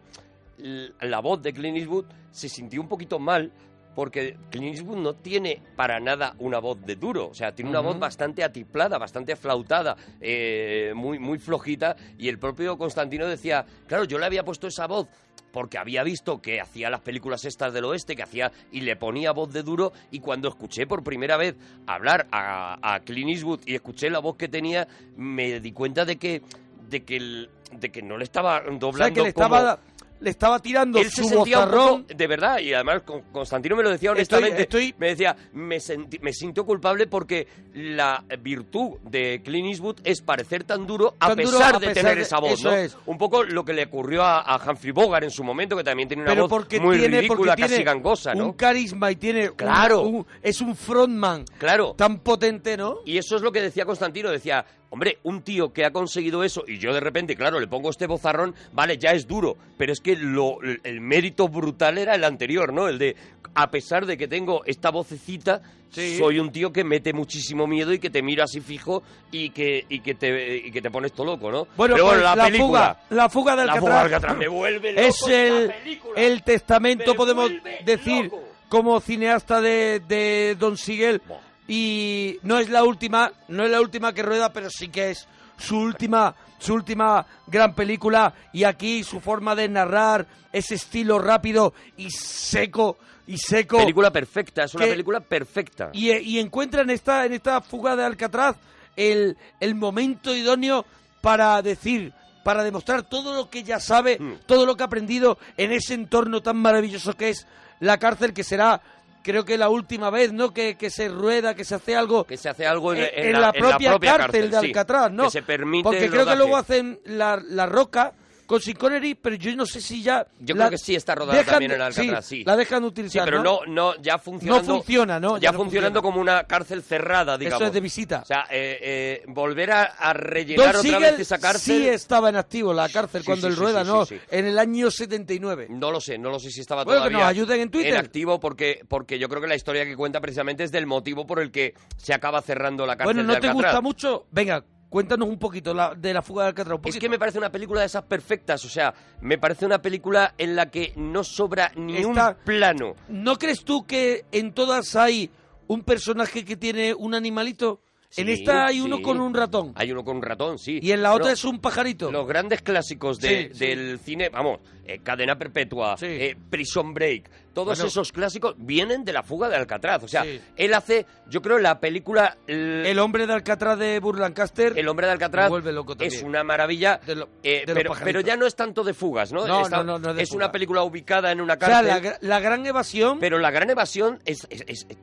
la voz de Clint Eastwood se sintió un poquito mal porque Clint Eastwood no tiene para nada una voz de duro, o sea, tiene una voz bastante atiplada, bastante flautada, eh, muy, muy flojita, y el propio Constantino decía, claro, yo le había puesto esa voz porque había visto que hacía las películas estas del oeste, que hacía y le ponía voz de duro, y cuando escuché por primera vez hablar a, a Clint Eastwood y escuché la voz que tenía, me di cuenta de que de que el- de que no le estaba doblando
O sea, que le
como-
estaba le estaba tirando
Él se sentía un
bozarrón.
poco, de verdad, y además con- Constantino me lo decía honestamente,
estoy-
me decía, me, senti- me sintió culpable porque la virtud de Clint Eastwood es parecer tan duro a
Tan duro
pesar
a
de
pesar
tener
de-
esa voz,
eso
¿no?
es.
Un poco lo que le ocurrió a, a Humphrey Bogart en su momento, que también tiene una
pero
voz muy
tiene,
ridícula, casi
tiene
gangosa, ¿no?
un carisma y tiene un-
Claro.
un- es un frontman
Claro.
tan potente, ¿no?
Y eso es lo que decía Constantino, decía, hombre, un tío que ha conseguido eso y yo de repente, claro, le pongo este bozarrón, vale, ya es duro, pero es que lo, el mérito brutal era el anterior, ¿no? El de, a pesar de que tengo esta vocecita,
Sí.
soy un tío que mete muchísimo miedo y que te mira así fijo y que, y que, te, y que te pones todo loco, ¿no?
Bueno,
pero
pues
bueno, la,
la,
película...
fuga, la fuga de
La fuga de Alcatraz me vuelve loco
es el, el testamento,
Me
podemos decir,
loco.
como cineasta de, de Don Sigel. Y no es la última, no es la última que rueda, pero sí que es su última, su última gran película. Y aquí su forma de narrar, ese estilo rápido y seco y seco.
Película perfecta, es una
que-
película perfecta.
Y, y encuentra en esta, en esta fuga de Alcatraz el, el momento idóneo para decir, para demostrar todo lo que ya sabe,
Mm.
todo lo que ha aprendido en ese entorno tan maravilloso que es la cárcel, que será, creo que la última vez, ¿no? Que, que se rueda, que se hace algo.
Que se hace algo en,
en,
en
en
la,
la,
en la
propia, cárcel, de
sí,
Alcatraz, ¿no?
Que se permite
Porque creo que luego hacen la, la roca con Sean Connery, pero yo no sé si ya...
Yo
la
creo que sí está rodada
dejan
también en Alcatraz, sí.
La dejan
Sí,
utilizar,
pero no, no, ya funcionando.
No funciona, ¿no?
Ya,
Ya no
funcionando
funciona.
como una cárcel cerrada, digamos.
Eso es de visita.
O sea, eh, eh, volver a, a rellenar
Don
otra
Siegel
vez esa cárcel.
sí estaba en activo la cárcel
Sí,
cuando él rueda, ¿no?
sí, sí.
En el año 79.
No lo sé, no lo sé si estaba
Bueno, que
todavía
nos ayuden en Twitter.
activo porque, porque yo creo que la historia que cuenta precisamente es del motivo por el que se acaba cerrando la cárcel
Bueno, ¿no
de
te gusta mucho? Venga, cuéntanos un poquito la- de la fuga de Alcatraz.
Es que me parece una película de esas perfectas, o sea, me parece una película en la que no sobra ni
Está-
un plano.
¿No crees tú que en todas hay un personaje que tiene un animalito? en esta hay uno con un ratón.
Hay uno con un ratón, sí.
Y en la otra es un pajarito.
Los grandes clásicos de-
sí.
del cine, vamos, eh, Cadena Perpetua, eh, Prison Break, todos
Bueno.
esos clásicos vienen de la fuga de Alcatraz. O sea, él hace, yo creo, la película...
El hombre de Alcatraz de Burlancaster.
El hombre de Alcatraz
loco
es una maravilla, eh,
de
pero, pero ya no es tanto de fugas, ¿no?
No, no, no, no es de
es
fuga.
una película ubicada en una
O sea,
cárcel.
la, gra- la gran evasión...
Pero la gran evasión es,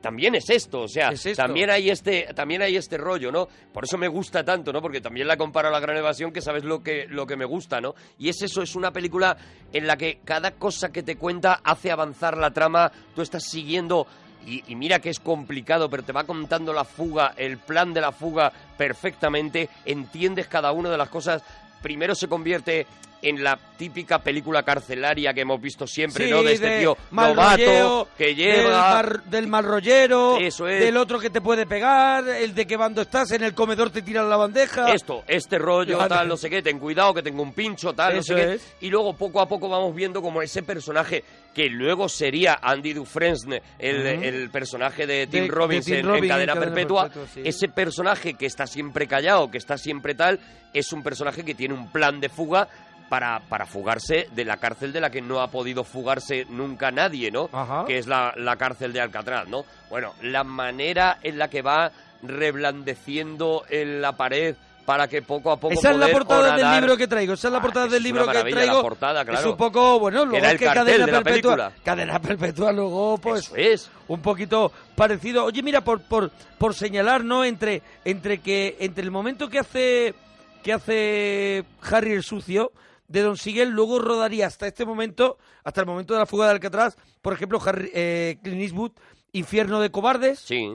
también es esto, o sea,
esto.
también hay este también hay este rollo, ¿no? Por eso me gusta tanto, ¿no? Porque también la comparo a la gran evasión, que sabes lo que lo que me gusta, ¿no? Y es eso, es una película en la que cada cosa que te cuenta hace avanzar la trama, tú estás siguiendo y, mira que es complicado, pero te va contando la fuga, el plan de la fuga perfectamente, entiendes cada una de las cosas. Primero se convierte en la típica película carcelaria que hemos visto siempre,
Sí,
¿no? De este
de
tío novato
rolleo,
que
Del,
lleva...
mar- del mal rollero,
Eso es.
del otro que te puede pegar, el de que cuando estás en el comedor te tiran la bandeja.
Esto, este rollo, tal, no sé qué, ten cuidado que tengo un pincho, tal, no sé qué. Y luego poco a poco vamos viendo como ese personaje que luego sería Andy Dufresne, el, personaje de Tim
De- de
Robbins
Tim
en, en
Robbins en
Cadena,
Cadena
Perpetua.
Perpetua, sí.
Ese personaje que está siempre callado, que está siempre tal, es un personaje que tiene un plan de fuga para, para fugarse de la cárcel de la que no ha podido fugarse nunca nadie, ¿no?
Ajá.
Que es la, la cárcel de Alcatraz, ¿no? Bueno, la manera en la que va reblandeciendo en la pared para que poco a poco
Esa es la portada del libro que traigo. Esa es la
Ah,
portada
es
del libro que traigo.
la portada,
Es
claro.
un poco, bueno, luego es que cadena perpetua. Cadena perpetua, luego, pues.
Eso es.
Un poquito parecido. Oye, mira, por, por, por señalar, ¿no? Entre, entre que, entre el momento que hace, que hace Harry el sucio, de Don Sigel, luego rodaría hasta este momento, hasta el momento de la fuga de Alcatraz, por ejemplo, Harry, eh, Clint Eastwood, Infierno de Cobardes.
Sí.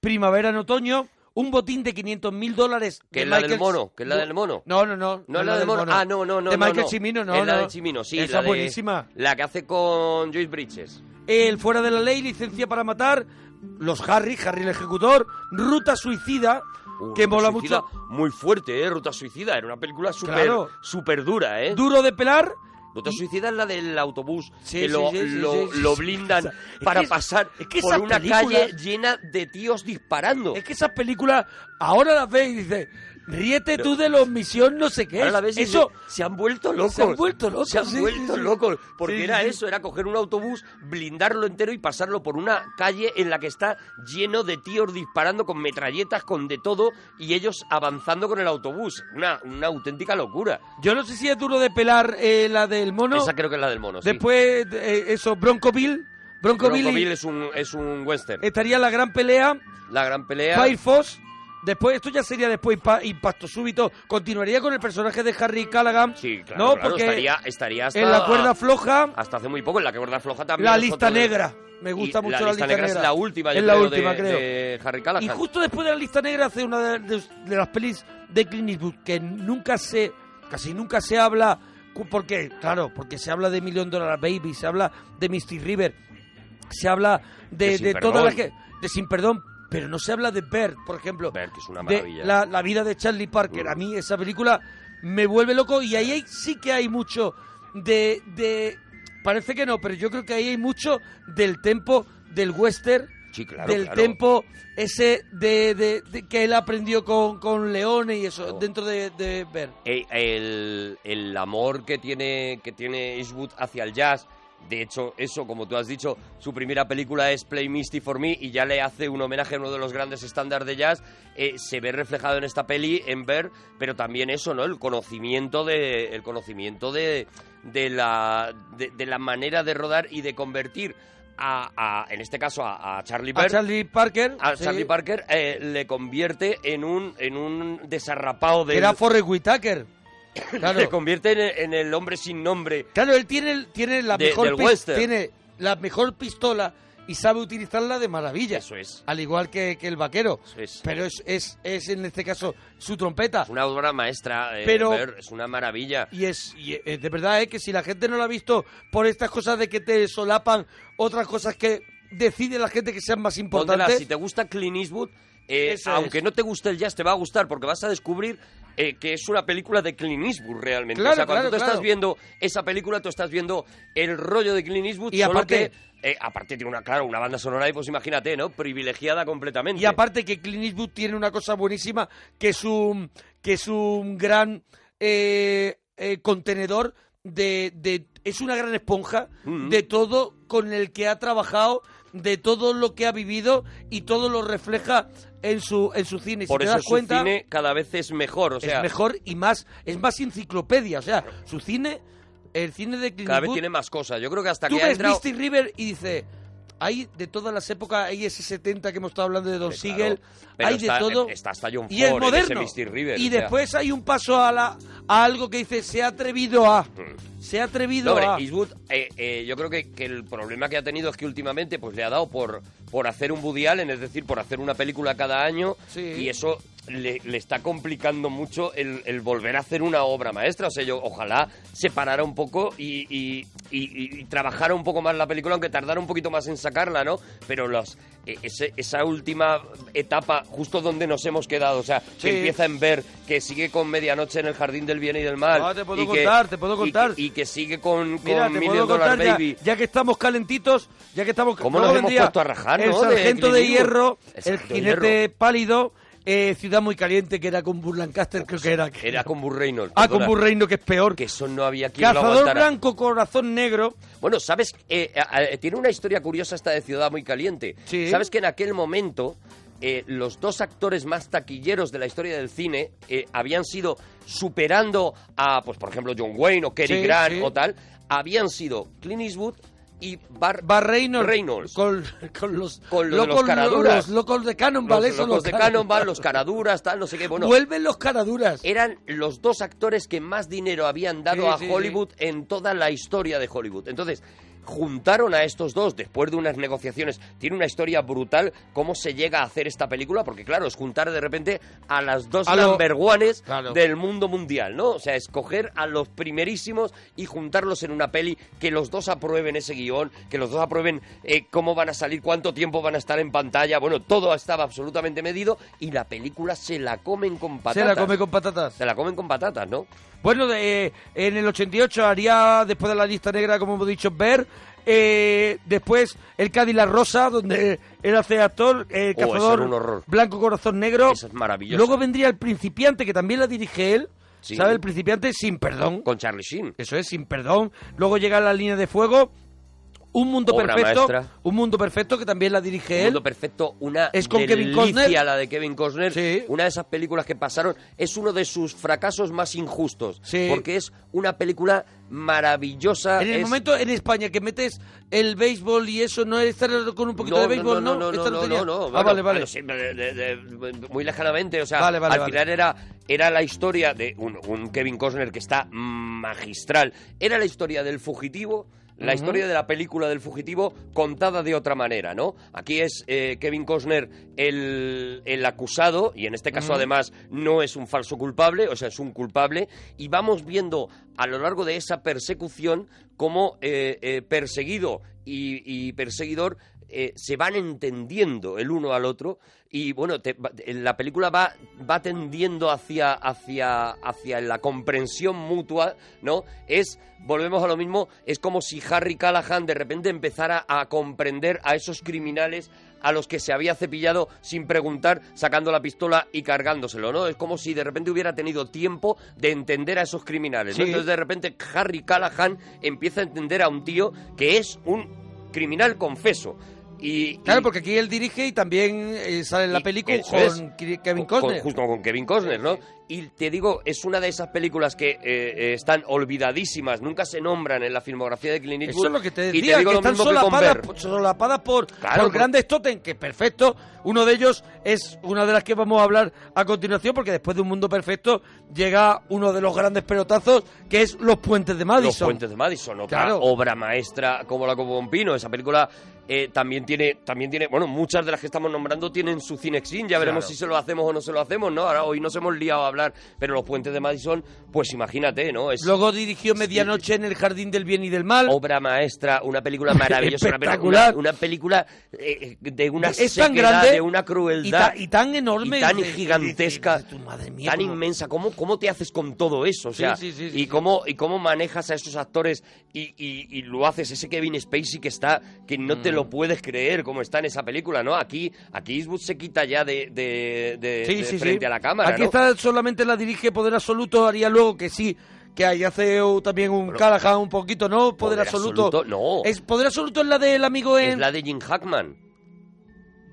Primavera en Otoño. Un botín de 500 mil dólares.
Que es la del
Michael-
mono, que es la del mono.
No, no, no.
No es la del mono. Ah, no, no, no.
De Michael
no.
No.
Es la de Cimino, sí.
Esa
la de-
buenísima.
La que hace con Joyce Bridges.
El Fuera de la Ley, Licencia para Matar, Los Harry, Harry el Ejecutor, Ruta Suicida, que mola
Suicida,
mucho.
Muy fuerte, ¿eh? Ruta Suicida. Era una película súper
Claro.
dura, ¿eh?
Duro de pelar.
Ruta Suicida es la del autobús
Sí,
que
sí,
lo,
sí,
lo, lo blindan
Es
para
que-
pasar
es que
por una calle llena de tíos disparando.
Es que esas películas ahora las ves y dices, ríete tú de los misión no sé qué.
Ahora la ves y
eso
se han vuelto locos.
Se han vuelto locos.
Se han
sí,
vuelto
sí,
locos. Porque
Sí,
era eso, era coger un autobús, blindarlo entero y pasarlo por una calle en la que está lleno de tíos disparando con metralletas, con de todo, y ellos avanzando con el autobús. Una, una auténtica locura.
Yo no sé si es duro de pelar eh, la del mono.
Esa creo que es la del mono.
Después, eh, eso, Bronco Bill. Bronco Bill
es un, es un western.
estaría la gran pelea.
La gran pelea.
Firefox. Después, esto ya sería después impa- Impacto Súbito. Continuaría con el personaje de Harry Callaghan.
Sí, claro,
¿no?
claro,
Porque
estaría, estaría hasta...
en la cuerda floja.
Hasta hace muy poco, en la cuerda floja también.
La lista
de-
negra. Me gusta
Y
mucho
la,
la,
lista negra. es la última, yo
Es la última,
de,
creo.
de Harry Callahan.
Y justo después de la lista negra hace una de, las pelis de Clint Eastwood que nunca se, casi nunca se habla, porque, claro, porque se habla de Million Dollar Baby, se habla de Misty River, se habla de,
De
de todas las que, de Sin Perdón, pero no se habla de Bert, por ejemplo.
Bert, que es una
de
maravilla.
la, la vida de Charlie Parker. A mí esa película me vuelve loco y ahí hay- sí que hay mucho de, de... Parece que no, pero yo creo que ahí hay mucho del tempo del western,
Sí, claro,
del
claro.
tempo ese de, de- de que él aprendió con, con Leone y eso, dentro de, de Bert.
Eh, el, el amor que tiene, que tiene Eastwood hacia el jazz. De hecho, eso, como tú has dicho, su primera película es Play Misty for Me y ya le hace un homenaje a uno de los grandes estándares de jazz. Eh, se ve reflejado en esta peli, en ver, pero también eso, ¿no? El conocimiento de, el conocimiento de, de, la, de, de la manera de rodar y de convertir a, a- en este caso, a, a Charlie
A
Bird,
Charlie Parker,
a
sí,
Charlie Parker eh, le convierte en un, en un desarrapado de
era Forrest Whitaker. Claro.
le convierte en el, en el hombre sin nombre.
Claro, él tiene, tiene la
De-
mejor tiene la mejor pistola y sabe utilizarla de maravilla.
Eso es.
Al igual que, que el vaquero.
es.
Pero es, es, es en este caso su trompeta.
Una obra maestra, eh,
Pero-
Ver, es una maravilla.
Y es y, eh, de verdad es que si la gente no lo ha visto por estas cosas de que te solapan otras cosas que decide la gente que sean más importantes.
si te gusta Clint Eastwood, eh, aunque
es.
no te guste el jazz, te va a gustar porque vas a descubrir eh, que es una película de Clint Eastwood realmente.
Claro,
o sea, cuando
claro,
tú
claro.
estás viendo esa película, tú estás viendo el rollo de Clint Eastwood.
Y
solo
aparte-
que, eh, aparte tiene una, claro, una banda sonora y pues imagínate, ¿no? Privilegiada completamente.
Y aparte que Clint Eastwood tiene una cosa buenísima, que es un, que es un gran contenedor de, de- Es una gran esponja
Mm.
de todo con el que ha trabajado, de todo lo que ha vivido y todo lo refleja en su, en su cine. Si
Por
te
eso
das
su
cuenta,
cine cada vez es mejor, o sea...
es mejor y más, es más enciclopedia. O sea, su cine, el cine de Clint
Cada vez tiene más cosas. Yo creo que hasta
Tú
que ha
ves
entrado...
Misty River y dice, hay de todas las épocas, hay ese 70 que hemos estado hablando de Don
claro.
Siegel, hay
está-
de todo.
está hasta John
y es
Ford ese
moderno.
Misty River,
y
o sea.
después hay un paso a, la, a algo que dice, se ha atrevido a. Se ha atrevido
No,
a.
Eastwood, eh, eh, yo creo que, que el problema que ha tenido es que últimamente pues le ha dado por, por hacer un Woody Allen, es decir, por hacer una película cada año,
Sí.
y eso le, le está complicando mucho el, el volver a hacer una obra maestra. O sea, yo ojalá se parara un poco y, y, y- y trabajara un poco más la película, aunque tardara un poquito más en sacarla, ¿no? Pero los, eh, ese- esa última etapa, justo donde nos hemos quedado, o sea,
Sí.
que empieza en ver, que sigue con Medianoche en el Jardín del Bien y del Mal.
Ah, te puedo
y que-
contar, te puedo contar.
que- Y, que sigue con, con
Mira, te
Million
puedo
Dollar
contar ya,
Baby.
ya que estamos calentitos, ya que estamos...
¿Cómo nos hemos
vendría
puesto a rajar,
El
no? de
sargento de,
Clint Eastwood.
hierro,
El
el
Sargento de
jinete pálido, eh, Ciudad muy caliente, que era con Burr Lancaster, creo que era.
Era con Burt Reynolds.
Ah, con
perdona.
Reynolds, que es peor.
Que eso no había quien lo
Cazador
aguantara.
blanco, corazón negro.
Bueno, ¿sabes? Eh, a- a- tiene una historia curiosa esta de Ciudad Muy Caliente.
Sí.
¿Sabes que en aquel momento eh, los dos actores más taquilleros de la historia del cine eh, habían sido superando a, pues por ejemplo, John Wayne o Cary
Sí,
Grant
sí.
o tal, habían sido Clint Eastwood y Bar,
Bar Reynolds,
Reynolds.
Con, con los,
Con lo de los
locos,
caraduras.
los locos de Cannonball,
los, locos de
caraduras.
Cannonball, los caraduras, tal, no sé qué. Bueno,
Vuelven los caraduras.
eran los dos actores que más dinero habían dado
Sí,
a Hollywood en toda la historia de Hollywood. Entonces, juntaron a estos dos después de unas negociaciones. Tiene una historia brutal cómo se llega a hacer esta película, porque claro, es juntar de repente a las dos
A
number ones
Claro.
del mundo mundial, ¿no? O sea, escoger a los primerísimos y juntarlos en una peli, que los dos aprueben ese guion, que los dos aprueben eh, cómo van a salir, cuánto tiempo van a estar en pantalla. Bueno, todo estaba absolutamente medido y la película se la comen con patatas.
Se la come con patatas.
Se la comen con patatas, ¿no?
Bueno, de- en el 88 haría, después de la lista negra, como hemos dicho, Ver, Eh, después el Cadillac Rosa, donde él hace actor, eh,
Oh,
cazador. Blanco Corazón Negro.
Eso es maravilloso.
Luego vendría El Principiante, que también la dirige él.
Sí.
¿Sabe? El Principiante sin perdón.
Con Charlie Sheen.
Eso es, sin perdón. Luego llega La Línea de Fuego. Un mundo
Obra
perfecto.
maestra.
Un mundo perfecto que también la dirige
Un
él.
Mundo Perfecto, una
Es con Kevin Costner.
la de Kevin Costner. Una de esas películas que pasaron. Es uno de sus fracasos más injustos.
Sí.
Porque es una película maravillosa.
En el
es-
momento en España que metes el béisbol y eso, no es estar con un poquito
no,
de béisbol,
no, no, no, no,
tenía.
no, no,
Ah,
bueno,
vale, vale.
bueno, sí, de- de- de- muy lejanamente, o sea,
Vale, vale,
al final era, era la historia de un, un Kevin Costner que está magistral, era la historia del fugitivo, la historia de la película del fugitivo contada de otra manera, ¿no? Aquí es eh, Kevin Costner el, el acusado, y en este caso además no es un falso culpable, o sea, es un culpable, y vamos viendo a lo largo de esa persecución cómo eh, eh, perseguido y, y perseguidor eh, se van entendiendo el uno al otro y bueno, te- la película va, va tendiendo hacia, hacia, hacia la comprensión mutua, ¿no? Es, volvemos a lo mismo, es como si Harry Callahan de repente empezara a comprender a esos criminales a los que se había cepillado sin preguntar, sacando la pistola y cargándoselo, ¿no? Es como si de repente hubiera tenido tiempo de entender a esos criminales, ¿no?
Sí.
Entonces de repente Harry Callahan empieza a entender a un tío que es un criminal confeso. Y,
Claro,
y-
porque aquí él dirige y también eh, sale en la película con
es.
Kevin
con-
Costner.
justo con Kevin Costner, ¿no? Y te digo, es una de esas películas que eh, eh, están olvidadísimas, nunca se nombran en la filmografía de Clint Eastwood.
Eso es lo que te
y
decía,
digo
que están
que con
solapadas, por-
Claro,
por grandes totem, que perfecto. Uno de ellos es una de las que vamos a hablar a continuación, porque después de Un Mundo Perfecto llega uno de los grandes pelotazos, que es Los Puentes de Madison.
Los Puentes de Madison, otra
Claro.
obra maestra como la como Pompino. Esa película eh, también tiene, también tiene, bueno, muchas de las que estamos nombrando tienen su cinexin. Ya veremos
Claro.
si se lo hacemos o no se lo hacemos, ¿no? Ahora hoy nos hemos liado a hablar, pero Los Puentes de Madison, pues imagínate, ¿no? Es
Luego dirigió Medianoche en el Jardín del Bien y del Mal.
obra maestra, una película maravillosa, una,
Espectacular.
una- una película eh, de una
Es tan grande
de una
y,
crueldad
ta- y tan enorme.
y tan
de-
gigantesca,
mía,
tan inmensa. ¿Cómo, ¿Cómo te haces con todo eso? O sea,
sí, sí, sí,
y, cómo, y cómo manejas a esos actores y, lo haces, ese Kevin Spacey que está, que no te
Mm.
Lo puedes creer cómo está en esa película, ¿no? Aquí, aquí Eastwood se quita ya de, de- de-
Sí,
de
sí,
frente
sí.
a la cámara,
Aquí
¿no?
está solamente la dirige Poder Absoluto, haría luego que sí, que ahí hace también un Callahan un poquito, ¿no? Poder,
Poder
Absoluto.
Absoluto, no.
Es Poder Absoluto es la del amigo en...
Es la de Jim Hackman.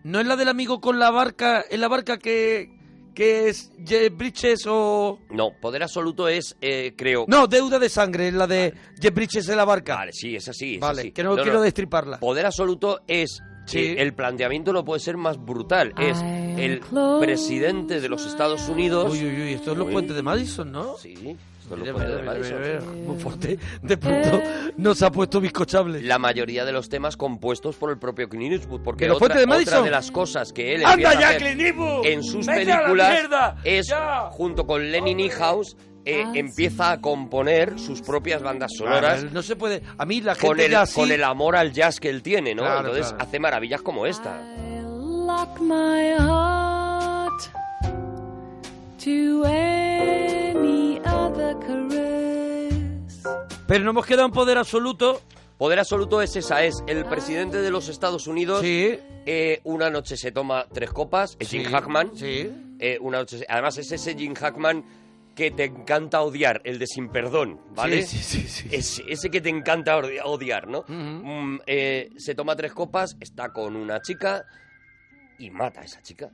No es la del amigo con la barca, en la barca que, que es Jeff Bridges o...
No, Poder Absoluto es, eh, creo...
No, Deuda de Sangre, es la de Jeff Bridges en la barca.
Vale, sí, es así. es
Vale,
así.
que no, quiero destriparla.
Poder absoluto es.
Sí.
eh, el planteamiento no puede ser más brutal. Es el presidente de los Estados Unidos.
Uy, uy, uy, esto es los puentes de Madison, ¿no?
Sí,
Muy fuerte. De pronto nos ha puesto bizcochable.
La mayoría de los temas compuestos por el propio Clint Eastwood. Porque
¿De los
otra,
de Madison?
otra de las cosas que él
¡Anda
empieza a hacer en sus
¡Vete a la
películas
mierda!
es,
¡Ya!
junto con Lenny Niehaus, eh, empieza a componer sus propias bandas sonoras.
Claro, no se puede. A mí la gente
Con el,
ya así-
con el amor al jazz que él tiene, ¿no?
Claro,
Entonces
claro.
hace maravillas como esta.
Lock my heart to any other caress.
Pero no hemos quedado en poder absoluto.
Poder absoluto es esa, es el presidente de los Estados Unidos. eh, una noche se toma tres copas, es Jim
Sí,
Hackman.
sí.
Eh, una noche, se- además es ese Jim Hackman que te encanta odiar, el de sin perdón, ¿vale?
Sí, sí, sí, sí.
Es- ese que te encanta odi- odiar, ¿no? Mm, eh, se toma tres copas, está con una chica y mata a esa chica.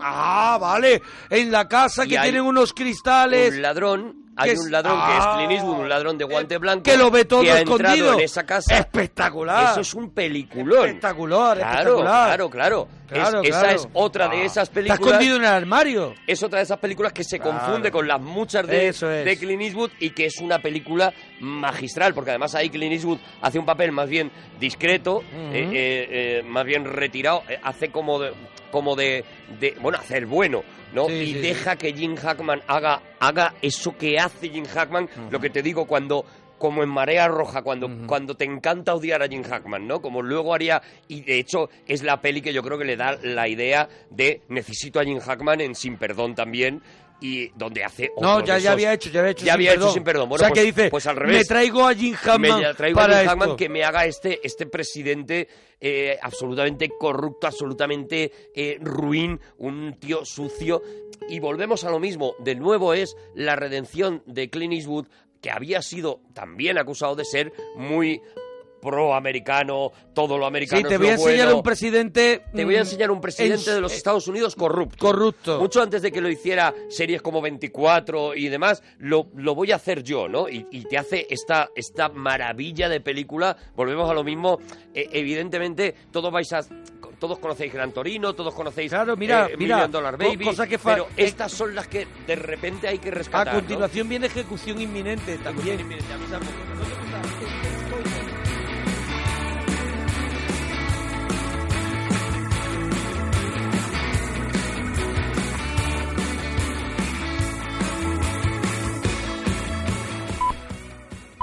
Ah, vale. En la casa
Y
que tienen unos cristales.
Un ladrón, hay
es-
un ladrón que
Ah.
es Clint Eastwood, un ladrón de guante blanco.
que lo ve todo
que ha
escondido.
en esa casa.
Espectacular.
Eso es un peliculón.
Espectacular,
Claro,
espectacular.
claro, claro.
Claro,
Es- Esa es otra de
Ah,
esas
Está
películas.
escondido en el armario.
Es otra de esas películas que se
Claro.
confunde con las muchas de,
Eso es.
de Clint Eastwood y que es una película magistral, porque además ahí Clint Eastwood hace un papel más bien discreto, eh, eh, eh, más bien retirado, eh, hace como de, como de, de- bueno, hace el bueno, ¿no?
Sí,
y
sí,
deja que Jim Hackman haga, haga eso que hace Jim Hackman, lo que te digo, cuando como en Marea Roja, cuando, cuando te encanta odiar a Jim Hackman, ¿no? Como luego haría, y de hecho es la peli que yo creo que le da la idea de necesito a Jim Hackman en Sin Perdón también, y donde hace
No,
otro
ya,
de
ya
esos-
había hecho, ya había hecho
ya
sin
había
perdón.
hecho sin perdón.
O
Bueno,
sea,
pues,
que dice,
pues al revés.
me traigo a Jim Hackman
me traigo a
para
Jim Hackman
esto.
que me haga este, este presidente eh, absolutamente corrupto, absolutamente eh, ruin, un tío sucio. Y volvemos a lo mismo. De nuevo es la redención de Clint Eastwood, que había sido también acusado de ser muy pro-americano, todo lo americano
Sí, te
es
voy a enseñar
bueno.
un presidente...
Te voy a
mm,
enseñar un presidente
en-
de los Estados Unidos corrupto.
Corrupto.
Mucho antes de que lo hiciera series como 24 y demás, lo, lo voy a hacer yo, ¿no? Y, y te hace esta, esta maravilla de película. Volvemos a lo mismo. Eh, evidentemente, todos vais a... Todos conocéis Gran Torino, todos conocéis
Claro, mira,
eh,
mira,
Dollar Baby,
cosa que
pero
eh,
estas son las que de repente hay que rescatar.
A
¿no?
continuación viene ejecución inminente también.
Ejecución inminente.